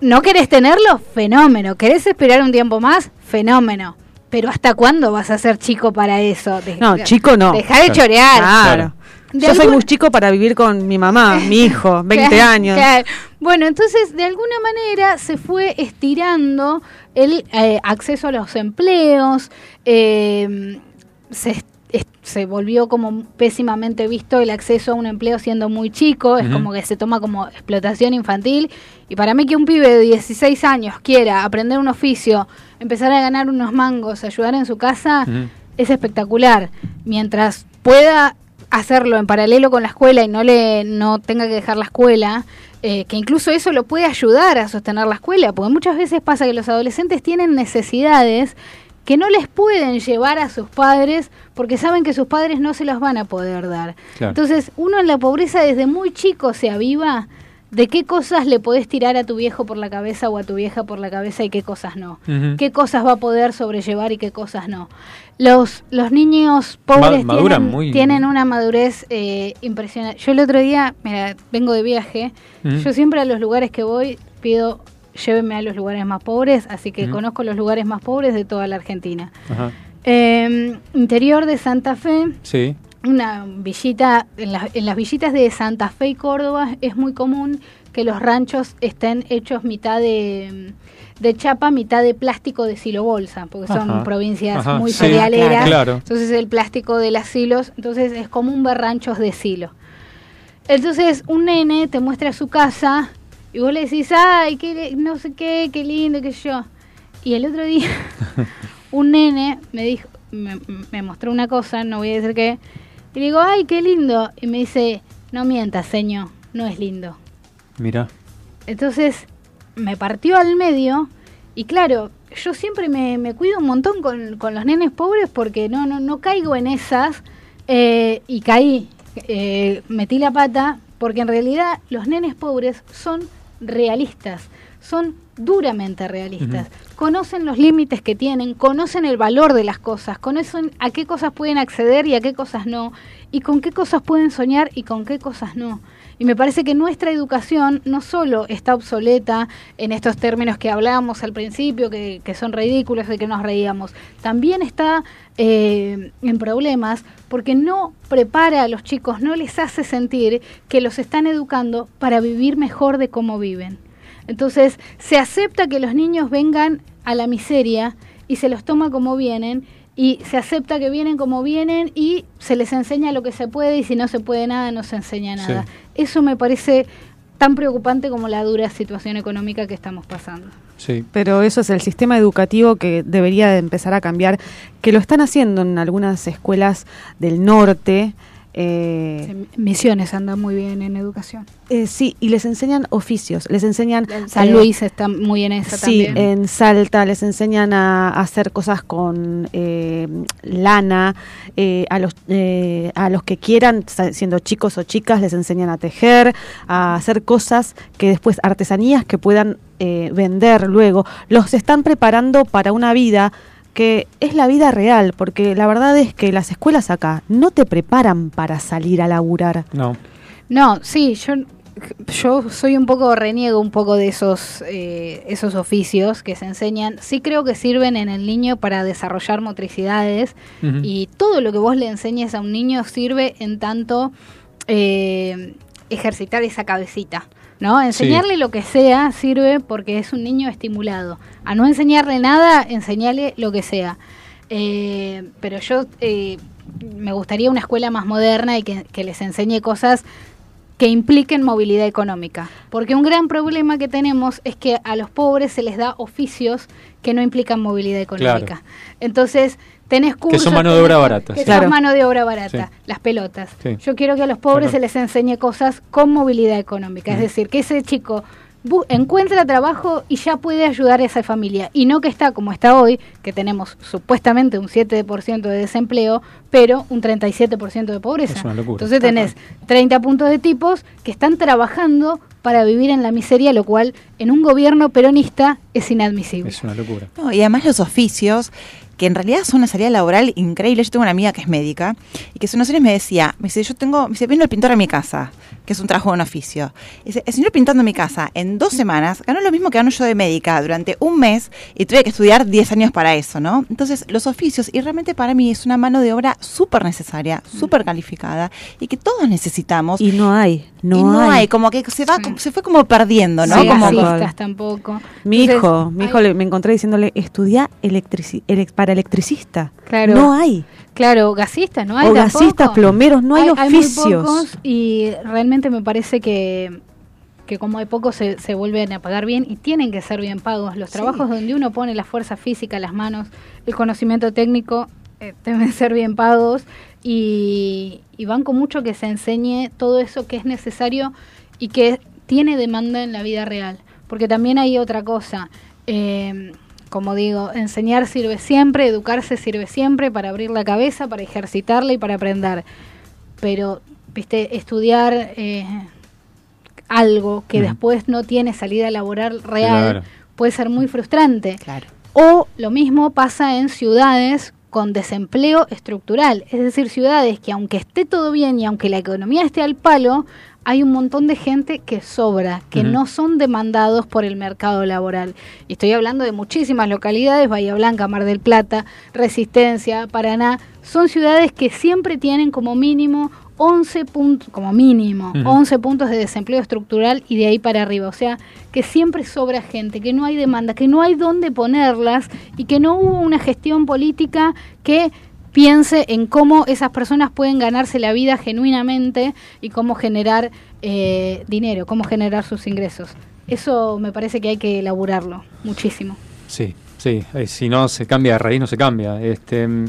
Speaker 16: ¿no querés tenerlo? Fenómeno. ¿Querés esperar un tiempo más? Fenómeno. Pero ¿hasta cuándo vas a ser chico para eso? De-
Speaker 2: No, chico no.
Speaker 16: Deja de chorear.
Speaker 2: Claro.
Speaker 16: De
Speaker 2: Yo soy muy chico para vivir con mi mamá, [laughs] mi hijo, 20
Speaker 16: Claro,
Speaker 2: años.
Speaker 16: claro. Bueno, entonces de alguna manera se fue estirando el eh, acceso a los empleos, eh, se, est- est- se volvió como pésimamente visto el acceso a un empleo siendo muy chico, es como que se toma como explotación infantil. Y para mí que un pibe de 16 años quiera aprender un oficio, empezar a ganar unos mangos, ayudar en su casa, es espectacular. Mientras pueda hacerlo en paralelo con la escuela y no le no tenga que dejar la escuela, eh, que incluso eso lo puede ayudar a sostener la escuela, porque muchas veces pasa que los adolescentes tienen necesidades que no les pueden llevar a sus padres porque saben que sus padres no se los van a poder dar.
Speaker 17: Claro.
Speaker 16: Entonces, uno en la pobreza desde muy chico se aviva de qué cosas le podés tirar a tu viejo por la cabeza o a tu vieja por la cabeza y qué cosas no. Qué cosas va a poder sobrellevar y qué cosas no. Los, los niños pobres
Speaker 1: Ma- maduran
Speaker 16: tienen,
Speaker 1: muy-
Speaker 16: tienen una madurez eh, impresionante. Yo el otro día, mira, vengo de viaje, yo siempre a los lugares que voy pido llévenme a los lugares más pobres, así que conozco los lugares más pobres de toda la Argentina.
Speaker 1: Ajá.
Speaker 16: Eh, interior de Santa Fe,
Speaker 1: Sí.
Speaker 16: una villita, en, las- en las villitas de Santa Fe y Córdoba es muy común que los ranchos estén hechos mitad de, de chapa, mitad de plástico de silo bolsa, porque son
Speaker 17: Ajá.
Speaker 16: provincias
Speaker 17: Ajá,
Speaker 16: muy
Speaker 17: sí,
Speaker 16: cerealeras.
Speaker 17: claro.
Speaker 16: Entonces el plástico de las silos, entonces es común ver ranchos de silo. Entonces un nene te muestra su casa y vos le decís, ay, qué, no sé qué, qué lindo, qué yo. Y el otro día [laughs] un nene me dijo, me, me mostró una cosa, no voy a decir qué, y le digo, ay, qué lindo. Y me dice, no mientas, señor, no es lindo.
Speaker 1: Mira.
Speaker 16: Entonces me partió al medio y claro, yo siempre me, me cuido un montón con, con los nenes pobres porque no, no, no caigo en esas eh, y caí, eh, metí la pata porque en realidad los nenes pobres son realistas, son duramente realistas. Conocen los límites que tienen, conocen el valor de las cosas, conocen a qué cosas pueden acceder y a qué cosas no, y con qué cosas pueden soñar y con qué cosas no. Y me parece que nuestra educación no solo está obsoleta en estos términos que hablábamos al principio, que, que son ridículos, de que nos reíamos, también está eh, en problemas porque no prepara a los chicos, no les hace sentir que los están educando para vivir mejor de cómo viven. Entonces, se acepta que los niños vengan a la miseria y se los toma como vienen y se acepta que vienen como vienen y se les enseña lo que se puede y si no se puede nada no se enseña nada. Eso me parece tan preocupante como la dura situación económica que estamos pasando.
Speaker 1: Sí.
Speaker 2: Pero eso es el sistema educativo que debería de empezar a cambiar, que lo están haciendo en algunas escuelas del norte. Eh,
Speaker 16: Misiones anda muy bien en educación.
Speaker 2: eh, sí, y les enseñan oficios, les enseñan...
Speaker 16: San
Speaker 2: eh,
Speaker 16: Luis está muy en esa
Speaker 2: Sí,
Speaker 16: también.
Speaker 2: en Salta les enseñan a, a hacer cosas con eh, lana, eh, a, los, eh, a los que quieran, siendo chicos o chicas, les enseñan a tejer, a hacer cosas que después, artesanías que puedan eh, vender luego. Los están preparando para una vida que es la vida real, porque la verdad es que las escuelas acá no te preparan para salir a laburar.
Speaker 1: No.
Speaker 16: No, sí, yo, yo soy un poco, reniego un poco de esos, eh, esos oficios que se enseñan. Sí creo que sirven en el niño para desarrollar motricidades y todo lo que vos le enseñes a un niño sirve en tanto eh, ejercitar esa cabecita. ¿No? Enseñarle lo que sea sirve porque es un niño estimulado. A no enseñarle nada, enseñarle lo que sea. Eh, pero yo eh, me gustaría una escuela más moderna y que, que les enseñe cosas que impliquen movilidad económica. Porque un gran problema que tenemos es que a los pobres se les da oficios que no implican movilidad económica. Entonces, tenés cursos...
Speaker 1: son mano de obra barata.
Speaker 16: Que
Speaker 1: Claro.
Speaker 16: son mano de obra barata,
Speaker 1: Sí.
Speaker 16: las pelotas.
Speaker 1: Sí.
Speaker 16: Yo quiero que a los pobres
Speaker 1: Claro.
Speaker 16: se les enseñe cosas con movilidad económica. Es decir, que ese chico encuentra trabajo y ya puede ayudar a esa familia. Y no que está como está hoy, que tenemos supuestamente un 7% de desempleo, pero un 37% de pobreza.
Speaker 1: Es una locura.
Speaker 16: Entonces tenés 30 puntos de tipos que están trabajando para vivir en la miseria, lo cual en un gobierno peronista es inadmisible.
Speaker 1: Es una locura.
Speaker 5: No, y además los oficios, que en realidad son una salida laboral increíble. Yo tengo una amiga que es médica y que hace unos años me decía, me dice, yo tengo, me dice, vino el pintor a mi casa, que es un trabajo de un oficio. Dice, el señor pintando mi casa en dos semanas ganó lo mismo que gano yo de médica durante un mes y tuve que estudiar 10 años para eso, ¿no? Entonces, los oficios, y realmente para mí es una mano de obra súper necesaria, súper calificada y que todos necesitamos.
Speaker 2: Y no hay, no,
Speaker 5: y no
Speaker 2: hay.
Speaker 5: hay. como que se va, se fue como perdiendo, ¿no?
Speaker 16: Sí,
Speaker 5: como
Speaker 16: tampoco.
Speaker 2: Mi
Speaker 16: Entonces,
Speaker 2: hijo, mi
Speaker 16: hay-
Speaker 2: hijo le- me encontré diciéndole, estudia electrici elec- para electricista.
Speaker 16: Claro.
Speaker 2: No hay.
Speaker 16: Claro, gasistas, ¿no hay
Speaker 2: O gasistas, plomeros, no hay oficios.
Speaker 16: pocos y realmente me parece que, que como hay pocos se, se vuelven a pagar bien y tienen que ser bien pagos. Los trabajos donde uno pone la fuerza física, las manos, el conocimiento técnico, eh, deben ser bien pagos y, y banco mucho que se enseñe todo eso que es necesario y que tiene demanda en la vida real. Porque también hay otra cosa. eh, como digo, enseñar sirve siempre, educarse sirve siempre para abrir la cabeza, para ejercitarla y para aprender. Pero, viste, estudiar eh, algo que
Speaker 17: Ujú.
Speaker 16: después no tiene salida laboral real
Speaker 17: Claro.
Speaker 16: puede ser muy frustrante.
Speaker 5: Claro.
Speaker 16: O lo mismo pasa en ciudades con desempleo estructural, es decir, ciudades que aunque esté todo bien y aunque la economía esté al palo, hay un montón de gente que sobra, que no son demandados por el mercado laboral. Y estoy hablando de muchísimas localidades, Bahía Blanca, Mar del Plata, Resistencia, Paraná, son ciudades que siempre tienen como mínimo 11 puntos, como mínimo,
Speaker 17: Ujú.
Speaker 16: 11 puntos de desempleo estructural y de ahí para arriba. O sea, que siempre sobra gente, que no hay demanda, que no hay dónde ponerlas y que no hubo una gestión política que piense en cómo esas personas pueden ganarse la vida genuinamente y cómo generar eh, dinero, cómo generar sus ingresos. Eso me parece que hay que elaborarlo muchísimo.
Speaker 1: Sí, sí. eh, si no se cambia de raíz, no se cambia. Este, mm,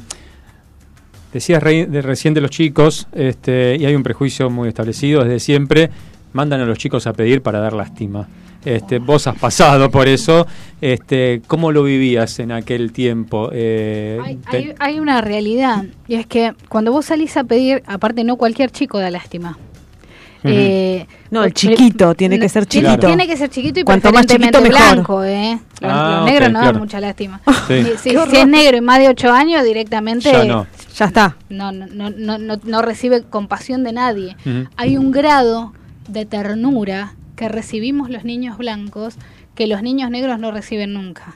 Speaker 1: decías de recién de los chicos, este, y hay un prejuicio muy establecido desde siempre. Mandan a los chicos a pedir para dar lástima. Este, vos has pasado por eso. Este, ¿Cómo lo vivías en aquel tiempo? Eh,
Speaker 16: Hay, hay- hay una realidad y es que cuando vos salís a pedir, aparte no cualquier chico da lástima. Eh,
Speaker 2: No, el
Speaker 16: pre-
Speaker 2: chiquito, tiene que ser chiquito.
Speaker 16: Tiene que ser chiquito y
Speaker 2: Cuanto más chiquito, mejor.
Speaker 16: blanco, ¿eh? Los,
Speaker 1: Ah,
Speaker 16: los negros no
Speaker 1: claro.
Speaker 16: dan mucha lástima.
Speaker 1: Sí.
Speaker 16: Si, es negro y más de 8 años, directamente
Speaker 1: Ya no.
Speaker 2: Ya está.
Speaker 16: no, no, no, no, no- no recibe compasión de nadie. Hay un grado de ternura que recibimos los niños blancos que los niños negros no reciben nunca.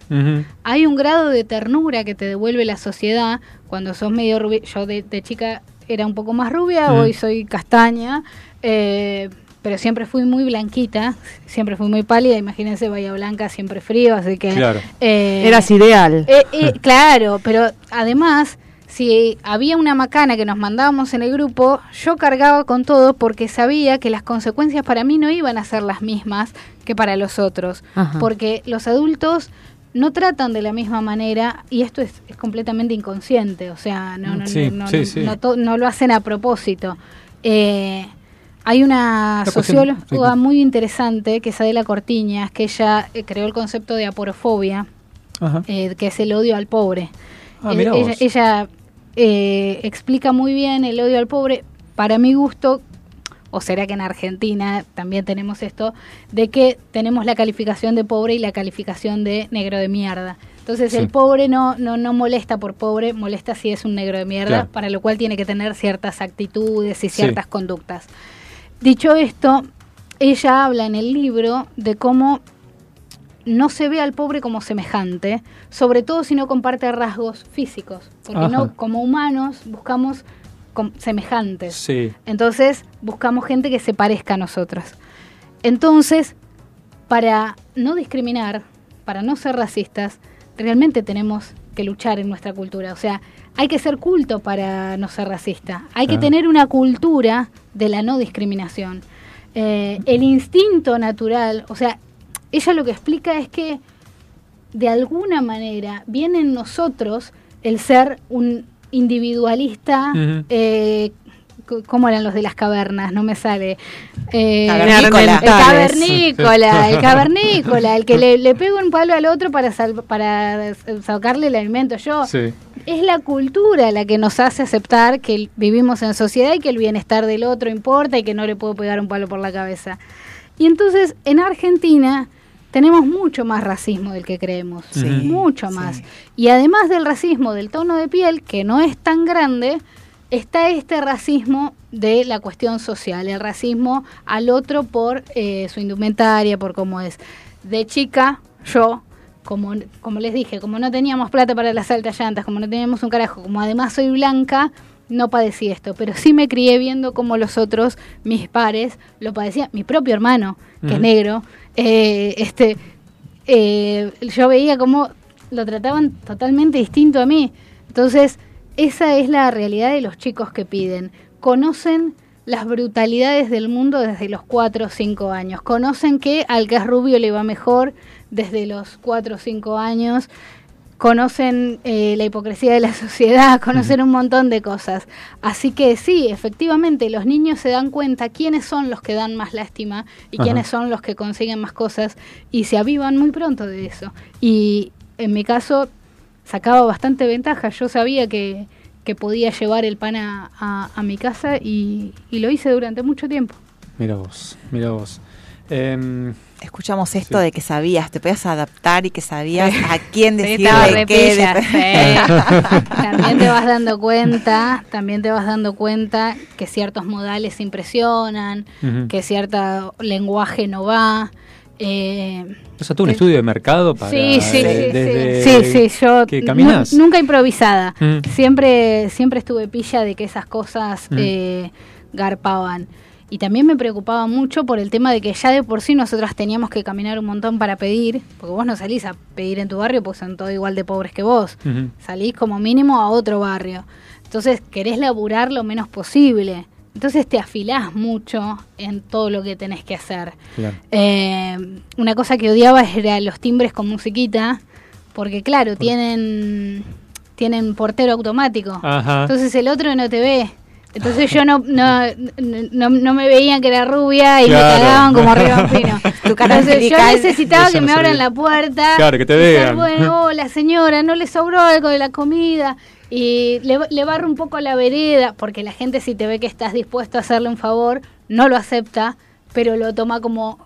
Speaker 16: Hay un grado de ternura que te devuelve la sociedad cuando sos medio rubia. Yo de, de chica era un poco más rubia, hoy soy castaña, eh, pero siempre fui muy blanquita, siempre fui muy pálida. Imagínense Bahía Blanca, siempre frío, así que.
Speaker 2: Claro.
Speaker 16: eh,
Speaker 2: Eras ideal.
Speaker 16: eh, eh, claro, pero además, si había una macana que nos mandábamos en el grupo, yo cargaba con todo porque sabía que las consecuencias para mí no iban a ser las mismas que para los otros.
Speaker 2: Ajá.
Speaker 16: Porque los adultos no tratan de la misma manera y esto es, es completamente inconsciente, o sea, no, no,
Speaker 1: Sí,
Speaker 16: no,
Speaker 1: sí,
Speaker 16: no,
Speaker 1: sí.
Speaker 16: no to- no lo hacen a propósito. Eh, hay una socióloga muy interesante que es Adela Cortiñas, que ella eh, creó el concepto de aporofobia,
Speaker 1: Ajá.
Speaker 16: eh, que es el odio al pobre.
Speaker 1: Ah,
Speaker 16: ella
Speaker 1: vos.
Speaker 16: ella, eh, explica muy bien el odio al pobre, para mi gusto, o será que en Argentina también tenemos esto, de que tenemos la calificación de pobre y la calificación de negro de mierda. Entonces
Speaker 17: Sí.
Speaker 16: el pobre no, no, no molesta por pobre, molesta si es un negro de mierda,
Speaker 17: Claro.
Speaker 16: para lo cual tiene que tener ciertas actitudes y
Speaker 17: Sí.
Speaker 16: ciertas conductas. Dicho esto, ella habla en el libro de cómo no se ve al pobre como semejante, sobre todo si no comparte rasgos físicos, porque
Speaker 1: Ajá.
Speaker 16: no como humanos buscamos semejantes.
Speaker 1: Sí.
Speaker 16: Entonces buscamos gente que se parezca a nosotros. Entonces, para no discriminar, para no ser racistas, realmente tenemos que luchar en nuestra cultura. O sea, hay que ser culto para no ser racista. Hay que tener una cultura de la no discriminación. Eh, el instinto natural, o sea, ella lo que explica es que de alguna manera viene en nosotros el ser un individualista, eh, c- ¿cómo eran los de las cavernas? No me sale. Eh,
Speaker 5: Cavernícola.
Speaker 16: El cavernícola, el cavernícola, el que le, le pega un palo al otro para, sal- para sacarle el alimento. Yo,
Speaker 1: Sí.
Speaker 16: es la cultura la que nos hace aceptar que vivimos en sociedad y que el bienestar del otro importa y que no le puedo pegar un palo por la cabeza. Y entonces en Argentina tenemos mucho más racismo del que creemos,
Speaker 17: Sí,
Speaker 16: mucho más. Y además del racismo del tono de piel, que no es tan grande, está este racismo de la cuestión social, el racismo al otro por eh, su indumentaria, por cómo es. De chica, yo, como, como les dije, como no teníamos plata para las altas llantas, como no teníamos un carajo, como además soy blanca, no padecí esto, pero sí me crié viendo como los otros, mis pares, lo padecían. Mi propio hermano, que es negro, eh, este, eh, yo veía cómo lo trataban totalmente distinto a mí. Entonces, esa es la realidad de los chicos que piden. Conocen las brutalidades del mundo desde los 4 o 5 años. Conocen que al que es rubio le va mejor desde los 4 o 5 años. Conocen eh, la hipocresía de la [laughs] sociedad, conocen un montón de cosas. Así que sí, efectivamente, los niños se dan cuenta quiénes son los que dan más lástima y quiénes son los que consiguen más cosas y se avivan muy pronto de eso. Y en mi caso sacaba bastante ventaja. Yo sabía que, que podía llevar el pan a, a- a mi casa y, y lo hice durante mucho tiempo.
Speaker 1: Mira vos, mira vos. Em,
Speaker 5: Escuchamos esto
Speaker 1: Sí.
Speaker 5: de que sabías, te podías adaptar y que sabías a quién
Speaker 16: Sí,
Speaker 5: decirle
Speaker 16: re
Speaker 5: qué. de-
Speaker 16: sí. [laughs] También te vas dando cuenta, [laughs] también te vas dando cuenta que ciertos modales impresionan, que cierto lenguaje no va. eh,
Speaker 1: ¿Has hecho un estudio de mercado para
Speaker 16: sí, sí, sí,
Speaker 1: desde
Speaker 16: sí, sí, sí, yo
Speaker 1: que caminás?
Speaker 16: nunca improvisada.
Speaker 1: Mm.
Speaker 16: Siempre, siempre estuve pilla de que esas cosas
Speaker 1: Mm.
Speaker 16: eh, garpaban. Y también me preocupaba mucho por el tema de que ya de por sí nosotras teníamos que caminar un montón para pedir, porque vos no salís a pedir en tu barrio porque son todos igual de pobres que vos. Salís como mínimo a otro barrio. Entonces querés laburar lo menos posible. Entonces te afilás mucho en todo lo que tenés que hacer.
Speaker 1: Claro.
Speaker 16: Eh, una cosa que odiaba era los timbres con musiquita, porque claro, tienen tienen portero automático.
Speaker 1: Ajá.
Speaker 16: Entonces el otro no te ve. Entonces yo no no, no, no me veían que era rubia y
Speaker 1: Claro.
Speaker 16: me cagaban como pino. [laughs]
Speaker 5: Tu cara
Speaker 16: Entonces yo necesitaba que me abran la puerta.
Speaker 1: Claro, que te vean.
Speaker 16: Bueno, [laughs] hola señora, no le sobró algo de la comida. Y le, le barro un poco la vereda, porque la gente si te ve que estás dispuesto a hacerle un favor, no lo acepta, pero lo toma como,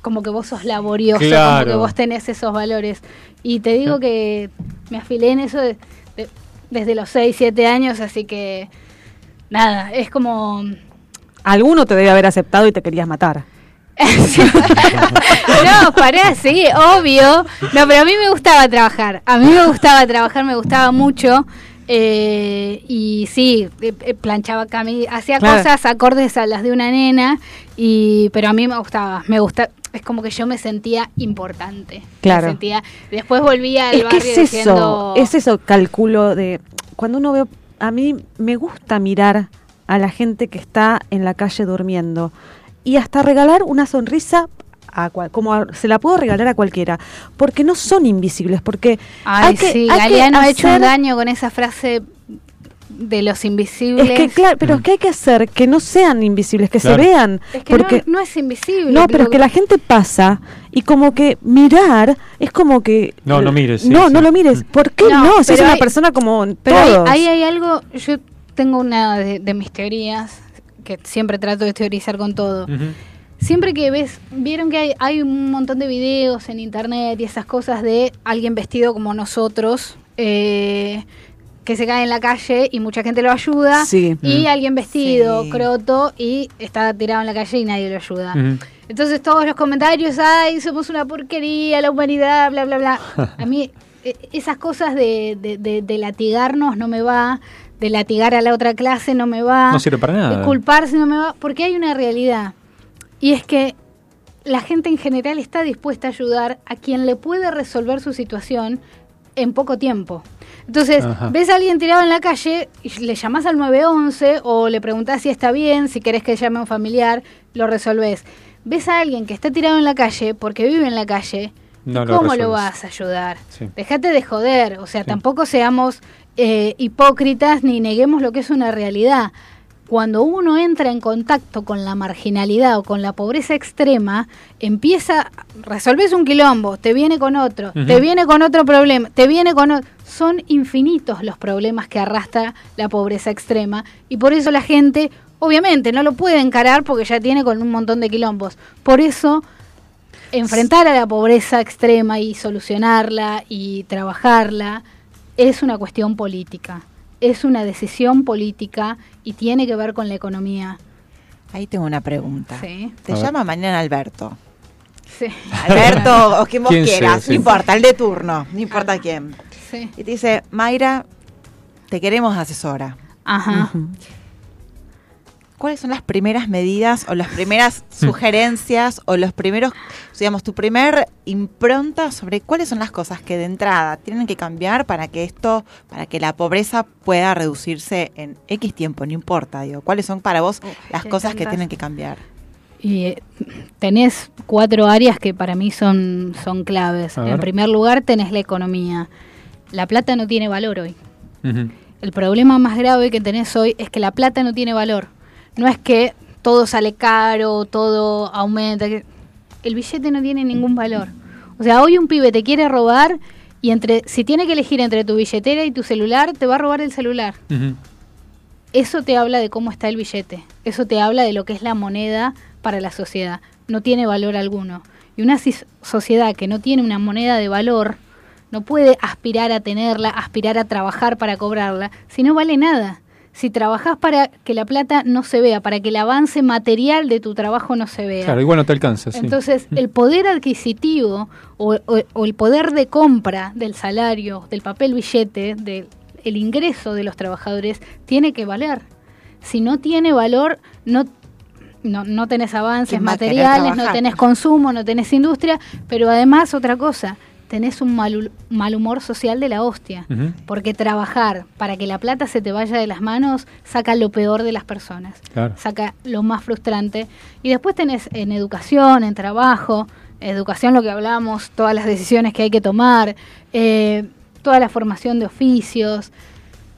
Speaker 16: como que vos sos laborioso, como
Speaker 1: Claro.
Speaker 16: que vos tenés esos valores. Y te digo que me afilé en eso de- de- desde los 6, 7 años, así que nada, es como...
Speaker 2: Alguno te debe haber aceptado y te querías matar. [laughs]
Speaker 16: No, pará, sí, obvio. No, pero a mí me gustaba trabajar. A mí me gustaba trabajar, me gustaba mucho. eh, y sí, eh, eh, planchaba cami hacía
Speaker 2: Claro.
Speaker 16: cosas acordes a las de una nena, y pero a mí me gustaba, me gusta, es como que yo me sentía importante.
Speaker 2: Claro.
Speaker 16: Me sentía, después volvía al
Speaker 2: Es que
Speaker 16: barrio
Speaker 2: es eso,
Speaker 16: diciendo,
Speaker 2: es eso, calculo de cuando uno ve, a mí me gusta mirar a la gente que está en la calle durmiendo y hasta regalar una sonrisa a cual- como a- se la puedo regalar a cualquiera, porque no son invisibles, porque
Speaker 16: Ay,
Speaker 2: hay que,
Speaker 16: sí,
Speaker 2: hay que
Speaker 16: Galeano ha hecho un daño con esa frase de los invisibles.
Speaker 2: Es que claro, pero es que hay que hacer que no sean invisibles, que
Speaker 1: Claro.
Speaker 2: se vean,
Speaker 16: Es que
Speaker 2: porque
Speaker 16: no, no es invisible.
Speaker 2: No, pero es que la gente pasa y como que mirar es como que...
Speaker 1: No, no mires, sí,
Speaker 2: no,
Speaker 1: sí.
Speaker 2: no lo mires. ¿Por qué
Speaker 16: No,
Speaker 2: no? Si es una
Speaker 16: hay-
Speaker 2: persona como
Speaker 16: Pero ahí,
Speaker 2: todos.
Speaker 16: ahí hay algo, yo tengo una de, de mis teorías, que siempre trato de teorizar con todo. Siempre que ves, vieron que hay, hay un montón de videos en internet y esas cosas de alguien vestido como nosotros, eh, que se cae en la calle y mucha gente lo ayuda.
Speaker 2: Sí.
Speaker 16: Y
Speaker 2: Mm.
Speaker 16: alguien vestido,
Speaker 5: Sí.
Speaker 16: croto, y está tirado en la calle y nadie lo ayuda. Entonces todos los comentarios, ay, somos una porquería, la humanidad, bla, bla, bla. [laughs] A mí eh, esas cosas de, de- de- de latigarnos no me va, de latigar a la otra clase no me va.
Speaker 1: No sirve para nada.
Speaker 16: De culparse no me va, porque hay una realidad. Y es que la gente en general está dispuesta a ayudar a quien le puede resolver su situación en poco tiempo. Entonces,
Speaker 17: Ajá.
Speaker 16: ves a alguien tirado en la calle, y le llamás al 911 o le preguntás si está bien, si querés que llame a un familiar, lo resolvés. Ves a alguien que está tirado en la calle porque vive en la calle,
Speaker 1: No lo
Speaker 16: ¿cómo lo vas a ayudar?
Speaker 1: Sí.
Speaker 16: Dejate de joder, o sea, tampoco seamos eh, hipócritas ni neguemos lo que es una realidad. Cuando uno entra en contacto con la marginalidad o con la pobreza extrema, empieza, resolves un quilombo, te viene con otro, te viene con otro problema, te viene con otro. Son infinitos los problemas que arrastra la pobreza extrema y por eso la gente, obviamente, no lo puede encarar porque ya tiene con un montón de quilombos. Por eso enfrentar a la pobreza extrema y solucionarla y trabajarla es una cuestión política, es una decisión política y tiene que ver con la economía.
Speaker 5: Ahí tengo una pregunta.
Speaker 16: Sí.
Speaker 5: Te llama mañana Alberto.
Speaker 16: Sí.
Speaker 5: Alberto, [laughs] o quien vos
Speaker 1: ¿Quién sea,
Speaker 5: quieras,
Speaker 1: sí.
Speaker 5: no importa, el de turno, no importa quién.
Speaker 16: Sí.
Speaker 5: Y te dice, Mayra, te queremos asesora.
Speaker 16: Ajá.
Speaker 5: ¿Cuáles son las primeras medidas o las primeras [laughs] sugerencias o los primeros, digamos, tu primer impronta sobre cuáles son las cosas que de entrada tienen que cambiar para que esto, para que la pobreza pueda reducirse en X tiempo, no importa, digo, cuáles son para vos las cosas que tienen que cambiar?
Speaker 16: Y eh, tenés cuatro áreas que para mí son, son claves. En primer lugar, tenés la economía. La plata no tiene valor hoy. El problema más grave que tenés hoy es que la plata no tiene valor. No es que todo sale caro, todo aumenta. El billete no tiene ningún valor. O sea, hoy un pibe te quiere robar y entre si tiene que elegir entre tu billetera y tu celular, te va a robar el celular. Eso te habla de cómo está el billete. Eso te habla de lo que es la moneda para la sociedad. No tiene valor alguno. Y una sociedad que no tiene una moneda de valor no puede aspirar a tenerla, aspirar a trabajar para cobrarla, si no vale nada. Si trabajás para que la plata no se vea, para que el avance material de tu trabajo no se vea.
Speaker 1: Claro, igual no te alcanza, sí.
Speaker 16: Entonces, el poder adquisitivo o, o- o el poder de compra del salario, del papel billete, del el ingreso de los trabajadores, tiene que valer. Si no tiene valor, no, no, no tenés avances
Speaker 5: ¿Quién va a querer
Speaker 16: materiales, no tenés consumo, no tenés industria, pero además otra cosa, tenés un mal, mal humor social de la hostia. Porque trabajar para que la plata se te vaya de las manos saca lo peor de las personas.
Speaker 1: Claro.
Speaker 16: Saca lo más frustrante. Y después tenés en educación, en trabajo, educación lo que hablamos, todas las decisiones que hay que tomar, eh, toda la formación de oficios,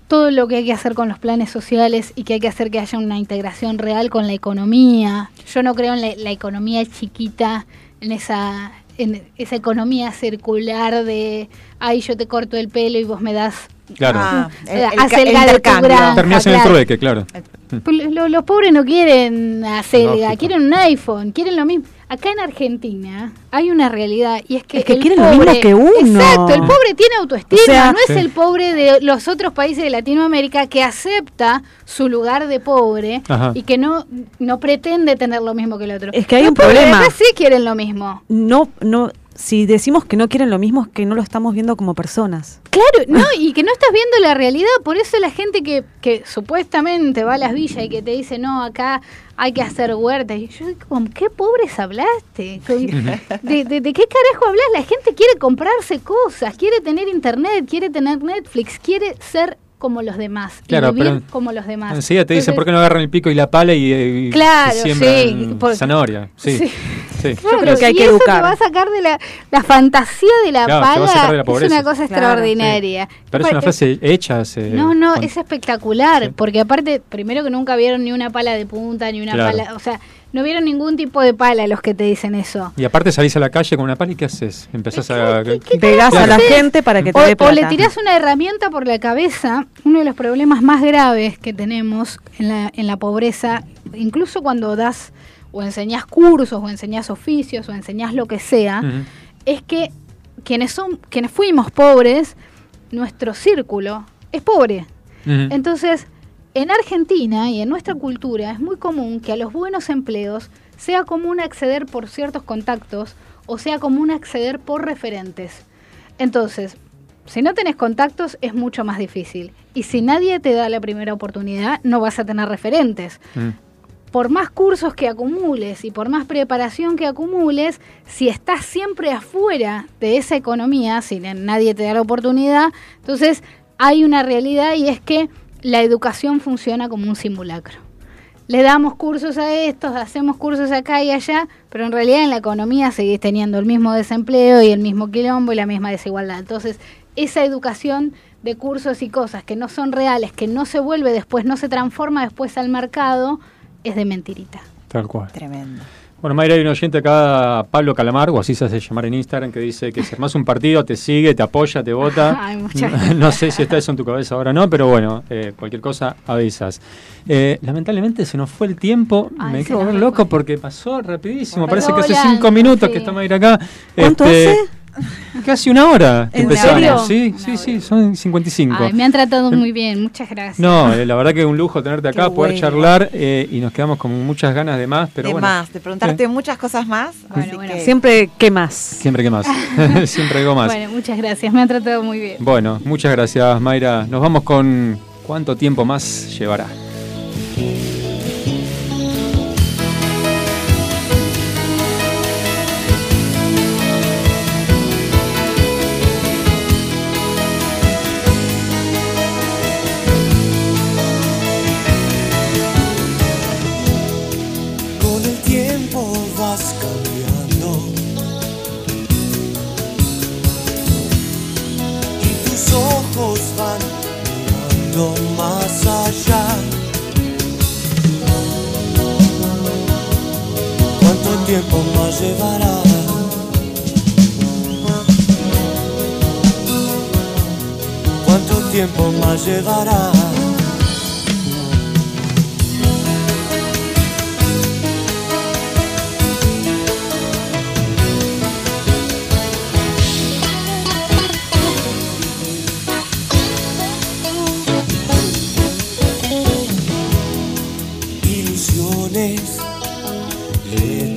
Speaker 16: todo lo que hay que hacer con los planes sociales y que hay que hacer que haya una integración real con la economía. Yo no creo en la, la economía chiquita, en esa en esa economía circular de, ay, yo te corto el pelo y vos me das...
Speaker 1: Claro.
Speaker 5: Ah,
Speaker 16: o
Speaker 5: el- el el
Speaker 16: de tu
Speaker 5: intercambio.
Speaker 16: granja,
Speaker 1: Terminás en el
Speaker 16: claro.
Speaker 1: trueque, claro.
Speaker 16: Lo- lo- los pobres no quieren acelga,
Speaker 1: Lógico.
Speaker 16: quieren un iPhone, quieren lo mismo. Acá en Argentina hay una realidad y es que,
Speaker 2: Es que
Speaker 16: el
Speaker 2: quieren lo mismo que uno.
Speaker 16: Exacto, el pobre tiene autoestima,
Speaker 2: O sea,
Speaker 16: no es el pobre de los otros países de Latinoamérica que acepta su lugar de pobre
Speaker 2: Ajá.
Speaker 16: y que no, no pretende tener lo mismo que el otro.
Speaker 2: Es que hay
Speaker 16: Los
Speaker 2: un problema.
Speaker 16: acá sí quieren lo mismo.
Speaker 2: No, no, si decimos que no quieren lo mismo es que no lo estamos viendo como personas.
Speaker 16: Claro, no, y que no estás viendo la realidad, por eso la gente que, que supuestamente va a las villas y que te dice, no, acá hay que hacer huertas, y yo digo, ¿con qué pobres hablaste? [laughs] ¿De, de, de qué carajo hablas? La gente quiere comprarse cosas, quiere tener internet, quiere tener Netflix, quiere ser como los demás, y
Speaker 1: Claro,
Speaker 16: vivir
Speaker 1: pero
Speaker 16: como los demás.
Speaker 1: Enseguida te dicen
Speaker 16: Entonces,
Speaker 1: por qué no agarran el pico y la pala y, y- y
Speaker 16: Claro,
Speaker 1: siembran
Speaker 16: sí, por-
Speaker 1: zanahoria. Sí,
Speaker 16: Sí.
Speaker 1: sí. [laughs]
Speaker 16: Claro,
Speaker 2: creo que hay
Speaker 16: y
Speaker 2: que
Speaker 16: eso
Speaker 2: educar.
Speaker 16: te va a sacar de la, la fantasía de la
Speaker 1: Claro, te va a
Speaker 16: paga,
Speaker 1: sacar de la
Speaker 16: es una cosa
Speaker 5: Claro,
Speaker 16: extraordinaria.
Speaker 1: Pero es una frase hecha hace...
Speaker 16: No, no,
Speaker 1: ¿cuánto?
Speaker 16: es espectacular, porque aparte, primero que nunca vieron ni una pala de punta, ni una
Speaker 1: Claro.
Speaker 16: pala, o sea, no vieron ningún tipo de pala los que te dicen eso.
Speaker 1: Y aparte salís a la calle con una pala y ¿qué haces? Empezás a...
Speaker 2: Pegás a la gente para que te
Speaker 16: O,
Speaker 2: dé
Speaker 16: o
Speaker 2: plata.
Speaker 16: le tirás una herramienta por la cabeza, uno de los problemas más graves que tenemos en la, en la pobreza, incluso cuando das o enseñás cursos, o enseñás oficios, o enseñás lo que sea, es que quienes son, quienes fuimos pobres, nuestro círculo es pobre. Entonces, en Argentina y en nuestra cultura es muy común que a los buenos empleos sea común acceder por ciertos contactos o sea común acceder por referentes. Entonces, si no tenés contactos es mucho más difícil. Y si nadie te da la primera oportunidad, no vas a tener referentes. Por más cursos que acumules y por más preparación que acumules, si estás siempre afuera de esa economía, si na- nadie te da la oportunidad, entonces hay una realidad y es que la educación funciona como un simulacro. Le damos cursos a estos, hacemos cursos acá y allá, pero en realidad en la economía seguís teniendo el mismo desempleo y el mismo quilombo y la misma desigualdad. Entonces, esa educación de cursos y cosas que no son reales, que no se vuelve después, no se transforma después al mercado, es de mentirita.
Speaker 1: Tal cual.
Speaker 5: Tremendo.
Speaker 1: Bueno, Mayra, hay un oyente acá, Pablo Calamar, o así se hace llamar en Instagram, que dice que si armás un partido, te sigue, te apoya, te vota. [laughs]
Speaker 16: Ay,
Speaker 1: no, sé si está eso en tu cabeza ahora o no, pero bueno, eh, cualquier cosa avisas. Eh, lamentablemente se nos fue el tiempo,
Speaker 16: Ay,
Speaker 1: me
Speaker 16: fue.
Speaker 1: loco porque pasó rapidísimo. Parece que hace cinco minutos que está Mayra acá.
Speaker 2: ¿Cuánto
Speaker 1: Este,
Speaker 2: hace?
Speaker 1: Casi una hora que
Speaker 16: ¿En
Speaker 1: empezamos.
Speaker 16: serio?
Speaker 1: Sí, sí, sí, son 55.
Speaker 16: Ay, me han tratado muy bien, muchas gracias.
Speaker 1: No, eh, la verdad que es un lujo tenerte [laughs] acá,
Speaker 5: Qué
Speaker 1: poder
Speaker 5: bueno.
Speaker 1: charlar eh, y nos quedamos con muchas ganas de más, pero
Speaker 5: de
Speaker 1: bueno.
Speaker 5: más, de preguntarte muchas cosas más. así que-
Speaker 2: Siempre, ¿qué más?
Speaker 1: Siempre que más. [laughs] [laughs] Siempre algo más.
Speaker 16: Bueno, muchas gracias, me han tratado muy bien.
Speaker 1: Bueno, muchas gracias, Mayra. Nos vamos con cuánto tiempo más llevará.
Speaker 7: Más allá. ¿Cuánto tiempo más llevará? ¿Cuánto tiempo más llevará?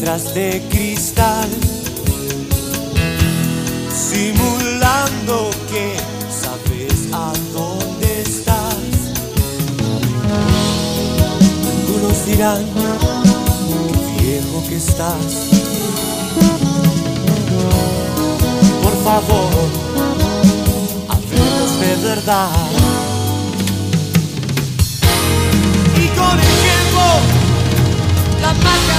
Speaker 7: Letras de cristal, simulando que sabes a dónde estás. Algunos dirán qué viejo que estás. Por favor, hablemos de verdad. Y con el tiempo,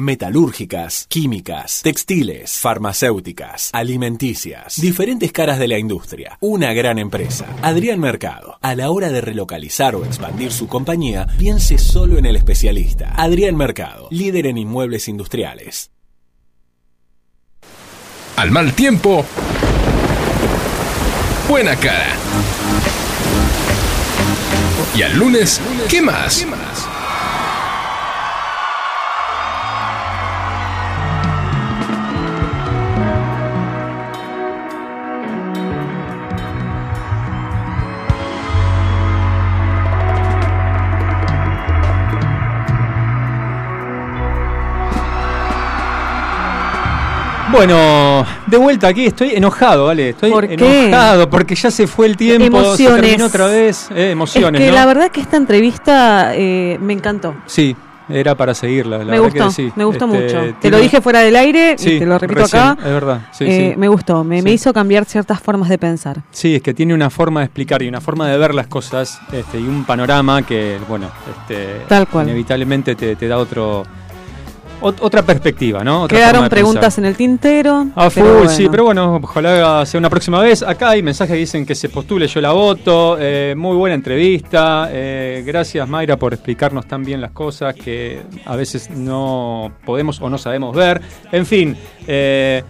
Speaker 15: Metalúrgicas, químicas, textiles, farmacéuticas, alimenticias, diferentes caras de la industria. Una gran empresa. Adrián Mercado. A la hora de relocalizar o expandir su compañía, piense solo en el especialista. Adrián Mercado, líder en inmuebles industriales.
Speaker 4: Al mal tiempo, buena cara. Y al lunes, ¿qué más?
Speaker 1: Bueno, de vuelta aquí, estoy enojado, ¿vale? Estoy
Speaker 2: ¿Por qué?
Speaker 1: enojado porque ya se fue el tiempo,
Speaker 2: Emociones.
Speaker 1: se terminó otra vez. Eh, emociones,
Speaker 2: es que
Speaker 1: ¿no?
Speaker 2: la verdad que esta entrevista eh, me encantó.
Speaker 1: Sí, era para seguirla. La
Speaker 2: me
Speaker 1: verdad
Speaker 2: gustó,
Speaker 1: que sí.
Speaker 2: me gustó
Speaker 1: Este,
Speaker 2: mucho. Te lo dije fuera del aire
Speaker 1: Sí,
Speaker 2: y te lo repito
Speaker 1: recién,
Speaker 2: acá.
Speaker 1: Es verdad, sí,
Speaker 2: Eh,
Speaker 1: sí.
Speaker 2: Me gustó, me, hizo cambiar ciertas formas de pensar.
Speaker 1: Sí, es que tiene una forma de explicar y una forma de ver las cosas este, y un panorama que, bueno, este,
Speaker 2: Tal cual.
Speaker 1: inevitablemente te, te da otro ot- otra perspectiva, ¿no? Otra
Speaker 2: Quedaron preguntas
Speaker 1: pensar.
Speaker 2: en el tintero.
Speaker 1: A full,
Speaker 2: pero
Speaker 1: sí, pero bueno, ojalá sea una próxima vez. Acá hay mensajes que dicen que se postule, yo la voto. eh, muy buena entrevista. eh, gracias, Mayra, por explicarnos tan bien las cosas que a veces no podemos o no sabemos ver. En fin, eh,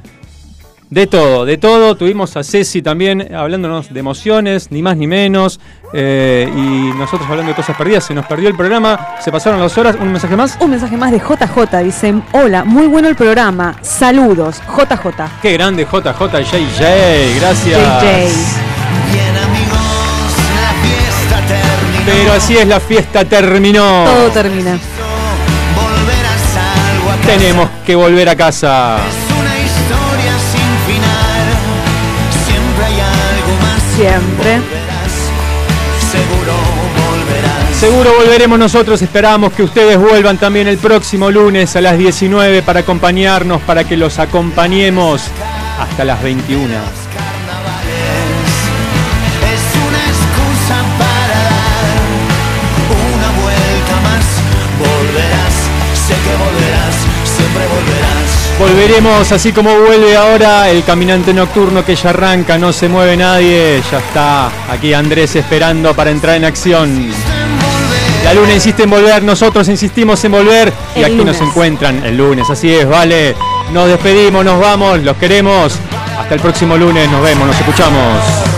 Speaker 1: de todo, de todo. Tuvimos a Ceci también hablándonos de emociones, ni más ni menos. eh, y nosotros hablando de cosas perdidas. Se nos perdió el programa, se pasaron las horas. ¿Un mensaje más?
Speaker 2: Un mensaje más de JJ. Dicen, hola, muy bueno el programa. Saludos, JJ.
Speaker 1: Qué grande JJ JJ, gracias. Pero así es, la fiesta terminó.
Speaker 2: Todo termina.
Speaker 1: Tenemos que volver a casa.
Speaker 3: Siempre. Seguro volverás.
Speaker 1: Seguro volveremos nosotros, esperamos que ustedes vuelvan también el próximo lunes a las 19 para acompañarnos, para que los acompañemos hasta las 21. Volveremos así como vuelve ahora el caminante nocturno que ya arranca, no se mueve nadie, ya está aquí Andrés esperando para entrar en acción. La luna insiste en volver, nosotros insistimos en volver y
Speaker 2: El
Speaker 1: aquí
Speaker 2: lunes.
Speaker 1: nos encuentran el lunes, así es, vale. Nos despedimos, nos vamos, los queremos. Hasta el próximo lunes, nos vemos, nos escuchamos.